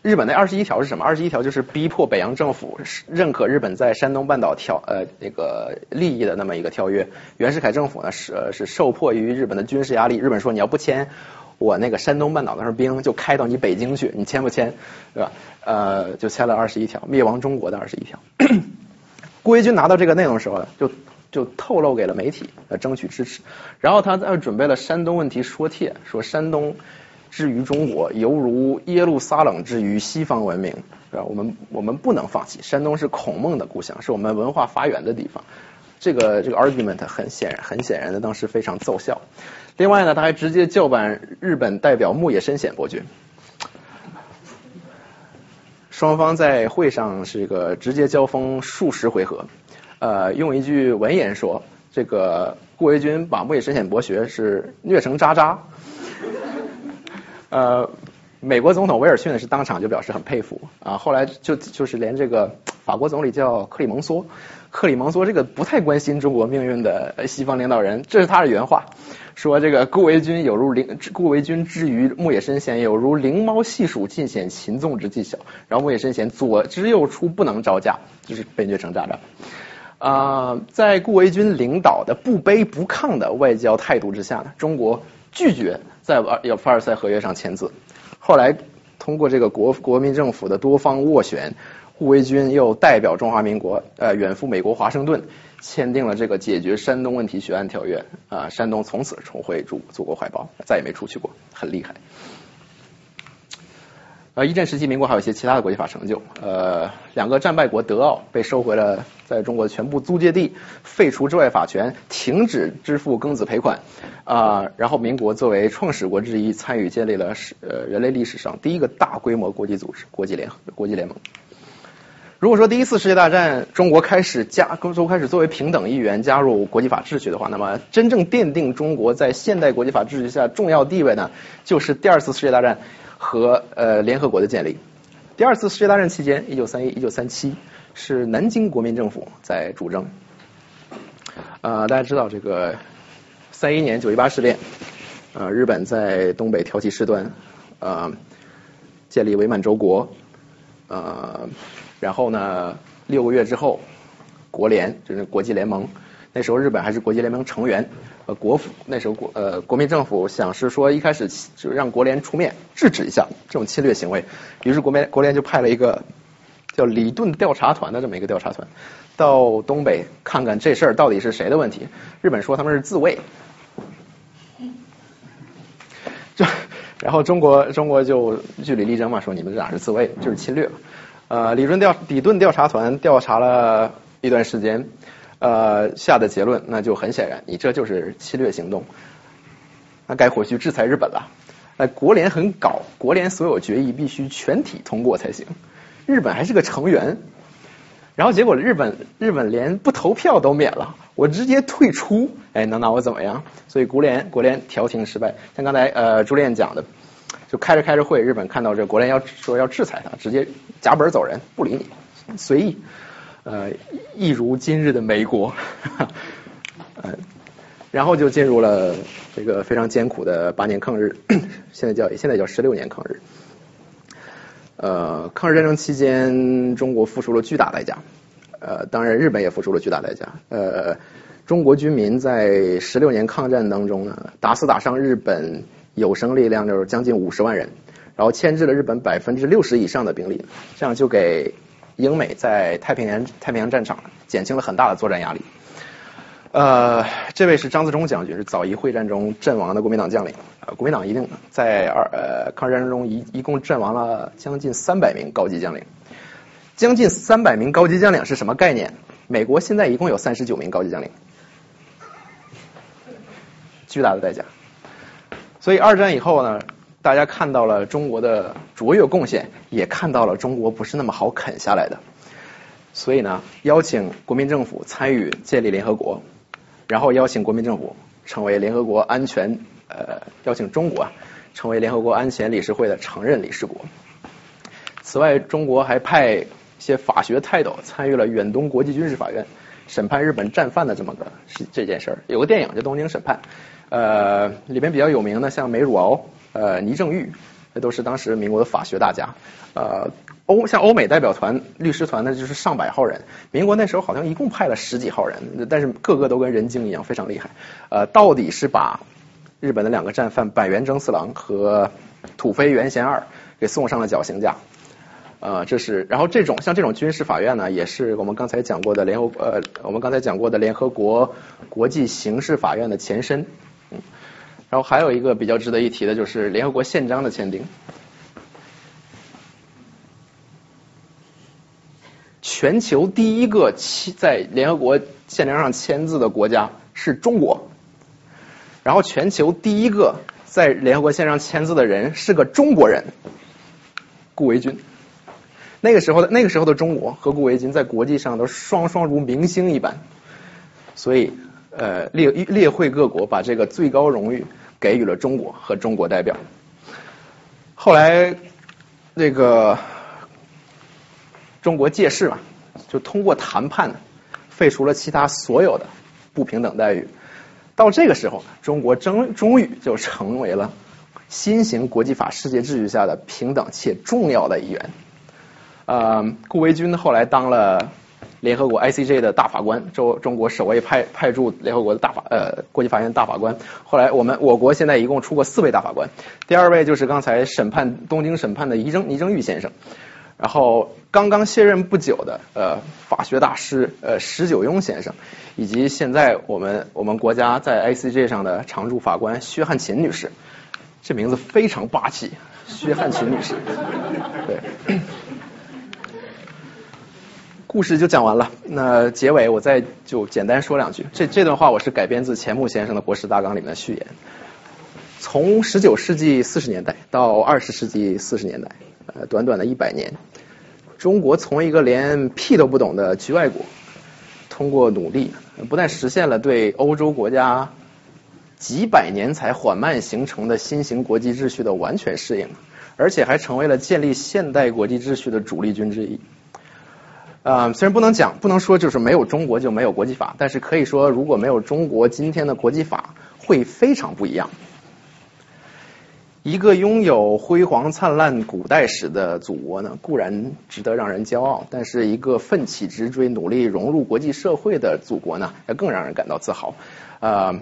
日本的二十一条是什么？二十一条就是逼迫北洋政府认可日本在山东半岛条呃那个利益的那么一个条约。袁世凯政府呢是是受迫于日本的军事压力，日本说你要不签，我那个山东半岛的兵就开到你北京去，你签不签？对吧？呃，就签了二十一条，灭亡中国的二十一条。顾维钧拿到这个内容的时候，就就透露给了媒体，呃，争取支持。然后他在准备了山东问题说帖，说山东。之于中国，犹如耶路撒冷之于西方文明，是吧？我们我们不能放弃。山东是孔孟的故乡，是我们文化发源的地方。这个这个 argument 很显然很显然的，当时非常奏效。另外呢，他还直接叫板日本代表木野伸显伯爵。双方在会上是一个直接交锋数十回合。呃，用一句文言说，这个顾维钧把木野伸显伯爵是虐成渣渣。呃，美国总统威尔逊呢是当场就表示很佩服啊，后来就就是连这个法国总理叫克里蒙梭，克里蒙梭这个不太关心中国命运的西方领导人，这是他的原话，说这个顾维钧有如灵，顾维钧之于木野深贤有如灵猫细数尽显擒纵之技巧，然后木野深贤左支右出不能招架，就是被虐成渣渣。啊，在顾维钧领导的不卑不亢的外交态度之下呢，中国拒绝。在尔要凡尔赛合约上签字，后来通过这个国国民政府的多方斡旋，顾维钧又代表中华民国呃远赴美国华盛顿，签订了这个解决山东问题决案条约啊，山东从此重回祖祖国怀抱，再也没出去过，很厉害。呃，一战时期，民国还有一些其他的国际法成就。呃，两个战败国德奥被收回了在中国的全部租界地，废除治外法权，停止支付庚子赔款。啊，然后民国作为创始国之一，参与建立了史呃人类历史上第一个大规模国际组织——国际联合国际联盟。如果说第一次世界大战中国开始加，中国开始作为平等一员加入国际法秩序的话，那么真正奠定中国在现代国际法秩序下重要地位呢，就是第二次世界大战。和呃联合国的建立，第二次世界大战期间，一九三一、一九三七是南京国民政府在主政。呃，大家知道这个三一年九一八事变，呃，日本在东北挑起事端，呃，建立伪满洲国，呃，然后呢，六个月之后，国联就是国际联盟。那时候日本还是国际联盟成员，呃，国府那时候国呃国民政府想是说一开始就让国联出面制止一下这种侵略行为，于是国联国联就派了一个叫李顿调查团的这么一个调查团到东北看看这事儿到底是谁的问题。日本说他们是自卫，就然后中国中国就据理力争嘛，说你们这哪是自卫就是侵略。呃，李顿调李顿调查团调查了一段时间。呃，下的结论那就很显然，你这就是侵略行动，那该回去制裁日本了。呃，国联很搞，国联所有决议必须全体通过才行。日本还是个成员，然后结果日本日本连不投票都免了，我直接退出，哎，能拿我怎么样？所以国联国联调停失败。像刚才呃朱炼讲的，就开着开着会，日本看到这国联要说要制裁他，直接夹本走人，不理你，随意。呃，一如今日的美国，呃，然后就进入了这个非常艰苦的八年抗日，现在叫现在叫十六年抗日。呃，抗日战争期间，中国付出了巨大代价，呃，当然日本也付出了巨大代价。呃，中国军民在十六年抗战当中呢，打死打伤日本有生力量就是将近五十万人，然后牵制了日本百分之六十以上的兵力，这样就给英美在太平洋太平洋战场减轻了很大的作战压力。呃，这位是张自忠将军，是枣宜会战中阵亡的国民党将领。呃，国民党一定在二呃抗日战争中一一共阵亡了将近三百名高级将领。将近三百名高级将领是什么概念？美国现在一共有三十九名高级将领，巨大的代价。所以二战以后呢，大家看到了中国的卓越贡献，也看到了中国不是那么好啃下来的。所以呢，邀请国民政府参与建立联合国。然后邀请国民政府成为联合国安全呃，邀请中国成为联合国安全理事会的常任理事国。此外，中国还派一些法学泰斗参与了远东国际军事法院审判日本战犯的这么个是这件事儿。有个电影叫《东京审判》，呃，里边比较有名的像梅汝敖、呃倪正玉，那都是当时民国的法学大家，呃。欧像欧美代表团律师团呢，就是上百号人。民国那时候好像一共派了十几号人，但是个个都跟人精一样，非常厉害。呃，到底是把日本的两个战犯板垣征四郎和土肥原贤二给送上了绞刑架。呃，这是然后这种像这种军事法院呢，也是我们刚才讲过的联合呃我们刚才讲过的联合国国际刑事法院的前身。然后还有一个比较值得一提的就是联合国宪章的签订。全球第一个签在联合国宪章上签字的国家是中国，然后全球第一个在联合国宪章签字的人是个中国人，顾维钧。那个时候的那个时候的中国和顾维钧在国际上都双双如明星一般，所以呃列列会各国把这个最高荣誉给予了中国和中国代表。后来那个。中国借势嘛，就通过谈判废除了其他所有的不平等待遇。到这个时候，中国终终于就成为了新型国际法世界秩序下的平等且重要的一员。呃，顾维钧后来当了联合国 ICJ 的大法官，中中国首位派派驻联合国的大法呃国际法院大法官。后来我们我国现在一共出过四位大法官，第二位就是刚才审判东京审判的倪正倪正玉先生。然后刚刚卸任不久的呃法学大师呃石九庸先生，以及现在我们我们国家在 ICJ 上的常驻法官薛汉琴女士，这名字非常霸气，薛汉琴女士。对，故事就讲完了。那结尾我再就简单说两句。这这段话我是改编自钱穆先生的国史大纲里面的序言。从十九世纪四十年代到二十世纪四十年代。呃，短短的一百年，中国从一个连屁都不懂的局外国，通过努力，不但实现了对欧洲国家几百年才缓慢形成的新型国际秩序的完全适应，而且还成为了建立现代国际秩序的主力军之一。啊，虽然不能讲，不能说就是没有中国就没有国际法，但是可以说，如果没有中国今天的国际法，会非常不一样。一个拥有辉煌灿烂古代史的祖国呢，固然值得让人骄傲，但是一个奋起直追、努力融入国际社会的祖国呢，要更让人感到自豪。呃，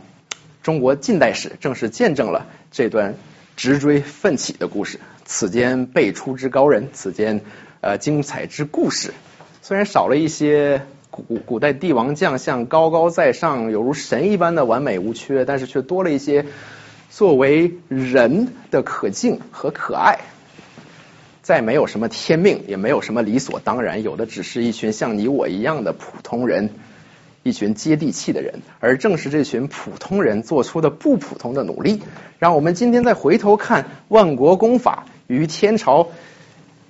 中国近代史正是见证了这段直追奋起的故事。此间辈出之高人，此间呃精彩之故事，虽然少了一些古古代帝王将相高高在上，犹如神一般的完美无缺，但是却多了一些。作为人的可敬和可爱，再没有什么天命，也没有什么理所当然，有的只是一群像你我一样的普通人，一群接地气的人。而正是这群普通人做出的不普通的努力，让我们今天再回头看万国公法与天朝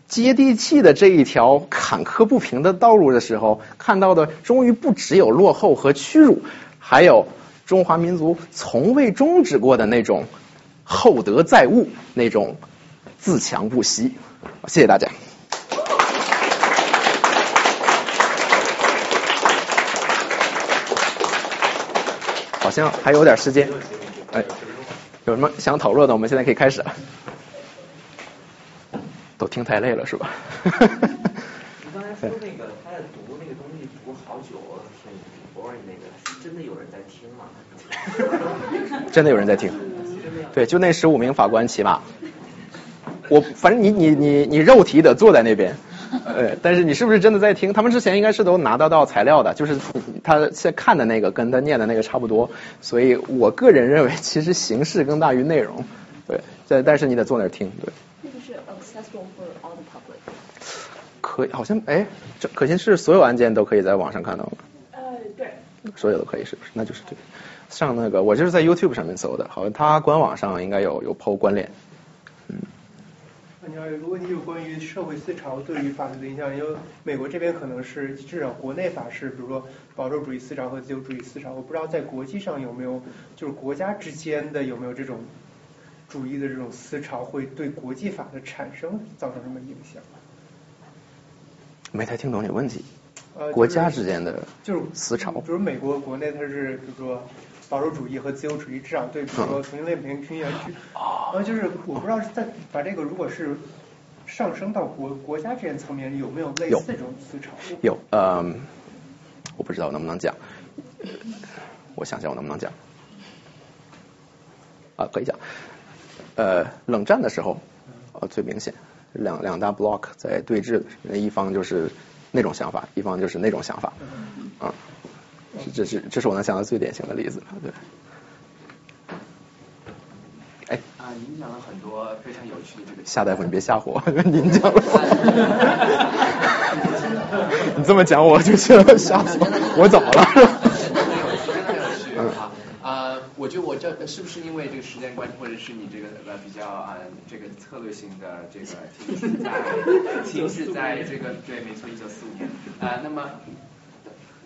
接地气的这一条坎坷不平的道路的时候看到的终于不只有落后和屈辱还有中华民族从未终止过的那种厚德载物那种自强不息。谢谢大家。好像还有点时间。哎有什么想讨论的我们现在可以开始。了都听太累了是吧？你刚才说那个他在读那个东西读好久，挺 boring 那个，是真的有人在听吗？真的有人在听。对，就那十五名法官骑马。我反正你你你你肉体得坐在那边，呃，但是你是不是真的在听？他们之前应该是都拿得到材料的，就是他现在看的那个跟他念的那个差不多，所以我个人认为其实形式更大于内容，对，但但是你得坐那儿听，对。那个是 accessible for all the public。可以，好像哎，这可信是所有案件都可以在网上看到吗？呃，对。所有都可以是不是？那就是对。上那个我就是在 YouTube 上面搜的，好像它官网上应该有有 PO 关联。嗯。那你要有个问题，就关于社会思潮对于法律的影响，因为美国这边可能是至少国内法是，比如说保守主义思潮和自由主义思潮，我不知道在国际上有没有，就是国家之间的有没有这种主义的这种思潮，会对国际法的产生造成什么影响？没太听懂你问题。呃，国家之间的就是思潮，比如美国国内它是，比如说保守主义和自由主义，至少对，比如说同性恋平平权去，呃，就是我不知道在把这个如果是上升到国国家之间层面，有没有类似这种思潮？有，嗯，我不知道能不能讲，我想想我能不能讲，啊，可以讲，呃，冷战的时候，呃，最明显，两两大 block 在对峙，一方就是。那种想法，一方就是那种想法，啊，这是这是我能想到最典型的例子，对。哎。啊，您讲了很多非常有趣的这个。夏大夫，你别吓唬我，您讲了。你这么讲我就吓死我，我怎么了？我觉得我这是不是因为这个时间关系，或者是你这个呃比较啊这个策略性的这个停止在停止在这个对，没错，一九四五年啊，那么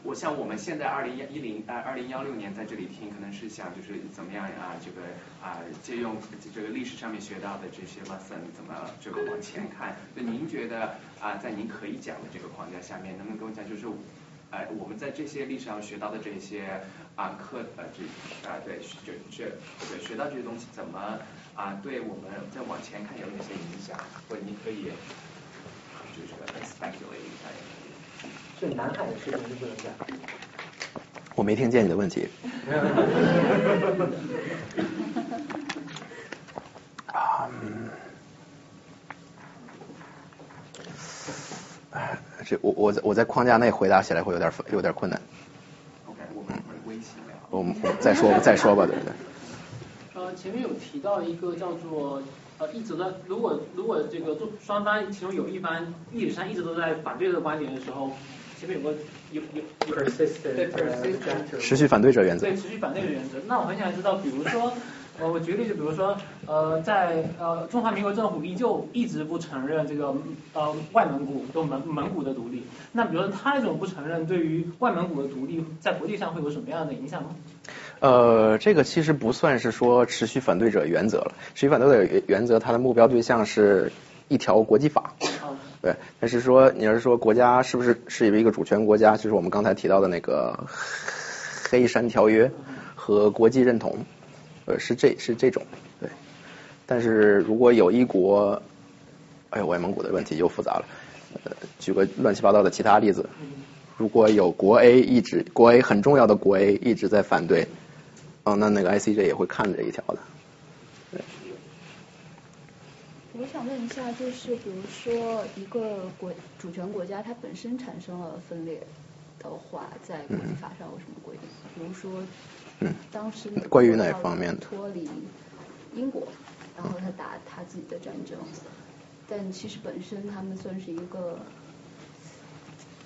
我像我们现在二零一零啊二零幺六年在这里听，可能是想就是怎么样啊这个啊借用这个历史上面学到的这些 lesson 怎么这个往前看？那您觉得啊在您可以讲的这个框架下面，能不能跟我讲就是？哎，我们在这些历史上学到的这些啊课呃这啊对这这对学到这些东西怎么啊对我们再往前看有哪些影响？或者你可以就是 speculate 一下。是南海的事情就不能讲。我没听见你的问题。啊。这我我在我在框架内回答起来会有点有点困难。OK，我们微信聊。我们再说吧，再说吧，对不对？呃，前面有提到一个叫做呃一直在，如果如果这个双方其中有一方历史上一直都在反对这个观点的时候，前面有个有有有 persistent 对 persistent 持续反对者原则。对持续反对者原则。那我很想知道，比如说。呃，我举个例子比如说，呃，在呃中华民国政府依旧一直不承认这个呃外蒙古都蒙蒙古的独立，那比如说他这种不承认，对于外蒙古的独立，在国际上会有什么样的影响吗？呃，这个其实不算是说持续反对者原则了，持续反对者原则，它的目标对象是一条国际法。对，但是说你要是说国家是不是是一个主权国家，就是我们刚才提到的那个黑山条约和国际认同。呃，是这是这种，对。但是如果有一国，哎呦，外蒙古的问题又复杂了。呃，举个乱七八糟的其他例子，如果有国 A 一直国 A 很重要的国 A 一直在反对，哦，那那个 ICJ 也会看这一条的。对。我想问一下，就是比如说一个国主权国家，它本身产生了分裂的话，在国际法上有什么规定？比如说。嗯，当时关于哪方面的？脱离英国，然后他打他自己的战争，但其实本身他们算是一个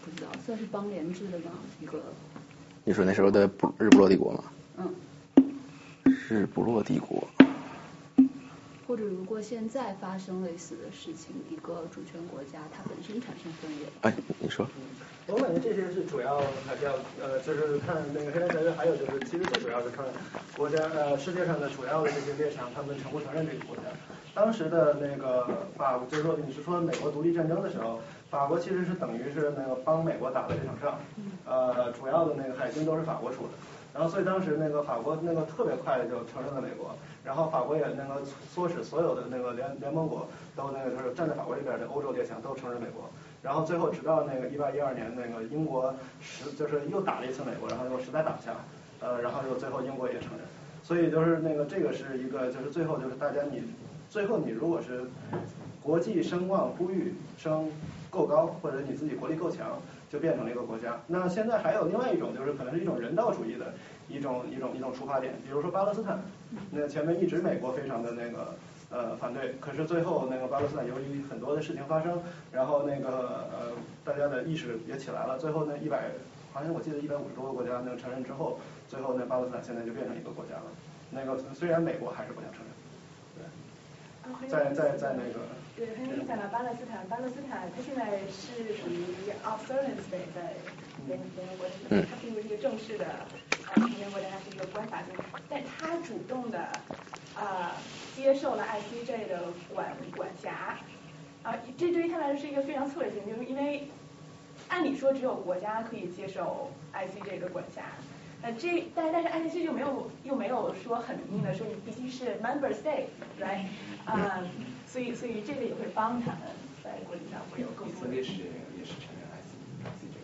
不知道算是邦联制的吗？一个？你说那时候的不日不落帝国吗？嗯。日不落帝国。或者如果现在发生类似的事情，一个主权国家它本身产生分裂。哎，你说。我感觉这些是主要还是要呃，就是看那个黑山条约，还有就是其实最主要是看国家呃世界上的主要的这些列强，他们承不承认这个国家。当时的那个法，就是说你是说美国独立战争的时候，法国其实是等于是那个帮美国打了这场仗，呃，主要的那个海军都是法国出的。然后所以当时那个法国那个特别快的就承认了美国，然后法国也那个唆使所有的那个联联盟国都那个就是站在法国这边的欧洲列强都承认美国，然后最后直到那个一八一二年那个英国实就是又打了一次美国，然后又实在打不下，呃，然后又最后英国也承认，所以就是那个这个是一个就是最后就是大家你最后你如果是国际声望呼吁声够高，或者你自己国力够强。就变成了一个国家。那现在还有另外一种，就是可能是一种人道主义的一种一种一种出发点，比如说巴勒斯坦。那前面一直美国非常的那个呃反对，可是最后那个巴勒斯坦由于很多的事情发生，然后那个呃大家的意识也起来了，最后那一百好像我记得一百五十多个国家那个承认之后，最后那巴勒斯坦现在就变成一个国家了。那个虽然美国还是不想承认。对。在在在那个。对，很有意思啊巴勒斯坦，巴勒斯坦它现在是属于 observance state 在联联合国里面，它并不是一个正式的呃成员国，它是一个观察性，但它主动的呃接受了 ICJ 的管管辖，啊，这对于他来说是一个非常策略性，就是因为按理说只有国家可以接受 ICJ 的管辖。那这，但但是 ICJ 又没有又没有说很明的说你必须是 member state，right？啊，所以所以这个也会帮他们在国际上会有更多。以色列是也是承认 ICC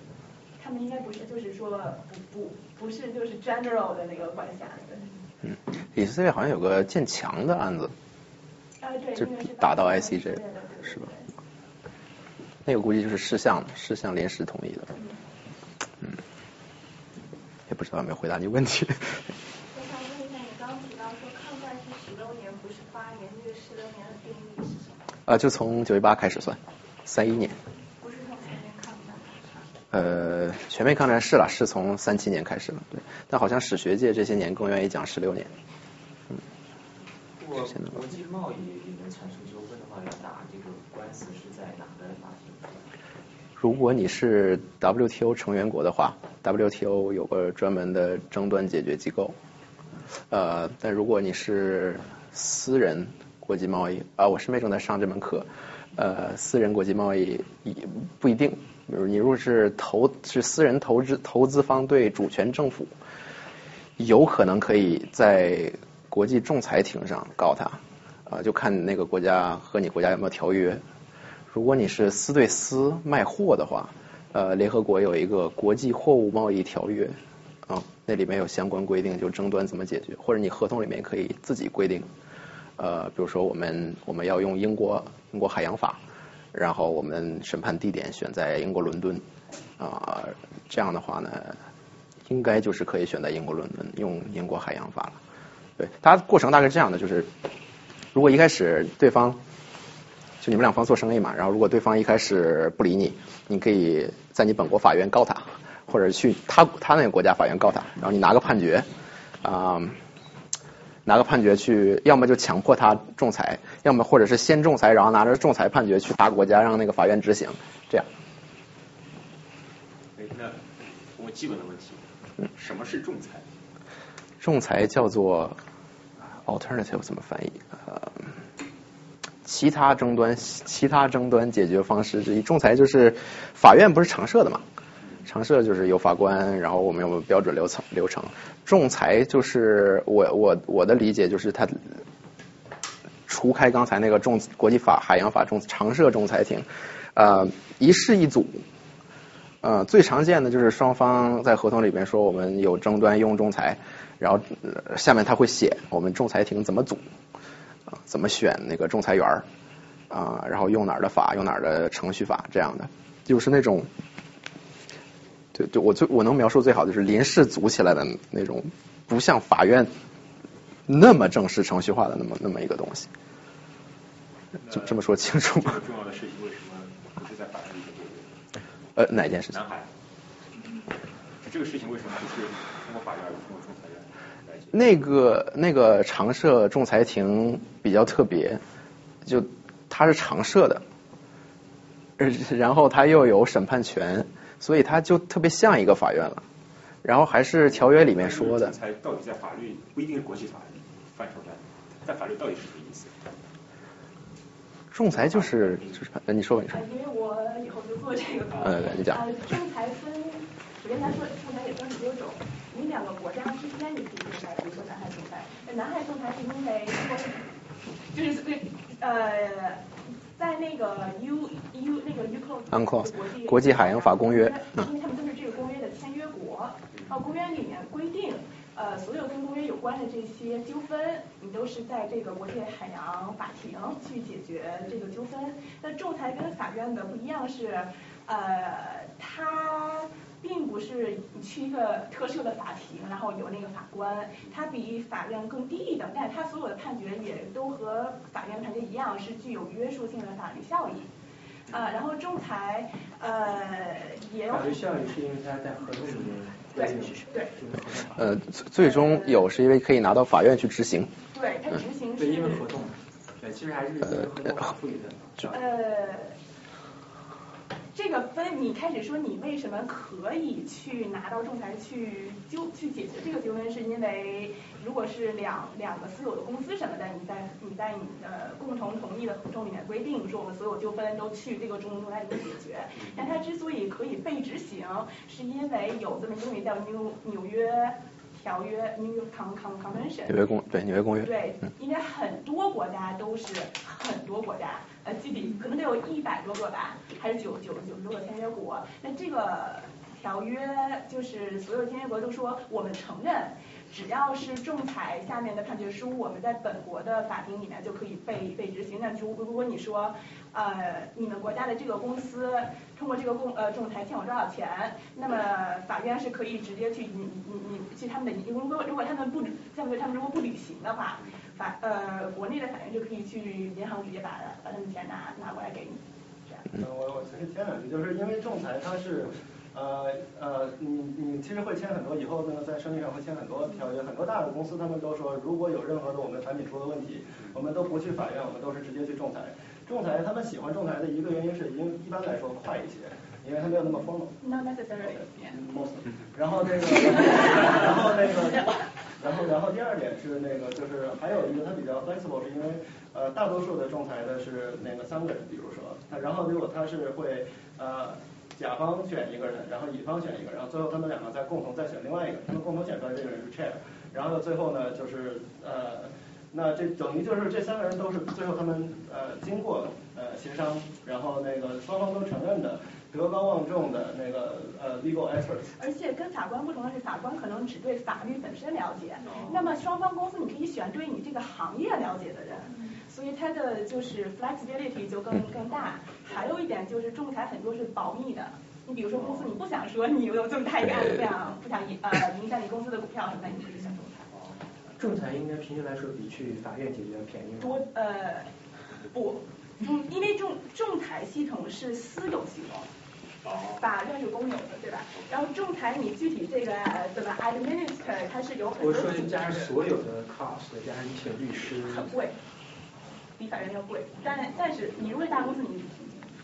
他们应该不是，就是说不不不是就是 general 的那个管辖。嗯，以色列好像有个建墙的案子。啊，就打到 ICJ，是吧？那个估计就是事项事项临时同意的。嗯也不知道有没有回答你问题。我想问一下，你刚刚提到说抗战是十周年，不是八年，这个十周年的定义是什么？啊，就从九一八开始算，三一年。呃，全面抗战是了，是从三七年开始了，对。但好像史学界这些年更愿意讲十六年。嗯。如果国际贸易里面产生纠纷的话，要打这个官司是在哪个法庭？如果你是 WTO 成员国的话，WTO 有个专门的争端解决机构。呃，但如果你是私人国际贸易，啊，我师妹正在上这门课。呃，私人国际贸易也不一定。比如你如果是投是私人投资投资方对主权政府，有可能可以在国际仲裁庭上告他。啊，就看那个国家和你国家有没有条约。如果你是私对私卖货的话，呃，联合国有一个国际货物贸易条约，啊，那里面有相关规定，就争端怎么解决，或者你合同里面可以自己规定，呃，比如说我们我们要用英国英国海洋法，然后我们审判地点选在英国伦敦，啊，这样的话呢，应该就是可以选在英国伦敦用英国海洋法了。对，它过程大概是这样的，就是如果一开始对方。就你们两方做生意嘛，然后如果对方一开始不理你，你可以在你本国法院告他，或者去他他那个国家法院告他，然后你拿个判决啊，拿个判决去，要么就强迫他仲裁，要么或者是先仲裁，然后拿着仲裁判决去他国家让那个法院执行，这样。哎，那我基本的问题，嗯，什么是仲裁？仲裁叫做 alternative 怎么翻译？呃。其他争端，其他争端解决方式之一，仲裁就是法院不是常设的嘛？常设就是有法官，然后我们有标准流程流程。仲裁就是我我我的理解就是它除开刚才那个仲国际法海洋法仲常设仲裁庭，呃一事一组，呃最常见的就是双方在合同里面说我们有争端用仲裁，然后下面他会写我们仲裁庭怎么组啊。怎么选那个仲裁员儿啊？然后用哪儿的法，用哪儿的程序法这样的，就是那种，对对，我最我能描述最好就是临时组起来的那种，不像法院那么正式程序化的那么那么一个东西。就这么说清楚吗？重要的事情为什么不是在法院里解决？呃，哪件事情？南海。这个事情为什么不是通过法院而通过仲裁院？那个那个常设仲裁庭比较特别，就它是常设的，然后它又有审判权，所以它就特别像一个法院了。然后还是条约里面说的。仲裁到底在法律不一定是国际法范畴上，在法律到底是什么意思？仲裁就是就是，你说吧，你说。因为我以后就做这个。嗯，你讲。仲裁分，首先来说，仲裁也分很多种。你两个国家之间你可以仲裁，比如说南海仲裁。那南海仲裁是因为就是对呃，在那个 U U 那个 UNCLOS 国际国际海洋法公约，因为他们都是这个公约的签约国，然后公约里面规定。呃，所有跟公约有关的这些纠纷，你都是在这个国际海洋法庭去解决这个纠纷。那仲裁跟法院的不一样是，呃，它并不是你去一个特设的法庭，然后有那个法官，它比法院更低一等，但是它所有的判决也都和法院判决一样，是具有约束性的法律效益。呃，然后仲裁，呃，也有法律效益是因为它在合同里面。对对。呃，最终有是因为可以拿到法院去执行。对，它执行是。因为合同。对，其实还是合同赋予的。呃。这个分，你开始说你为什么可以去拿到仲裁去纠去解决这个纠纷，是因为如果是两两个私有的公司什么的，你在你在你的共同同意的合同里面规定说我们所有纠纷都去这个仲仲裁里面解决，但它之所以可以被执行，是因为有这么一个东西叫纽纽约。条约，New York con convention。纽约公对纽约公约。对，因为很多国家都是很多国家，呃，具体可能得有一百多个吧，还是九九九十多个签约国。那这个条约就是所有签约国都说我们承认。只要是仲裁下面的判决书，我们在本国的法庭里面就可以被被执行。那如如果你说，呃，你们国家的这个公司通过这个公呃仲裁欠我多少钱，那么法院是可以直接去你你你去他们的，如果如果他们不相对他们如果不履行的话，法呃国内的法院就可以去银行直接把把他们钱拿拿过来给你。这样。嗯，我我其实添两句，就是因为仲裁它是。呃呃，你你其实会签很多，以后呢在生意上会签很多条约，很多大的公司他们都说，如果有任何的我们产品出了问题，我们都不去法院，我们都是直接去仲裁。仲裁他们喜欢仲裁的一个原因是，因为一般来说快一些，因为它没有那么疯了。Not necessarily. Most. 然后那个，然后那个，然后然后第二点是那个就是还有一个它比较 flexible，是因为呃大多数的仲裁的是那个三个人，比如说，然后如果他是会呃。甲方选一个人，然后乙方选一个，然后最后他们两个再共同再选另外一个，他们共同选出来这个人是 chair，然后最后呢就是呃，那这等于就是这三个人都是最后他们呃经过呃协商，然后那个双方都承认的德高望重的那个呃 legal experts。而且跟法官不同的是，法官可能只对法律本身了解，那么双方公司你可以选对你这个行业了解的人。所以它的就是 flexibility 就更更大，还有一点就是仲裁很多是保密的。你比如说公司你不想说你有这么大一个案子，不想不想影呃影响你公司的股票什么的，你可以选仲裁。应该平均来说比去法院解决要便宜多呃不，嗯因为仲仲裁系统是私有系统，法院是公有的对吧？然后仲裁你具体这个怎么 administer 它是有很多。我说加上所有的 cost 加上一些律师。很贵。比法院要贵，但但是你如果大公司，你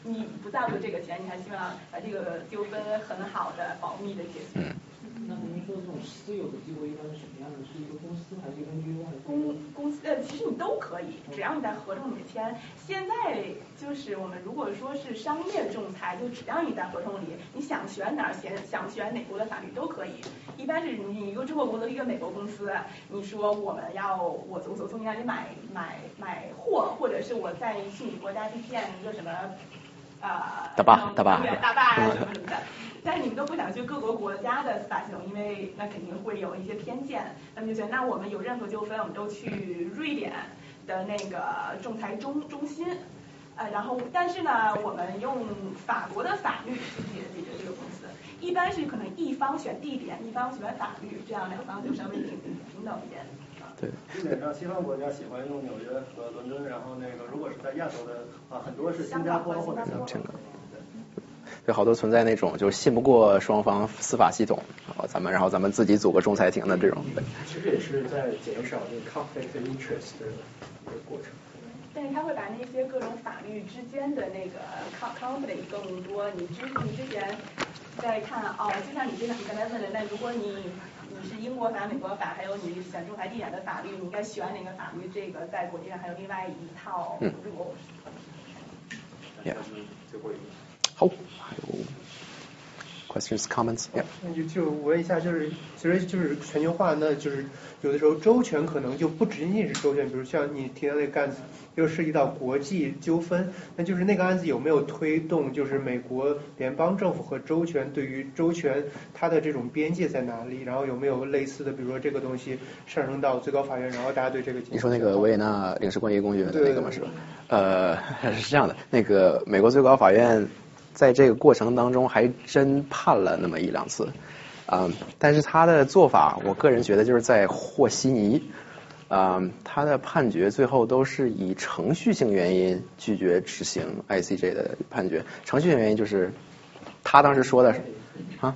你不在乎这个钱，你还希望把这个纠纷很好的保密的解决。那您说这种私有的机构一般是什么样的？是一个公司还是一个 NGO 还是？公公司呃，其实你都可以，只要你在合同里面签。现在就是我们如果说是商业仲裁，就只要你在合同里，你想选哪儿选，想选哪国的法律都可以。一般是你一个中国公司一个美国公司，你说我们要我从从从你那里买买买货，或者是我在去你国家去建一个什么。啊，大坝，大坝，大坝什么什么的，但是你们都不想去各国国家的司法系统，因为那肯定会有一些偏见，那么就觉得那我们有任何纠纷，我们都去瑞典的那个仲裁中中心，呃，然后但是呢，我们用法国的法律去解解决这个公司，一般是可能一方选地点，一方选法律，这样两方就稍微平平等一点。对，基本上西方国家喜欢用纽约和伦敦，然后那个如果是在亚洲的啊，很多是新加坡或者香港。对，对，好多存在那种就是信不过双方司法系统，然后咱们然后咱们自己组个仲裁庭的这种。其实也是在减少这个 conflict interest 的一个过程。但是他会把那些各种法律之间的那个 conflict 更多。你之你之前在看哦，就像你之前你刚才问的，那如果你。你是英国法、美国法，还有你选仲裁地点的法律，你应该选哪个法律？这个在国际上还有另外一套 rules。有 questions, comments? Yeah. 那就就问一下，就是其实就是全球化，那就是有的时候周全可能就不仅仅是周全，比如像你提到那个案子，又涉及到国际纠纷，那就是那个案子有没有推动，就是美国联邦政府和周全对于周全它的这种边界在哪里？然后有没有类似的，比如说这个东西上升到最高法院，然后大家对这个你说那个维也纳领事关系公约的那个吗？是吧？呃，是这样的，那个美国最高法院。在这个过程当中，还真判了那么一两次，啊，但是他的做法，我个人觉得就是在和稀泥，啊，他的判决最后都是以程序性原因拒绝执行 ICJ 的判决。程序性原因就是他当时说的，啊，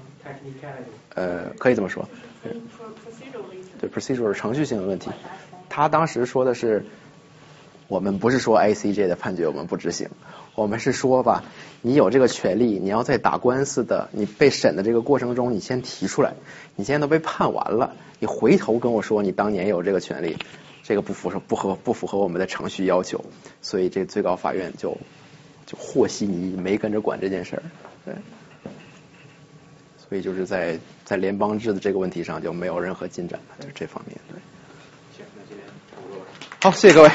呃，可以这么说，对，procedural 程序性的问题。他当时说的是，我们不是说 ICJ 的判决我们不执行。我们是说吧，你有这个权利，你要在打官司的，你被审的这个过程中，你先提出来。你现在都被判完了，你回头跟我说你当年有这个权利，这个不符合不合不符合我们的程序要求，所以这最高法院就就和稀泥，没跟着管这件事儿。对，所以就是在在联邦制的这个问题上就没有任何进展，就这方面。对。好，谢谢各位。